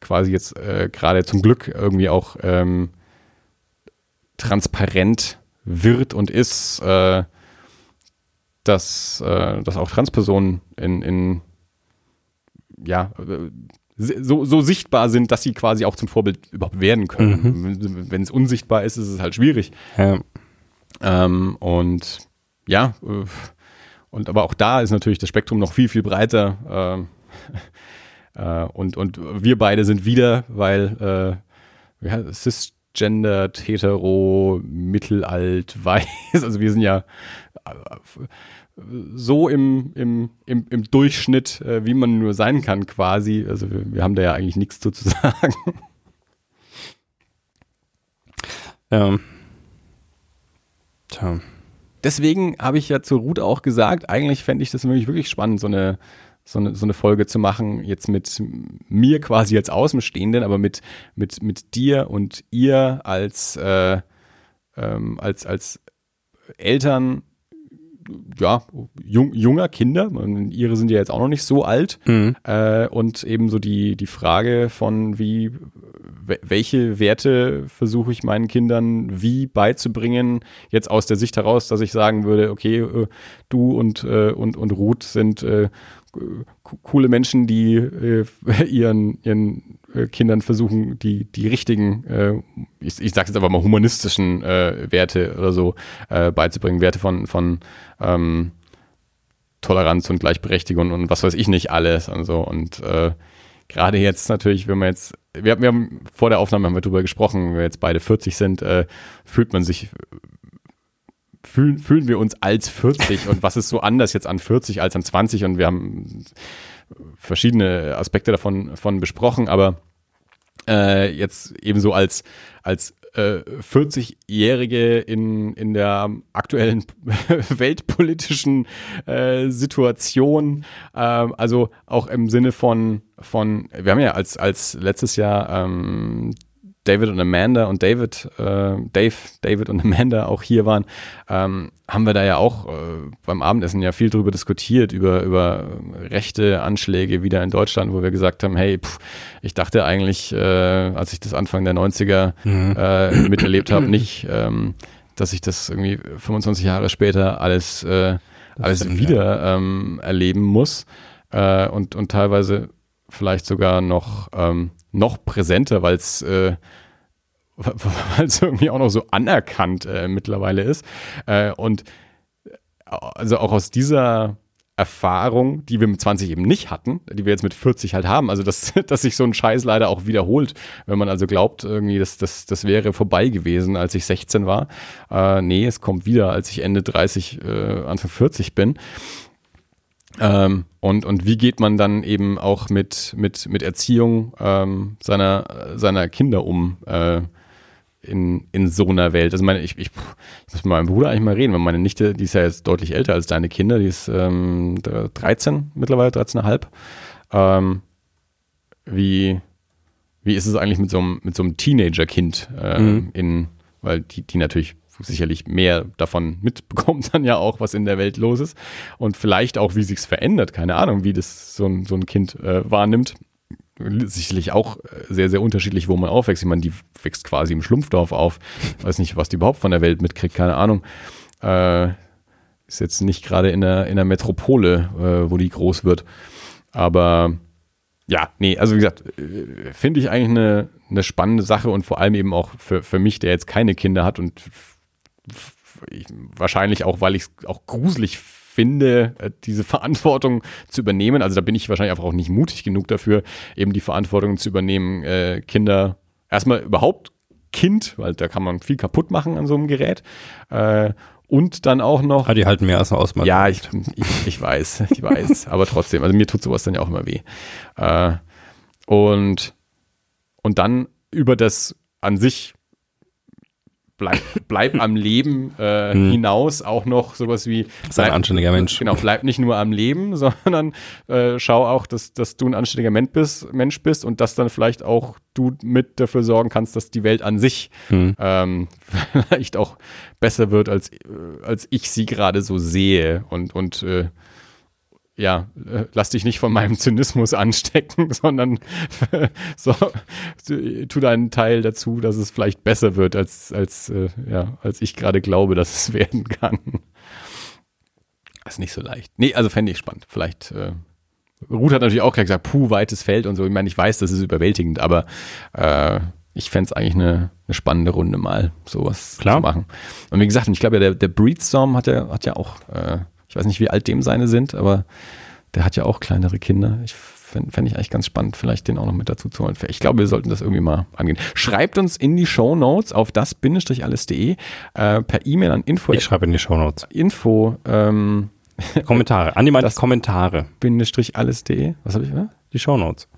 quasi jetzt äh, gerade zum Glück irgendwie auch ähm, transparent wird und ist, äh, dass, äh, dass auch Transpersonen in, in ja, äh, so, so sichtbar sind, dass sie quasi auch zum Vorbild überhaupt werden können. Wenn es unsichtbar ist, ist es halt schwierig. Ja. Ähm, und ja, äh, und aber auch da ist natürlich das Spektrum noch viel, viel breiter. Ähm, äh, und, und wir beide sind wieder, weil äh, ja, cisgendered, hetero, mittelalt, weiß. Also wir sind ja äh, so im, im, im, im Durchschnitt, äh, wie man nur sein kann, quasi. Also wir, wir haben da ja eigentlich nichts zu zu sagen. Ja. Tja. deswegen habe ich ja zu Ruth auch gesagt, eigentlich fände ich das wirklich, wirklich spannend, so eine, so eine, so eine Folge zu machen, jetzt mit mir quasi als Außenstehenden, aber mit, mit, mit dir und ihr als, äh, ähm, als, als Eltern, ja, jung, junger Kinder, ihre sind ja jetzt auch noch nicht so alt, Mhm. äh, und eben so die, die Frage von wie, we- welche Werte versuche ich meinen Kindern wie beizubringen, jetzt aus der Sicht heraus, dass ich sagen würde, okay, äh, du und, äh, und, und Ruth sind äh, coole Menschen, die äh, ihren, ihren äh, Kindern versuchen, die, die richtigen, äh, ich, ich sage jetzt aber mal humanistischen äh, Werte oder so äh, beizubringen, Werte von, von ähm, Toleranz und Gleichberechtigung und was weiß ich nicht alles und so. Und äh, gerade jetzt natürlich, wenn man jetzt wir, wir haben vor der Aufnahme haben wir drüber gesprochen, wenn wir jetzt beide 40 sind, äh, fühlt man sich, fühlen, fühlen wir uns als 40 und was ist so anders jetzt an 40 als an 20 und wir haben verschiedene Aspekte davon von besprochen, aber äh, jetzt ebenso als, als äh, 40-Jährige in, in der aktuellen weltpolitischen äh, Situation, ähm, also auch im Sinne von, von, wir haben ja als, als letztes Jahr ähm, David und Amanda und David, äh, Dave, David und Amanda auch hier waren, ähm, haben wir da ja auch äh, beim Abendessen ja viel drüber diskutiert, über, über rechte Anschläge wieder in Deutschland, wo wir gesagt haben, hey, pff, ich dachte eigentlich, äh, als ich das Anfang der 90er äh, miterlebt habe, nicht, ähm, dass ich das irgendwie 25 Jahre später alles, äh, alles stimmt, wieder ähm, erleben muss. Äh, und, und teilweise vielleicht sogar noch, ähm, noch präsenter, weil es äh, weil es irgendwie auch noch so anerkannt äh, mittlerweile ist. Äh, und also auch aus dieser Erfahrung, die wir mit 20 eben nicht hatten, die wir jetzt mit 40 halt haben, also dass, dass sich so ein Scheiß leider auch wiederholt, wenn man also glaubt, irgendwie, das, das, das wäre vorbei gewesen, als ich 16 war. Äh, nee, es kommt wieder, als ich Ende 30, äh, Anfang 40 bin. Ähm, und, und wie geht man dann eben auch mit, mit, mit Erziehung ähm, seiner, seiner Kinder um äh, in, in so einer Welt? Also meine, ich, ich, ich muss mit meinem Bruder eigentlich mal reden, weil meine Nichte, die ist ja jetzt deutlich älter als deine Kinder, die ist ähm, 13 mittlerweile, 13,5. Ähm, wie, wie ist es eigentlich mit so einem, mit so einem Teenager-Kind äh, Mhm. in, weil die, die natürlich sicherlich mehr davon mitbekommt dann ja auch, was in der Welt los ist und vielleicht auch, wie sich's verändert, keine Ahnung, wie das so ein, so ein Kind äh, wahrnimmt. Sicherlich auch äh, sehr, sehr unterschiedlich, wo man aufwächst. Ich meine, die wächst quasi im Schlumpfdorf auf. Weiß nicht, was die überhaupt von der Welt mitkriegt, keine Ahnung. Äh, ist jetzt nicht gerade in der, in der Metropole, äh, wo die groß wird. Aber ja, nee, also wie gesagt, äh, finde ich eigentlich eine, eine spannende Sache und vor allem eben auch für, für mich, der jetzt keine Kinder hat und ich, wahrscheinlich auch, weil ich es auch gruselig finde, äh, diese Verantwortung zu übernehmen. Also da bin ich wahrscheinlich einfach auch nicht mutig genug dafür, eben die Verantwortung zu übernehmen, äh, Kinder erstmal überhaupt Kind, weil da kann man viel kaputt machen an so einem Gerät. Äh, und dann auch noch Ah, die halten mehr als eine Ausmaß. ja, ich, ich, ich weiß, ich weiß, aber trotzdem, also mir tut sowas dann ja auch immer weh. Äh, und, und dann über das an sich bleib, bleib am Leben äh, Hm. hinaus auch noch sowas wie Sei ein anständiger Mensch. Genau, bleib nicht nur am Leben, sondern äh, schau auch, dass, dass du ein anständiger Mensch bist, Mensch bist und dass dann vielleicht auch du mit dafür sorgen kannst, dass die Welt an sich Hm. ähm, vielleicht auch besser wird, als, äh, als ich sie gerade so sehe. Und, und äh, ja, äh, lass dich nicht von meinem Zynismus anstecken, sondern so, tu deinen Teil dazu, dass es vielleicht besser wird, als, als, äh, ja, als ich gerade glaube, dass es werden kann. ist nicht so leicht. Nee, also fände ich spannend. Vielleicht, äh, Ruth hat natürlich auch gesagt, puh, weites Feld und so. Ich meine, ich weiß, das ist überwältigend, aber äh, ich fände es eigentlich eine, eine spannende Runde mal, sowas Klar. zu machen. Und wie gesagt, ich glaube ja, der, der Breedstorm hat ja, hat ja auch, äh, ich weiß nicht, wie alt dem seine sind, aber der hat ja auch kleinere Kinder. Ich fände fänd ich eigentlich ganz spannend, vielleicht den auch noch mit dazu zu holen. Ich glaube, wir sollten das irgendwie mal angehen. Schreibt uns in die Show Notes auf das-alles.de äh, per E-Mail an info, Ich schreibe in die Shownotes. info ähm, Kommentare. Das- Kommentare. bindestrich alles.de. Was habe ich? Ne? Die Shownotes.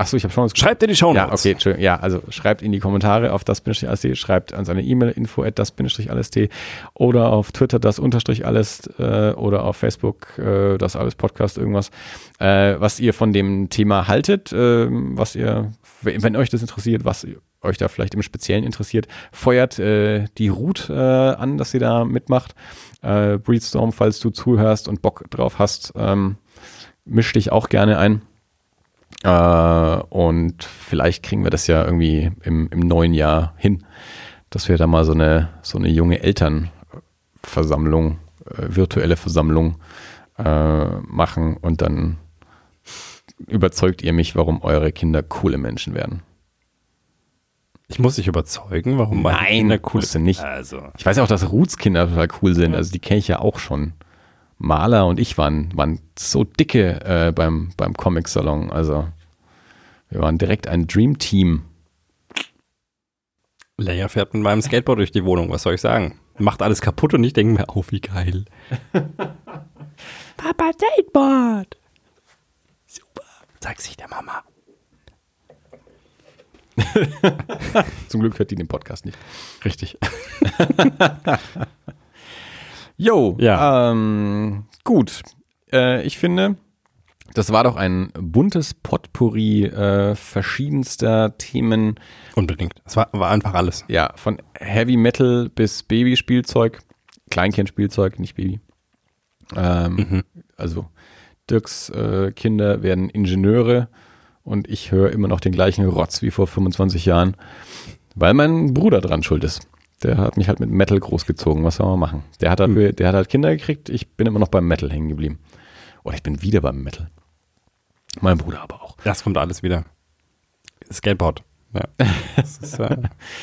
Achso, ich habe schon was Schreibt in die Shownotes. Ja, okay, Entschuldigung. Ja, also schreibt in die Kommentare auf das alles schreibt an seine E-Mail info at das alles oder auf Twitter das unterstrich alles äh, oder auf Facebook äh, das alles Podcast irgendwas, äh, was ihr von dem Thema haltet, äh, was ihr, wenn euch das interessiert, was euch da vielleicht im Speziellen interessiert, feuert die Ruth an, dass sie da mitmacht. Breedstorm, falls du zuhörst und Bock drauf hast, ähm, misch dich auch gerne ein. Äh, und vielleicht kriegen wir das ja irgendwie im, im neuen Jahr hin, dass wir da mal so eine, so eine junge Elternversammlung, äh, virtuelle Versammlung äh, machen und dann überzeugt ihr mich, warum eure Kinder coole Menschen werden. Ich muss dich überzeugen, warum meine Nein, Kinder cool du nicht. Also, Ich weiß ja auch, dass Ruths Kinder total cool sind, also die kenne ich ja auch schon. Maler und ich waren, waren so dicke äh, beim, beim Comic-Salon, also Wir waren direkt ein Dream Team. Leia fährt mit meinem Skateboard durch die Wohnung, was soll ich sagen? Macht alles kaputt und ich denke mir, oh, wie geil. Papa Skateboard! Super. Zeig sich der Mama. Zum Glück hört die den Podcast nicht. Richtig. Jo, Ja. ähm, gut. Äh, ich finde, das war doch ein buntes Potpourri äh, verschiedenster Themen. Unbedingt. Es war, war einfach alles. Ja, von Heavy Metal bis Babyspielzeug, Kleinkindspielzeug, nicht Baby. Ähm, Mhm. Also Dirks äh, Kinder werden Ingenieure und ich höre immer noch den gleichen Rotz wie vor 25 Jahren, weil mein Bruder dran schuld ist. Der hat mich halt mit Metal großgezogen. Was soll man machen? Der hat, dafür, der hat halt Kinder gekriegt. Ich bin immer noch beim Metal hängen geblieben. Oder ich bin wieder beim Metal. Mein Bruder aber auch. Das kommt alles wieder. Skateboard. Ja. Ist, äh,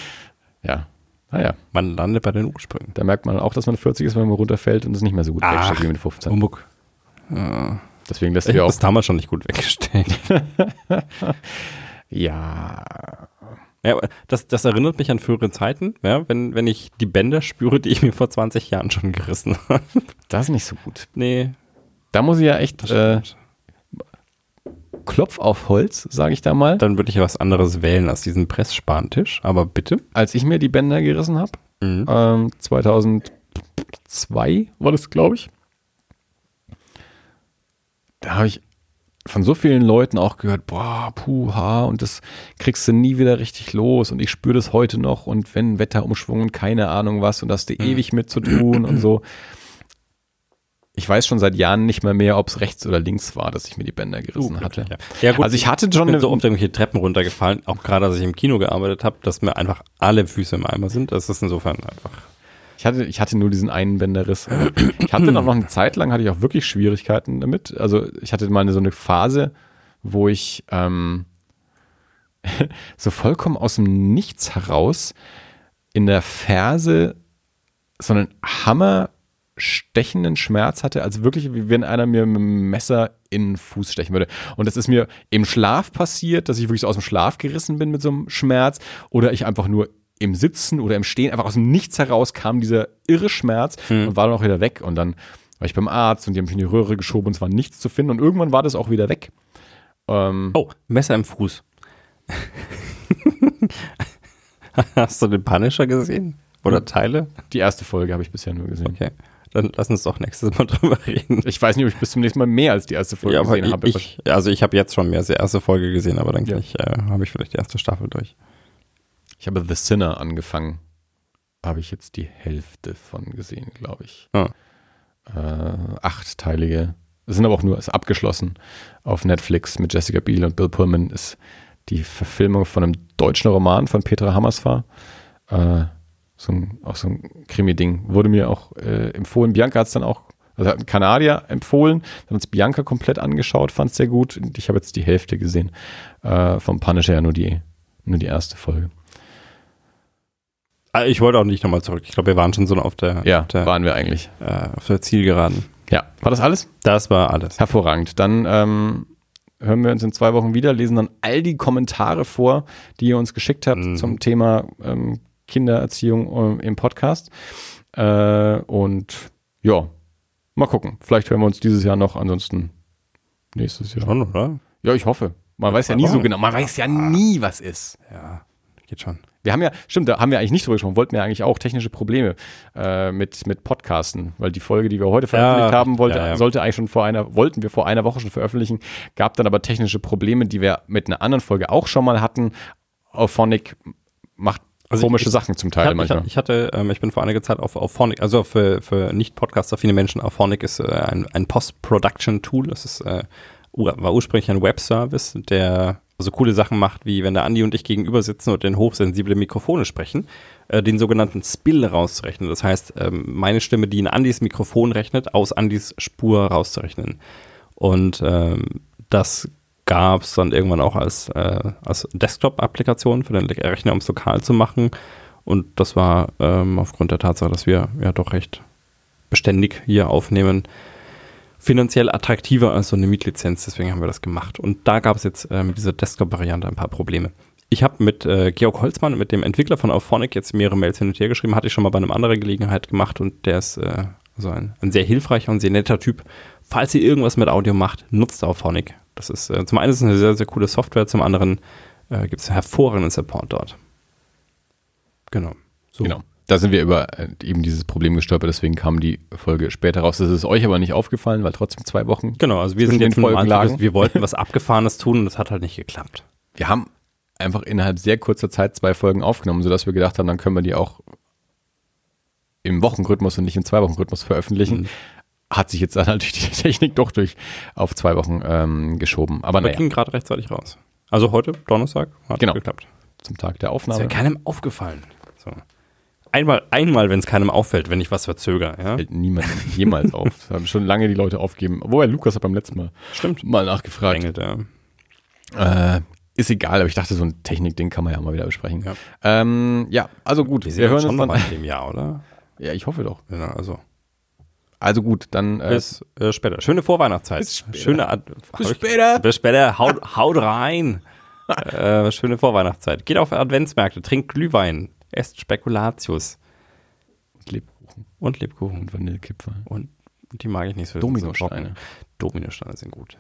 Ja. Naja, man landet bei den Ursprüngen. da merkt man auch, dass man 40 ist, wenn man runterfällt und es nicht mehr so gut Ach, wie mit 15. Humbug. Deswegen lässt habe auch. das damals schon nicht gut weggestellt. Ja, Ja, das, das erinnert mich an frühere Zeiten, ja, wenn, wenn ich die Bänder spüre, die ich mir vor 20 Jahren schon gerissen habe. das ist nicht so gut. Nee, Da muss ich ja echt äh. Klopf auf Holz, sage ich da mal. Dann würde ich was anderes wählen als diesen Pressspantisch, aber bitte. Als ich mir die Bänder gerissen habe, Mhm. ähm, 2002 war das, glaube ich. Da habe ich von so vielen Leuten auch gehört, boah, puha, und das kriegst du nie wieder richtig los und ich spüre das heute noch und wenn Wetterumschwung und keine Ahnung was und das hast du ewig mit zu tun und so. Ich weiß schon seit Jahren nicht mehr mehr, ob es rechts oder links war, dass ich mir die Bänder gerissen hatte. Ja. ja, gut. Also ich hatte ich schon bin eine, so oft irgendwelche Treppen runtergefallen, auch gerade als ich im Kino gearbeitet habe, dass mir einfach alle Füße im Eimer sind. Das ist insofern einfach. Ich hatte, ich hatte nur diesen einen Bänderriss. Ich hatte noch eine Zeit lang, hatte ich auch wirklich Schwierigkeiten damit. Also ich hatte mal so eine Phase, wo ich ähm, so vollkommen aus dem Nichts heraus in der Ferse so einen hammerstechenden Schmerz hatte, als wirklich, wie wenn einer mir mit einem Messer in den Fuß stechen würde. Und das ist mir im Schlaf passiert, dass ich wirklich so aus dem Schlaf gerissen bin mit so einem Schmerz oder ich einfach nur im Sitzen oder im Stehen einfach aus dem Nichts heraus kam dieser irre Schmerz und war dann auch wieder weg. Und dann war ich beim Arzt und die haben mich in die Röhre geschoben und es war nichts zu finden und irgendwann war das auch wieder weg. Ähm, Oh, Messer im Fuß. Hast du den Punisher gesehen? Oder Teile? die erste Folge habe ich bisher nur gesehen. Okay. Dann lass uns doch nächstes Mal drüber reden. Ich weiß nicht, ob ich bis zum nächsten Mal mehr als die erste Folge Ja, gesehen habe. ich, ich, also ich habe jetzt schon mehr als die erste Folge gesehen, aber dann Ja. gleich, äh, habe ich vielleicht die erste Staffel durch. Ich habe The Sinner angefangen. Habe ich jetzt die Hälfte von gesehen, glaube ich. Ah. Äh, achtteilige. Es sind aber auch nur, ist abgeschlossen auf Netflix mit Jessica Biel und Bill Pullman. Ist die Verfilmung von einem deutschen Roman von Petra Hammersfahr. Äh, so ein, auch so ein Krimi-Ding. Wurde mir auch äh, empfohlen. Bianca hat es dann auch, also hat ein Kanadier empfohlen. Dann hat uns Bianca komplett angeschaut, fand es sehr gut. Ich habe jetzt die Hälfte gesehen. Äh, vom Punisher ja nur die, nur die erste Folge. Ah, Ich wollte auch nicht nochmal zurück. Ich glaube, wir waren schon so auf der, Ja, auf der, waren wir eigentlich. äh, auf der Zielgeraden. Ja, war das alles? Das war alles. Hervorragend. Dann ähm, hören wir uns in zwei Wochen wieder, lesen dann all die Kommentare vor, die ihr uns geschickt habt Mhm. zum Thema ähm, Kindererziehung äh, im Podcast. Äh, und ja, mal gucken. Vielleicht hören wir uns dieses Jahr noch, ansonsten nächstes Jahr. Schon, oder? Ja, ich hoffe. Man weiß ja nie so genau. Man weiß ja nie, was ist. Ja, geht schon. Wir haben ja, stimmt, da haben wir eigentlich nicht drüber gesprochen, wollten wir eigentlich auch technische Probleme äh, mit, mit Podcasten, weil die Folge, die wir heute veröffentlicht Ja, haben, wollte, ja, ja. sollte eigentlich schon vor einer, wollten wir vor einer Woche schon veröffentlichen, gab dann aber technische Probleme, die wir mit einer anderen Folge auch schon mal hatten. Auphonic macht Also komische ich- Sachen zum Ich, Teil hatte, ich, manchmal. ich hatte, ähm, ich bin vor einiger Zeit auf Auphonic, also für, für Nicht-Podcaster, viele Menschen, Auphonic ist äh, ein, ein Post-Production-Tool. Das ist, äh, war ursprünglich ein Webservice, der so coole Sachen macht, wie wenn der Andi und ich gegenüber sitzen und in hochsensible Mikrofone sprechen, äh, den sogenannten Spill rauszurechnen. Das heißt, ähm, meine Stimme, die in Andis Mikrofon rechnet, aus Andis Spur rauszurechnen. Und ähm, das gab es dann irgendwann auch als, äh, als Desktop-Applikation für den Rechner, um es lokal zu machen. Und das war ähm, aufgrund der Tatsache, dass wir ja doch recht beständig hier aufnehmen, finanziell attraktiver als so eine Mietlizenz, deswegen haben wir das gemacht. Und da gab es jetzt ähm, diese Desktop-Variante ein paar Probleme. Ich habe mit äh, Georg Holzmann, mit dem Entwickler von Auphonic, jetzt mehrere Mails hin und her geschrieben, hatte ich schon mal bei einer anderen Gelegenheit gemacht und der ist äh, so ein, ein sehr hilfreicher und sehr netter Typ. Falls ihr irgendwas mit Audio macht, nutzt Auphonic. Das ist äh, zum einen ist es eine sehr, sehr coole Software, zum anderen äh, gibt es hervorragenden Support dort. Genau. So. Genau. Da sind wir über äh, eben dieses Problem gestolpert, deswegen kam die Folge später raus. Das ist euch aber nicht aufgefallen, weil trotzdem zwei Wochen. Genau, also wir sind jetzt im Folgen Anschluss, lagen. wir wollten was Abgefahrenes tun und das hat halt nicht geklappt. Wir haben einfach innerhalb sehr kurzer Zeit zwei Folgen aufgenommen, sodass wir gedacht haben, dann können wir die auch im Wochenrhythmus und nicht im Zwei-Wochen-Rhythmus veröffentlichen. Mhm. Hat sich jetzt dann natürlich die Technik doch durch auf zwei Wochen ähm, geschoben. Aber Wir naja, gingen gerade rechtzeitig raus. Also heute, Donnerstag, hat Genau. geklappt. zum Tag der Das Aufnahme wäre keinem aufgefallen. So. Einmal, einmal wenn es keinem auffällt, wenn ich was verzögere. Ja? fällt niemand jemals auf. Das haben schon lange die Leute aufgeben. Wobei Lukas hat beim letzten Mal Stimmt. mal nachgefragt. Engelt, ja. Äh, ist egal, aber ich dachte, so ein Technikding kann man ja mal wieder besprechen. Ja. Ähm, ja, also gut, wir, Wir, hören schon uns dann. in dem Jahr, oder? Ja, ich hoffe doch. Ja, also Also gut, dann äh, bis äh, später. Schöne Vorweihnachtszeit. Bis später. Schöne Ad Bis später. Bis später. Haut, haut rein. äh, schöne Vorweihnachtszeit. Geht auf Adventsmärkte, trinkt Glühwein, esst Spekulatius Lebkuchen und Lebkuchen. und Vanillekipferl. Und die mag ich nicht so. Dominosteine. Dominosteine sind gut.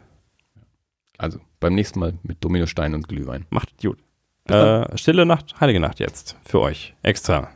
Also beim nächsten Mal mit Dominostein und Glühwein. Macht gut. Äh, stille Nacht, heilige Nacht jetzt. Für euch. Extra.